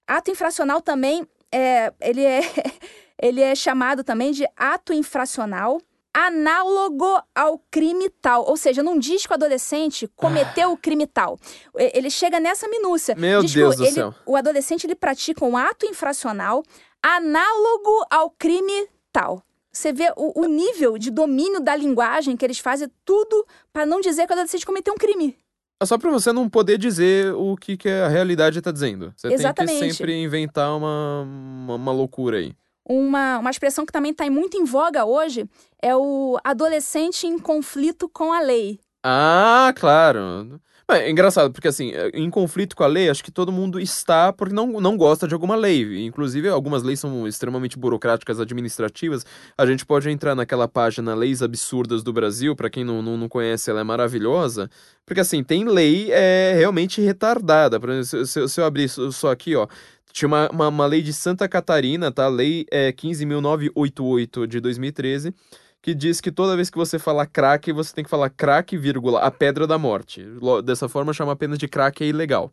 ato infracional também, é, ele, é, <laughs> ele é chamado também de ato infracional análogo ao crime tal. Ou seja, não diz que o adolescente cometeu o crime tal. Ele chega nessa minúcia. Meu diz Deus do ele, céu. O adolescente ele pratica um ato infracional análogo ao crime tal. Você vê o, o nível de domínio da linguagem que eles fazem tudo para não dizer que o adolescente cometeu um crime. É só para você não poder dizer o que, que a realidade está dizendo. Você Exatamente. tem que sempre inventar uma, uma, uma loucura aí. Uma, uma expressão que também está muito em voga hoje é o adolescente em conflito com a lei. Ah, claro. É, é engraçado, porque assim, é, em conflito com a lei, acho que todo mundo está porque não, não gosta de alguma lei. Inclusive, algumas leis são extremamente burocráticas, administrativas. A gente pode entrar naquela página Leis Absurdas do Brasil, para quem não, não, não, conhece, ela é maravilhosa. Porque assim, tem lei é, realmente retardada. Por exemplo, se, se eu abrir só aqui, ó, tinha uma, uma, uma, lei de Santa Catarina, tá? Lei é, 15.988 de 2013, que diz que toda vez que você falar crack, você tem que falar crack, vírgula, a pedra da morte. Dessa forma, chama apenas de crack é ilegal.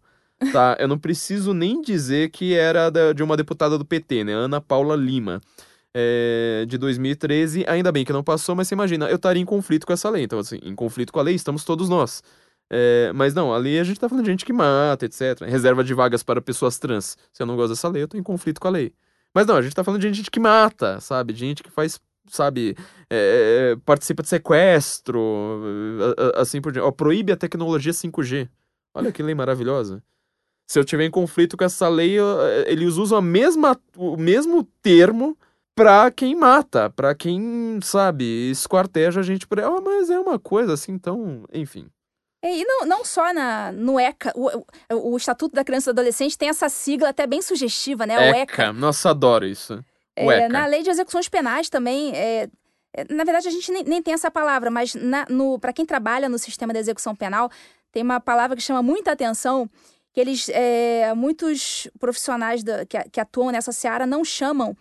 Tá? <laughs> Eu não preciso nem dizer que era de uma deputada do PT, né? Ana Paula Lima. É, de 2013, ainda bem que não passou, mas você imagina, eu estaria em conflito com essa lei. Então, assim, em conflito com a lei estamos todos nós. É, mas não, ali a gente tá falando de gente que mata, etc. Reserva de vagas para pessoas trans. Se eu não gosto dessa lei, eu tô em conflito com a lei. Mas não, a gente tá falando de gente que mata, sabe? De gente que faz, sabe, é, participa de sequestro, assim por diante. Ó, proíbe a tecnologia 5G. Olha que lei maravilhosa. Se eu tiver em conflito com essa lei, eles usam a mesma, o mesmo termo pra quem mata, pra quem, sabe, esquarteja a gente por aí. Oh, mas é uma coisa assim, então, enfim. E não, não só na, no ECA, o, o, Estatuto da Criança e do Adolescente tem essa sigla até bem sugestiva, né? O ECA. ECA. Nossa, adoro isso. É, na Lei de Execuções Penais também, é, é, na verdade a gente nem, nem tem essa palavra, mas para quem trabalha no sistema de execução penal, tem uma palavra que chama muita atenção, que eles, é, muitos profissionais da, que, que, atuam nessa seara não chamam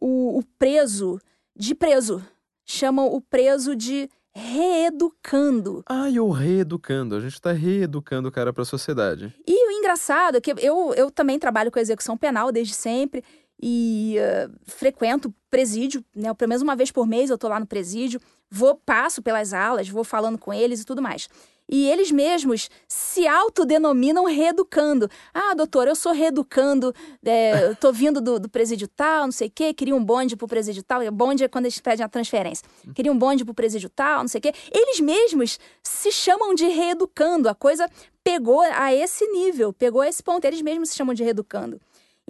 o, o preso de preso, chamam o preso de reeducando. Ai, o reeducando. A gente está reeducando o cara para a sociedade. E o engraçado é que eu, eu também trabalho com execução penal desde sempre e uh, frequento presídio, né? Pelo menos uma vez por mês eu tô lá no presídio, vou, passo pelas aulas, vou falando com eles e tudo mais. e eles mesmos se autodenominam reeducando. Ah, doutor, eu sou reeducando, é, tô vindo do, do presídio tal, não sei o quê, queria um bonde pro presídio tal. Bonde é quando eles pedem a transferência. Queria um bonde pro presídio tal, não sei o quê. Eles mesmos se chamam de reeducando. A coisa pegou a esse nível, pegou a esse ponto. Eles mesmos se chamam de reeducando.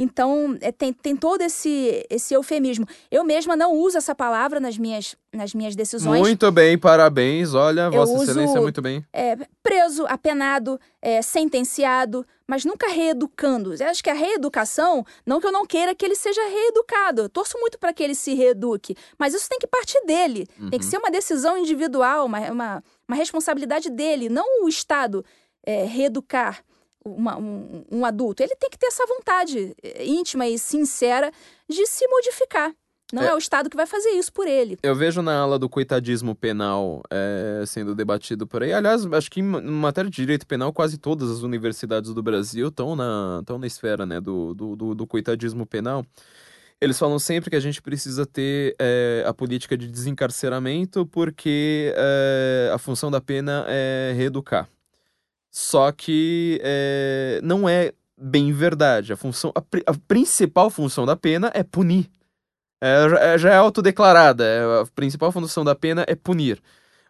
Então, é, tem, tem todo esse, esse eufemismo. Eu mesma não uso essa palavra nas minhas, nas minhas decisões. Muito bem, parabéns. Olha, Eu Vossa uso, Excelência, muito bem. É, preso, apenado, é, sentenciado, mas nunca reeducando. Eu acho que a reeducação, não que eu não queira que ele seja reeducado, eu torço muito para que ele se reeduque, mas isso tem que partir dele. Uhum. Tem que uhum. ser uma decisão individual, uma, uma, uma responsabilidade dele, não o Estado é, reeducar uma, um, um adulto, ele tem que ter essa vontade eh, íntima e sincera de se modificar. Não é. é. o Estado que vai fazer isso por ele. Eu vejo na aula do coitadismo penal é, sendo debatido por aí. Aliás, acho que em matéria de direito penal, quase todas as universidades do Brasil estão na, na esfera né, do, do, do, do coitadismo penal. Eles falam sempre que a gente precisa ter é, a política de desencarceramento porque a função da pena é reeducar. Só que é, não é bem verdade. A função, a, a, principal função da pena é punir. É, é, já é autodeclarada. É, a principal função da pena é punir.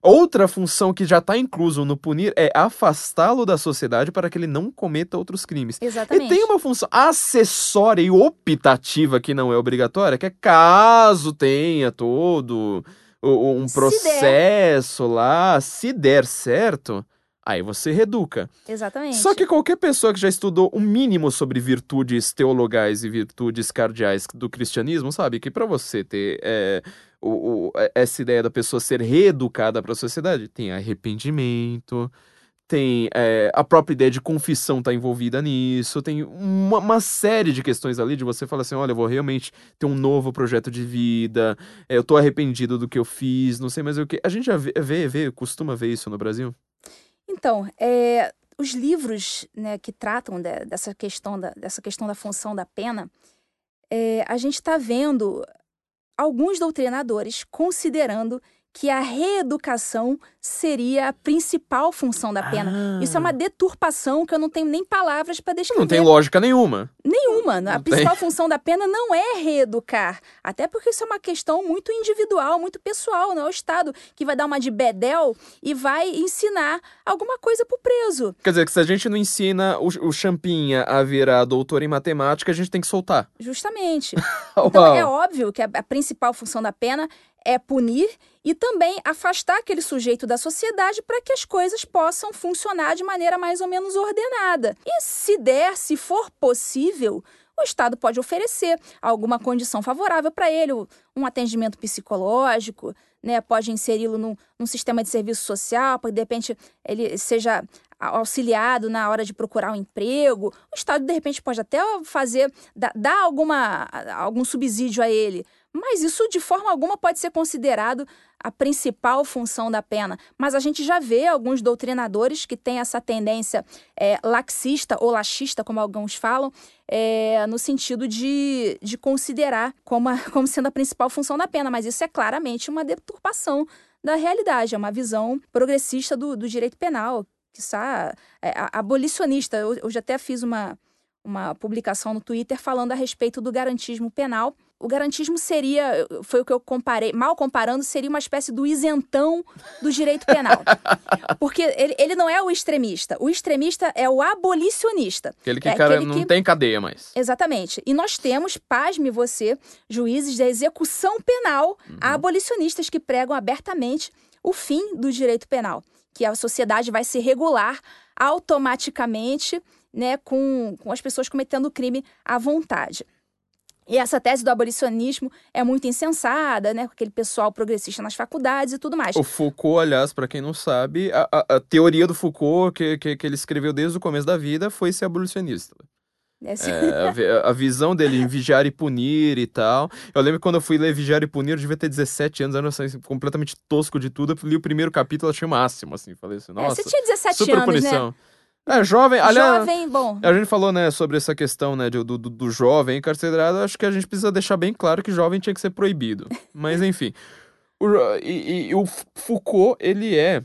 Outra função que já está incluso no punir é afastá-lo da sociedade para que ele não cometa outros crimes. Exatamente. E tem uma função acessória e optativa que não é obrigatória, que é caso tenha todo um processo se lá, se der certo, Aí você reduca. Exatamente. Só que qualquer pessoa que já estudou um mínimo sobre virtudes teologais e virtudes cardeais do cristianismo sabe que para você ter é, o, o, é, essa ideia da pessoa ser reeducada para a sociedade, tem arrependimento, tem é, a própria ideia de confissão tá envolvida nisso, tem uma, uma, série de questões ali de você falar assim, olha, eu vou realmente ter um novo projeto de vida, é, eu tô arrependido do que eu fiz, não sei mais o que. A gente já vê, vê, vê costuma ver isso no Brasil? Então, é, os livros né, que tratam de, dessa, questão da, dessa questão da função da pena, é, a gente está vendo alguns doutrinadores considerando que a reeducação seria a principal função da pena. Ah. Isso é uma deturpação que eu não tenho nem palavras para descrever. Não tem lógica nenhuma. Nenhuma. Não a principal tem. função da pena não é reeducar. Até porque isso é uma questão muito individual, muito pessoal. Não é o Estado que vai dar uma de bedel e vai ensinar alguma coisa pro preso. Quer dizer, que se a gente não ensina o, o Champinha a virar doutor em matemática, a gente tem que soltar. Justamente. <laughs> então é óbvio que a, a principal função da pena é punir e também afastar aquele sujeito da sociedade para que as coisas possam funcionar de maneira mais ou menos ordenada. E se der, se for possível, o Estado pode oferecer alguma condição favorável para ele, um atendimento psicológico, né? pode inseri-lo num, num, sistema de serviço social, para de repente ele seja auxiliado na hora de procurar um emprego. O Estado, de repente, pode até fazer, dar, dar alguma, algum subsídio a ele mas isso de forma alguma pode ser considerado a principal função da pena. Mas a gente já vê alguns doutrinadores que têm essa tendência é, laxista ou laxista, como alguns falam, é, no sentido de, de considerar como, a, como sendo a principal função da pena. Mas isso é claramente uma deturpação da realidade, é uma visão progressista do, do direito penal, que é, abolicionista. Eu, eu já até fiz uma, uma publicação no Twitter falando a respeito do garantismo penal o garantismo seria, foi o que eu comparei, mal comparando, seria uma espécie do isentão do direito penal. <laughs> Porque ele, ele não é o extremista. O extremista é o abolicionista. Aquele que, é cara, não que... tem cadeia mais. Exatamente. E nós temos, pasme você, juízes da execução penal uhum. abolicionistas que pregam abertamente o fim do direito penal. Que a sociedade vai se regular automaticamente né, com, com as pessoas cometendo crime à vontade. E essa tese do abolicionismo é muito insensada, né? Com aquele pessoal progressista nas faculdades e tudo mais. O Foucault, aliás, para quem não sabe, a, a, a, teoria do Foucault, que, que, que ele escreveu desde o começo da vida, foi ser abolicionista. É, a, a, visão dele em vigiar e punir e tal. Eu lembro quando eu fui ler Vigiar e Punir, eu devia ter 17 anos, era assim, completamente tosco de tudo. Eu li o primeiro capítulo, achei o máximo, assim. Falei assim, nossa. É, você tinha 17 super anos, punição. né? É, jovem, aliás. Jovem, bom. A gente falou, né, sobre essa questão, né, do, do, do jovem encarcerado. Acho que a gente precisa deixar bem claro que jovem tinha que ser proibido. Mas, <laughs> enfim. O, e, e, o Foucault, ele é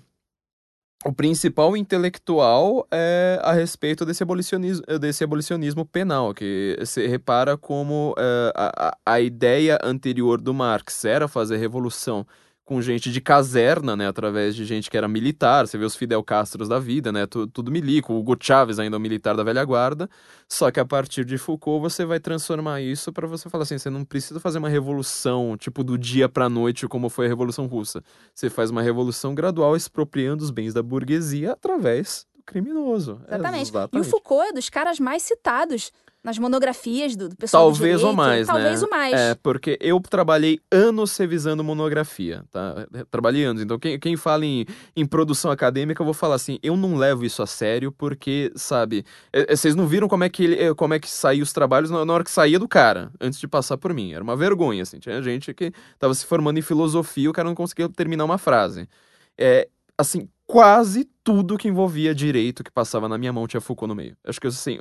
o principal intelectual é a respeito desse abolicionismo, desse abolicionismo penal, que se repara como é, a, a ideia anterior do Marx era fazer revolução com gente de caserna, né, através de gente que era militar, você vê os Fidel Castros da vida, né, tudo, tudo milico, o Hugo Chávez ainda é um militar da velha guarda, só que a partir de Foucault você vai transformar isso para você falar assim, você não precisa fazer uma revolução, tipo, do dia pra noite, como foi a Revolução Russa. Você faz uma revolução gradual expropriando os bens da burguesia através do criminoso. Exatamente. exatamente. E o Foucault é dos caras mais citados nas monografias do, do pessoal Talvez do ou mais, Talvez né? o mais. É, porque eu trabalhei anos revisando monografia, tá? Trabalhei anos. Então, quem, quem fala em, em produção acadêmica, eu vou falar assim, eu não levo isso a sério porque, sabe, é, é, vocês não viram como é que ele, é, como é que saía os trabalhos na, na hora que saía do cara, antes de passar por mim. Era uma vergonha, assim. Tinha gente que tava se formando em filosofia, o cara não conseguia terminar uma frase. É, assim, quase tudo que envolvia direito que passava na minha mão tinha Foucault no meio. Acho que assim,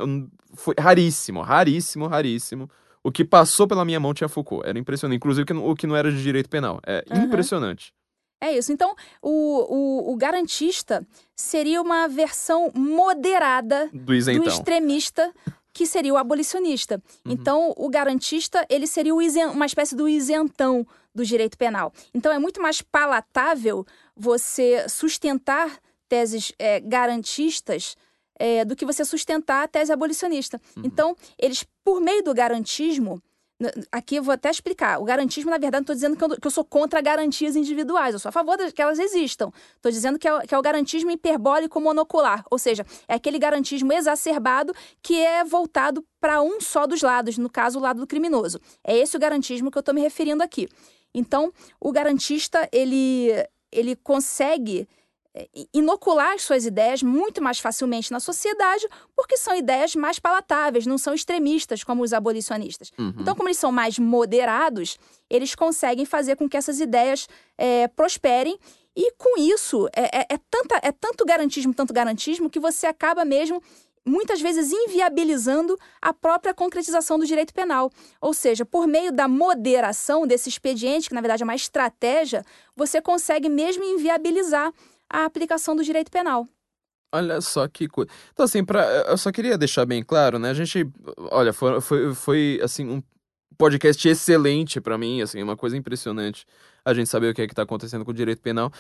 foi raríssimo, raríssimo, raríssimo. O que passou pela minha mão tinha Foucault. Era impressionante. Inclusive o que não era de direito penal. É uhum. impressionante. É isso. Então, o, o, o, garantista seria uma versão moderada do, do extremista, que seria o abolicionista. Uhum. Então, o garantista, ele seria uma espécie do isentão do direito penal. Então, é muito mais palatável você sustentar teses é, garantistas é, do que você sustentar a tese abolicionista. Uhum. Então, eles, por meio do garantismo, aqui eu vou até explicar. O garantismo, na verdade, não estou dizendo que eu, que eu, sou contra garantias individuais, eu sou a favor de que elas existam. Estou dizendo que é, que é o garantismo hiperbólico monocular, ou seja, é aquele garantismo exacerbado que é voltado para um só dos lados, no caso, o lado do criminoso. É esse o garantismo que eu estou me referindo aqui. Então, o garantista, ele, ele consegue é, inocular as suas ideias muito mais facilmente na sociedade, porque são ideias mais palatáveis, não são extremistas como os abolicionistas. Uhum. Então, como eles são mais moderados, eles conseguem fazer com que essas ideias é, prosperem. E com isso, é, é, é, tanta, é tanto garantismo, tanto garantismo, que você acaba mesmo muitas vezes inviabilizando a própria concretização do direito penal. Ou seja, por meio da moderação desse expediente, que na verdade é uma estratégia, você consegue mesmo inviabilizar a aplicação do direito penal. Olha só que coisa. Então, assim, pra, eu só queria deixar bem claro, né? A gente, olha, foi, foi, foi assim, um podcast excelente para mim, assim, uma coisa impressionante a gente saber o que é que tá acontecendo com o direito penal.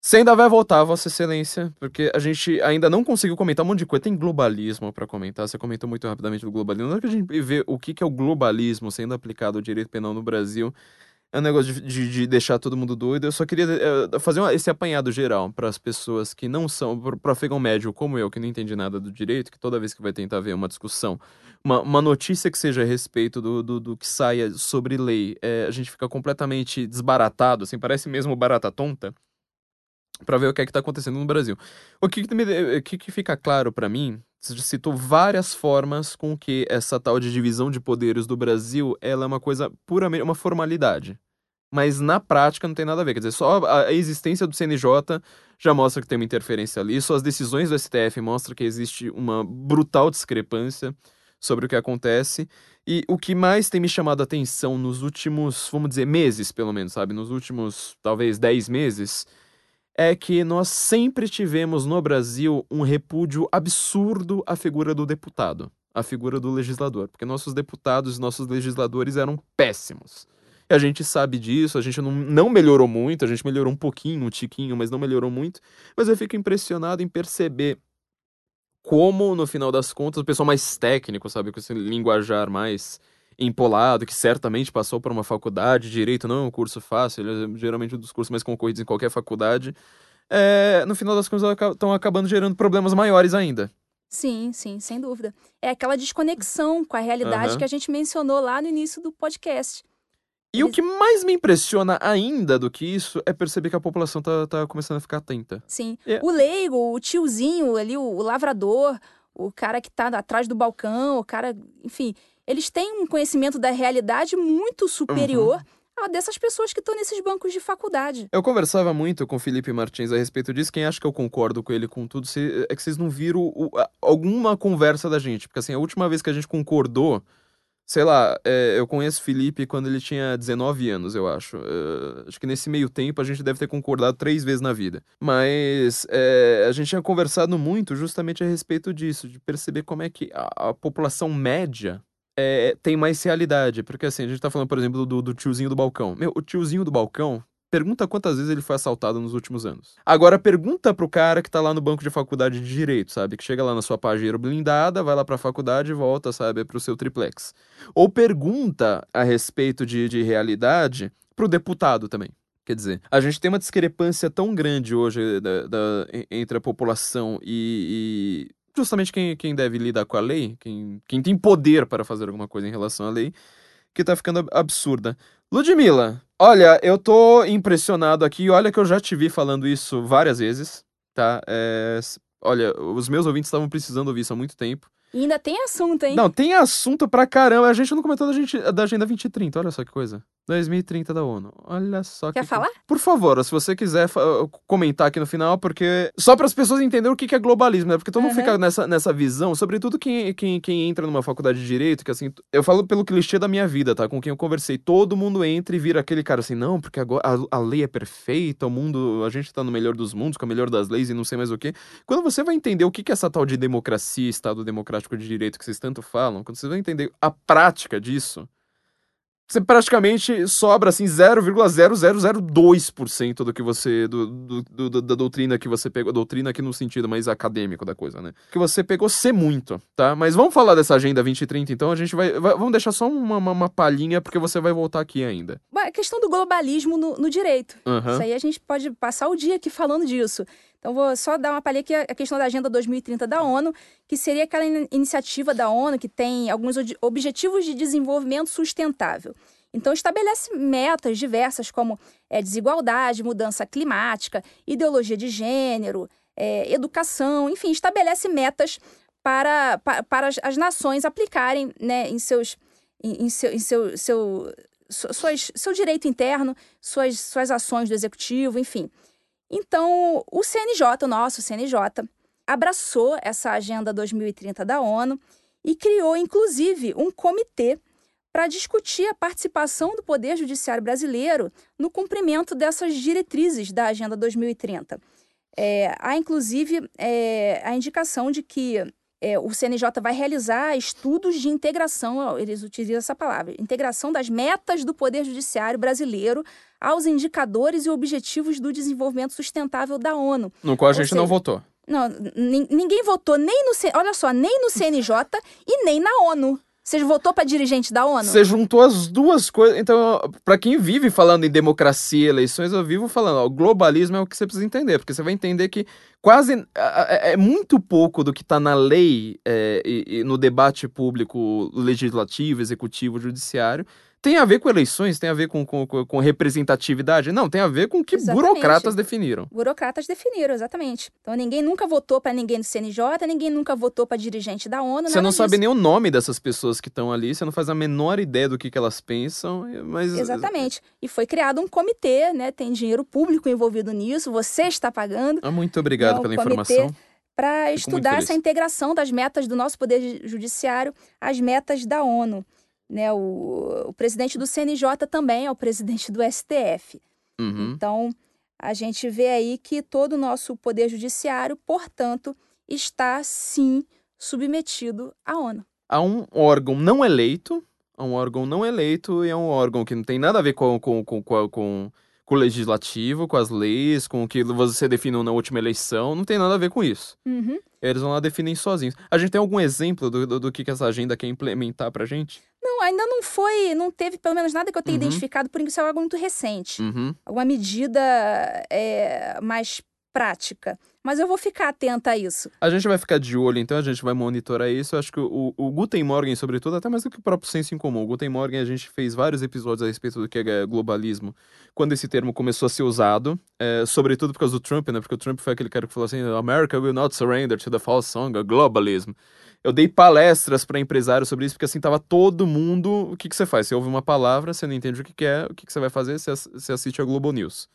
Você ainda vai voltar, Vossa Excelência, porque a gente ainda não conseguiu comentar um monte de coisa. Tem globalismo para comentar. Você comentou muito rapidamente do globalismo. Na hora que a gente vê o que é o globalismo sendo aplicado ao direito penal no Brasil, é um negócio de, de, de, deixar todo mundo doido. Eu só queria uh, fazer uma, esse apanhado geral para as pessoas que não são, para afegão médio como eu, que não entende nada do direito, que toda vez que vai tentar ver uma discussão, uma, uma notícia que seja a respeito do, do, do que saia sobre lei, é, a gente fica completamente desbaratado, assim, parece mesmo barata tonta, para ver o que é que está acontecendo no Brasil. O que, que, que, que fica claro para mim citou várias formas com que essa tal de divisão de poderes do Brasil ela é uma coisa puramente uma formalidade. Mas na prática não tem nada a ver. Quer dizer, só a existência do CNJ já mostra que tem uma interferência ali. Só as decisões do STF mostram que existe uma brutal discrepância sobre o que acontece. E o que mais tem me chamado a atenção nos últimos, vamos dizer, meses, pelo menos, sabe? Nos últimos, talvez, 10 meses, é que nós sempre tivemos no Brasil um repúdio absurdo à figura do deputado, à figura do legislador, porque nossos deputados e nossos legisladores eram péssimos. E a gente sabe disso, a gente não, não melhorou muito, a gente melhorou um pouquinho, um tiquinho, mas não melhorou muito. Mas eu fico impressionado em perceber como, no final das contas, o pessoal mais técnico, sabe, com esse linguajar mais empolado, que certamente passou por uma faculdade, direito não é um curso fácil, ele é geralmente um dos cursos mais concorridos em qualquer faculdade, é, no final das contas estão acabando gerando problemas maiores ainda. Sim, sim, sem dúvida. É aquela desconexão com a realidade uhum. que a gente mencionou lá no início do podcast. E Eles... o que mais me impressiona ainda do que isso é perceber que a população tá, tá começando a ficar atenta. Sim. É. O leigo, o tiozinho ali, o, o lavrador, o cara que tá atrás do balcão, o cara, enfim, eles têm um conhecimento da realidade muito superior uhum. a dessas pessoas que estão nesses bancos de faculdade. Eu conversava muito com o Felipe Martins a respeito disso. Quem acha que eu concordo com ele com tudo é que vocês não viram o, a, alguma conversa da gente. Porque assim, a última vez que a gente concordou sei lá, é, eu conheço Felipe quando ele tinha 19 anos, eu acho. Uh, acho que nesse meio tempo a gente deve ter concordado três vezes na vida. Mas é, a gente tinha conversado muito justamente a respeito disso, de perceber como é que a, a população média é, tem mais realidade. Porque assim, a gente tá falando, por exemplo, do, do tiozinho do balcão. Meu, o tiozinho do balcão Pergunta quantas vezes ele foi assaltado nos últimos anos. Agora pergunta pro cara que tá lá no banco de faculdade de direito, sabe? Que chega lá na sua página blindada, vai lá pra faculdade e volta, sabe? Pro seu triplex. Ou pergunta a respeito de, de realidade pro deputado também. Quer dizer, a gente tem uma discrepância tão grande hoje da, da, entre a população e justamente quem, quem deve lidar com a lei, quem, quem tem poder para fazer alguma coisa em relação à lei, que tá ficando absurda. Ludmilla, olha, eu tô impressionado aqui. Olha que eu já te vi falando isso várias vezes, tá? É, olha, os meus ouvintes estavam precisando ouvir isso há muito tempo. E ainda tem assunto, hein? Não, tem assunto pra caramba. A gente não comentou da, gente, da Agenda 2030, olha só que coisa. 2030 da ONU. Olha só Quer que... falar? Por favor, se você quiser comentar aqui no final, porque. Só para as pessoas entenderem o que é globalismo, né? Porque todo mundo fica nessa, nessa visão, sobretudo quem, quem, quem entra numa faculdade de direito, que assim. Eu falo pelo clichê da minha vida, tá? Com quem eu conversei. Todo mundo entra e vira aquele cara assim, não, porque agora a, a lei é perfeita, o mundo. A gente tá no melhor dos mundos, com a melhor das leis e não sei mais o quê. Quando você vai entender o que é essa tal de democracia, Estado democrático de direito que vocês tanto falam, quando você vai entender a prática disso você praticamente sobra assim 0,0002% do que você do, do, do, da doutrina que você pegou, doutrina aqui no sentido mais acadêmico da coisa, né? Que você pegou ser muito, tá? Mas vamos falar dessa agenda 2030 então, a gente vai, vai vamos deixar só uma, uma, uma, palhinha porque você vai voltar aqui ainda. A questão do globalismo no, no direito. Uhum. Isso aí a gente pode passar o dia aqui falando disso. Então, vou só dar uma palhinha aqui a questão da Agenda 2030 da ONU, que seria aquela iniciativa da ONU que tem alguns objetivos de desenvolvimento sustentável. Então, estabelece metas diversas, como é, desigualdade, mudança climática, ideologia de gênero, é, educação, enfim, estabelece metas para, para, para as, nações aplicarem né, em seus. Em, em seu, em seu, seu, suas, seu direito interno, suas, suas ações do executivo, enfim. Então, o CNJ, o nosso CNJ, abraçou essa Agenda 2030 da ONU e criou, inclusive, um comitê para discutir a participação do Poder Judiciário brasileiro no cumprimento dessas diretrizes da Agenda 2030. É, há, inclusive, é, a indicação de que é, o CNJ vai realizar estudos de integração, eles utilizam essa palavra, integração das metas do Poder Judiciário brasileiro aos indicadores e objetivos do desenvolvimento sustentável da ONU. No qual a gente seja, não votou. Não, ninguém votou nem no, olha só, nem no CNJ e nem na ONU. Você votou para dirigente da ONU? Você juntou as duas coisas. Então, para quem vive falando em democracia, eleições, eu vivo falando, ó, globalismo é o que você precisa entender, porque você vai entender que quase é, é muito pouco do que está na lei é, e, e no debate público legislativo, executivo, judiciário tem a ver com eleições, tem a ver com, com, com representatividade? Não, tem a ver com o que exatamente. burocratas definiram. Burocratas definiram, exatamente. Então ninguém nunca votou para ninguém do CNJ, ninguém nunca votou para dirigente da ONU. Você não disso. sabe nem o nome dessas pessoas que estão ali, você não faz a menor ideia do que, que elas pensam, mas... Exatamente. E foi criado um comitê, né? Tem dinheiro público envolvido nisso, você está pagando. Ah, muito obrigado né, pela informação para estudar essa integração das metas do nosso Poder Judiciário às metas da ONU. Né, o, o presidente do CNJ também é o presidente do STF. Uhum. Então, a gente vê aí que todo o nosso poder judiciário, portanto, está sim submetido à ONU. A um órgão não eleito, a um órgão não eleito e é um órgão que não tem nada a ver com, com, com, com, com com o legislativo, com as leis, com o que você definiu na última eleição, não tem nada a ver com isso. Uhum. Eles vão lá definir sozinhos. A gente tem algum exemplo do, do, do que, que essa agenda quer implementar pra gente? Não, ainda não foi, não teve pelo menos nada que eu tenha uhum. identificado, por isso é algo muito recente. Uhum. Alguma medida é, mais prática. Mas eu vou ficar atenta a isso. A gente vai ficar de olho, então, a gente vai monitorar isso. Eu acho que o, o Guten Morgen, sobretudo, até mais do que o próprio senso em comum. O Guten Morgen, a gente fez vários episódios a respeito do que é globalismo, quando esse termo começou a ser usado, é, sobretudo por causa do Trump, né? Porque o Trump foi aquele cara que falou assim: America will not surrender to the false song of globalism. Eu dei palestras para empresários sobre isso, porque assim, tava todo mundo. O que, que você faz? Você ouve uma palavra, você não entende o que, que é, o que, que você vai fazer? Você, você assiste a Globo News.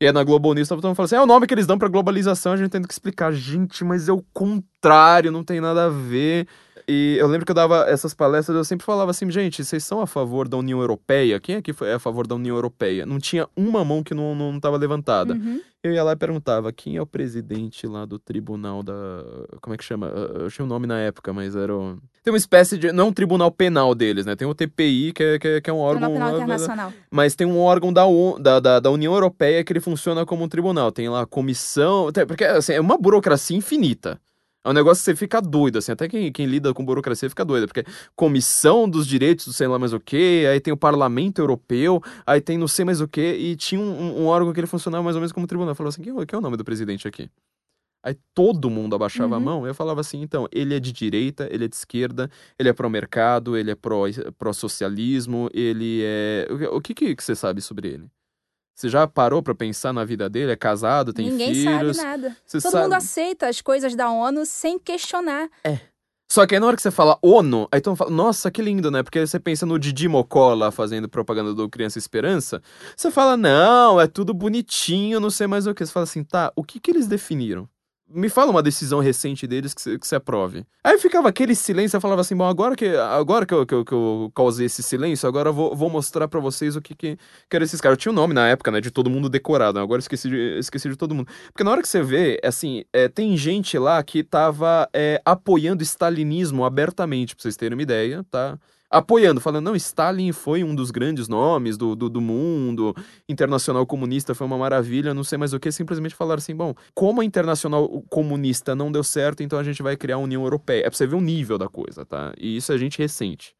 E aí na Globo News todo mundo falando assim: é o nome que eles dão pra globalização, a gente tendo que explicar. Gente, mas é o contrário, não tem nada a ver. E eu lembro que eu dava essas palestras, eu sempre falava assim, gente, vocês são a favor da União Europeia? Quem é que é a favor da União Europeia? Não tinha uma mão que não, não tava levantada. Uhum. Eu ia lá e perguntava, quem é o presidente lá do tribunal da... Como é que chama? Eu tinha um nome na época, mas era o... Tem uma espécie de... Não é um tribunal penal deles, né? Tem o TPI, que é, que é, que é um órgão... Tribunal Penal Internacional. Mas tem um órgão da, da, da, da, União Europeia que ele funciona como um tribunal. Tem lá a comissão... Porque, assim, é uma burocracia infinita. É um negócio que você fica doido, assim, até quem, quem lida com burocracia fica doido, porque comissão dos direitos do sei lá mais o que, aí tem o parlamento europeu, aí tem não sei mais o que, e tinha um, um, órgão que ele funcionava mais ou menos como tribunal. Falou assim, quem, quem é o nome do presidente aqui? Aí todo mundo abaixava uhum. a mão, eu falava assim, então, ele é de direita, ele é de esquerda, ele é pró-mercado, ele é pró-socialismo, ele é... O que, que, que você sabe sobre ele? Você já parou para pensar na vida dele? É casado, tem Ninguém filhos? Ninguém sabe nada. Você Todo sabe... mundo aceita as coisas da ONU sem questionar. É. Só que aí na hora que você fala ONU, aí todo mundo fala, nossa, que lindo, né? Porque você pensa no Didi Mocó lá fazendo propaganda do Criança Esperança. Você fala, não, é tudo bonitinho, não sei mais o que. Você fala assim, tá, o que que eles definiram? Me fala uma decisão recente deles que você, aprove. Aí ficava aquele silêncio, eu falava assim, bom, agora que, agora que, eu, que, eu, que eu causei esse silêncio, agora eu vou, vou mostrar para vocês o que, que, que eram esses caras. Eu tinha o um nome na época, né, de todo mundo decorado, agora esqueci de, esqueci de todo mundo. Porque na hora que você vê, assim, é, tem gente lá que tava é, apoiando o stalinismo abertamente, pra vocês terem uma ideia, tá? Apoiando, falando, não, Stalin foi um dos grandes nomes do, do, do, mundo, Internacional Comunista foi uma maravilha, não sei mais o que, simplesmente falaram assim, bom, como a Internacional Comunista não deu certo, então a gente vai criar a União Europeia. É pra você ver o nível da coisa, tá? E isso é gente recente.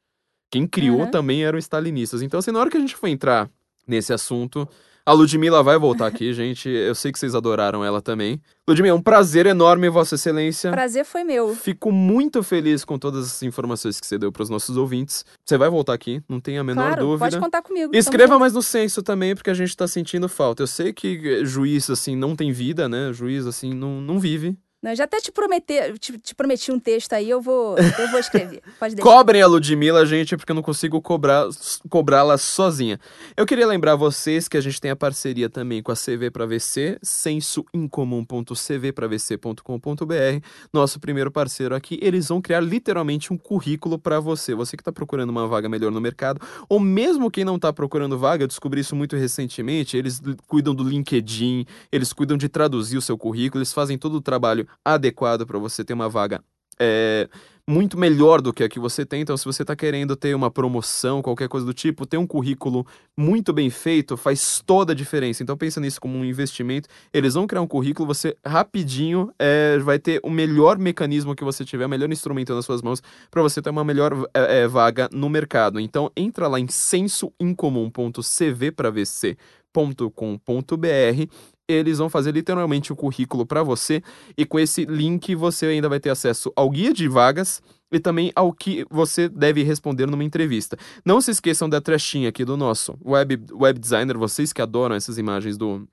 Quem criou uhum. também eram stalinistas. Então, assim, na hora que a gente for entrar nesse assunto, a Ludmilla vai voltar aqui, <laughs> gente. Eu sei que vocês adoraram ela também. Ludmilla, é um prazer enorme, Vossa Excelência. Prazer foi meu. Fico muito feliz com todas as informações que você deu para os nossos ouvintes. Você vai voltar aqui, não tenha a menor claro, dúvida. Pode contar comigo. Escreva mais no censo também, porque a gente tá sentindo falta. Eu sei que juiz, assim, não tem vida, né? Juiz, assim, não, não vive. Não, já até te, prometi, te, te, prometi um texto aí, eu vou, eu vou escrever. <laughs> Pode deixar. Cobrem a Ludmilla, gente, porque eu não consigo cobrar, cobrá-la sozinha. Eu queria lembrar vocês que a gente tem a parceria também com a CV para VC, sensoincomum.cvpravc.com.br, nosso primeiro parceiro aqui. Eles vão criar literalmente um currículo para você. Você que está procurando uma vaga melhor no mercado, ou mesmo quem não está procurando vaga, eu descobri isso muito recentemente, eles cuidam do LinkedIn, eles cuidam de traduzir o seu currículo, eles fazem todo o trabalho adequado para você ter uma vaga é, muito melhor do que a que você tem. Então, se você está querendo ter uma promoção, qualquer coisa do tipo, ter um currículo muito bem feito faz toda a diferença. Então, pensa nisso como um investimento. Eles vão criar um currículo, você rapidinho é, vai ter o melhor mecanismo que você tiver, o melhor instrumento nas suas mãos para você ter uma melhor é, é, vaga no mercado. Então, entra lá em sensoincomum.cvpravc.com.br eles vão fazer literalmente o currículo para você e com esse link você ainda vai ter acesso ao guia de vagas e também ao que você deve responder numa entrevista. Não se esqueçam da trechinha aqui do nosso web, web designer, vocês que adoram essas imagens do,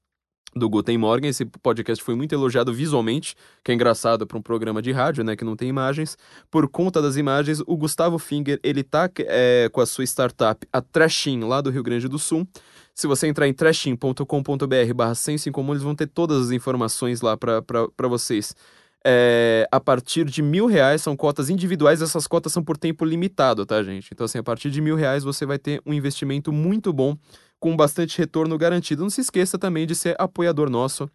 do Guten Morgen. Esse podcast foi muito elogiado visualmente, que é engraçado para um programa de rádio, né, que não tem imagens. Por conta das imagens, o Gustavo Finger, ele tá é, com a sua startup, a Trashin, lá do Rio Grande do Sul. Se você entrar em trashing.com.br barra senso em comum, eles vão ter todas as informações lá para vocês. É, a partir de mil reais são cotas individuais, essas cotas são por tempo limitado, tá, gente? Então, assim, a partir de mil reais você vai ter um investimento muito bom, com bastante retorno garantido. Não se esqueça também de ser apoiador nosso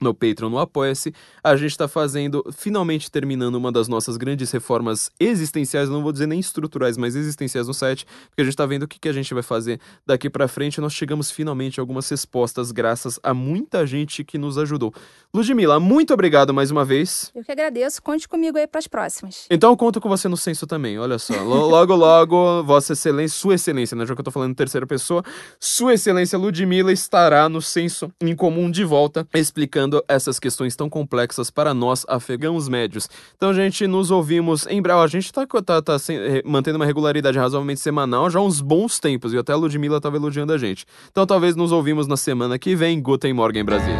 no Patreon, no Apoia-se, a gente está fazendo, finalmente terminando uma das nossas grandes reformas existenciais, não vou dizer nem estruturais, mas existenciais no site, porque a gente está vendo o que, que a gente vai fazer daqui para frente. Nós chegamos finalmente a algumas respostas, graças a muita gente que nos ajudou. Ludmila, muito obrigado mais uma vez. Eu que agradeço, conte comigo aí para as próximas. Então eu conto com você no censo também, olha só. <laughs> Logo, logo, Vossa Excelência, Sua Excelência, né? Já que eu tô falando em terceira pessoa, Sua Excelência Ludmila estará no censo em comum de volta, explicando essas questões tão complexas para nós, afegãos médios. Então, gente, nos ouvimos em breve. A gente está tá, tá, mantendo uma regularidade razoavelmente semanal já há uns bons tempos, e até a Ludmilla estava elogiando a gente. Então, talvez nos ouvimos na semana que vem. Guten Morgen, Brasília.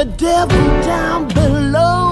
The devil down below.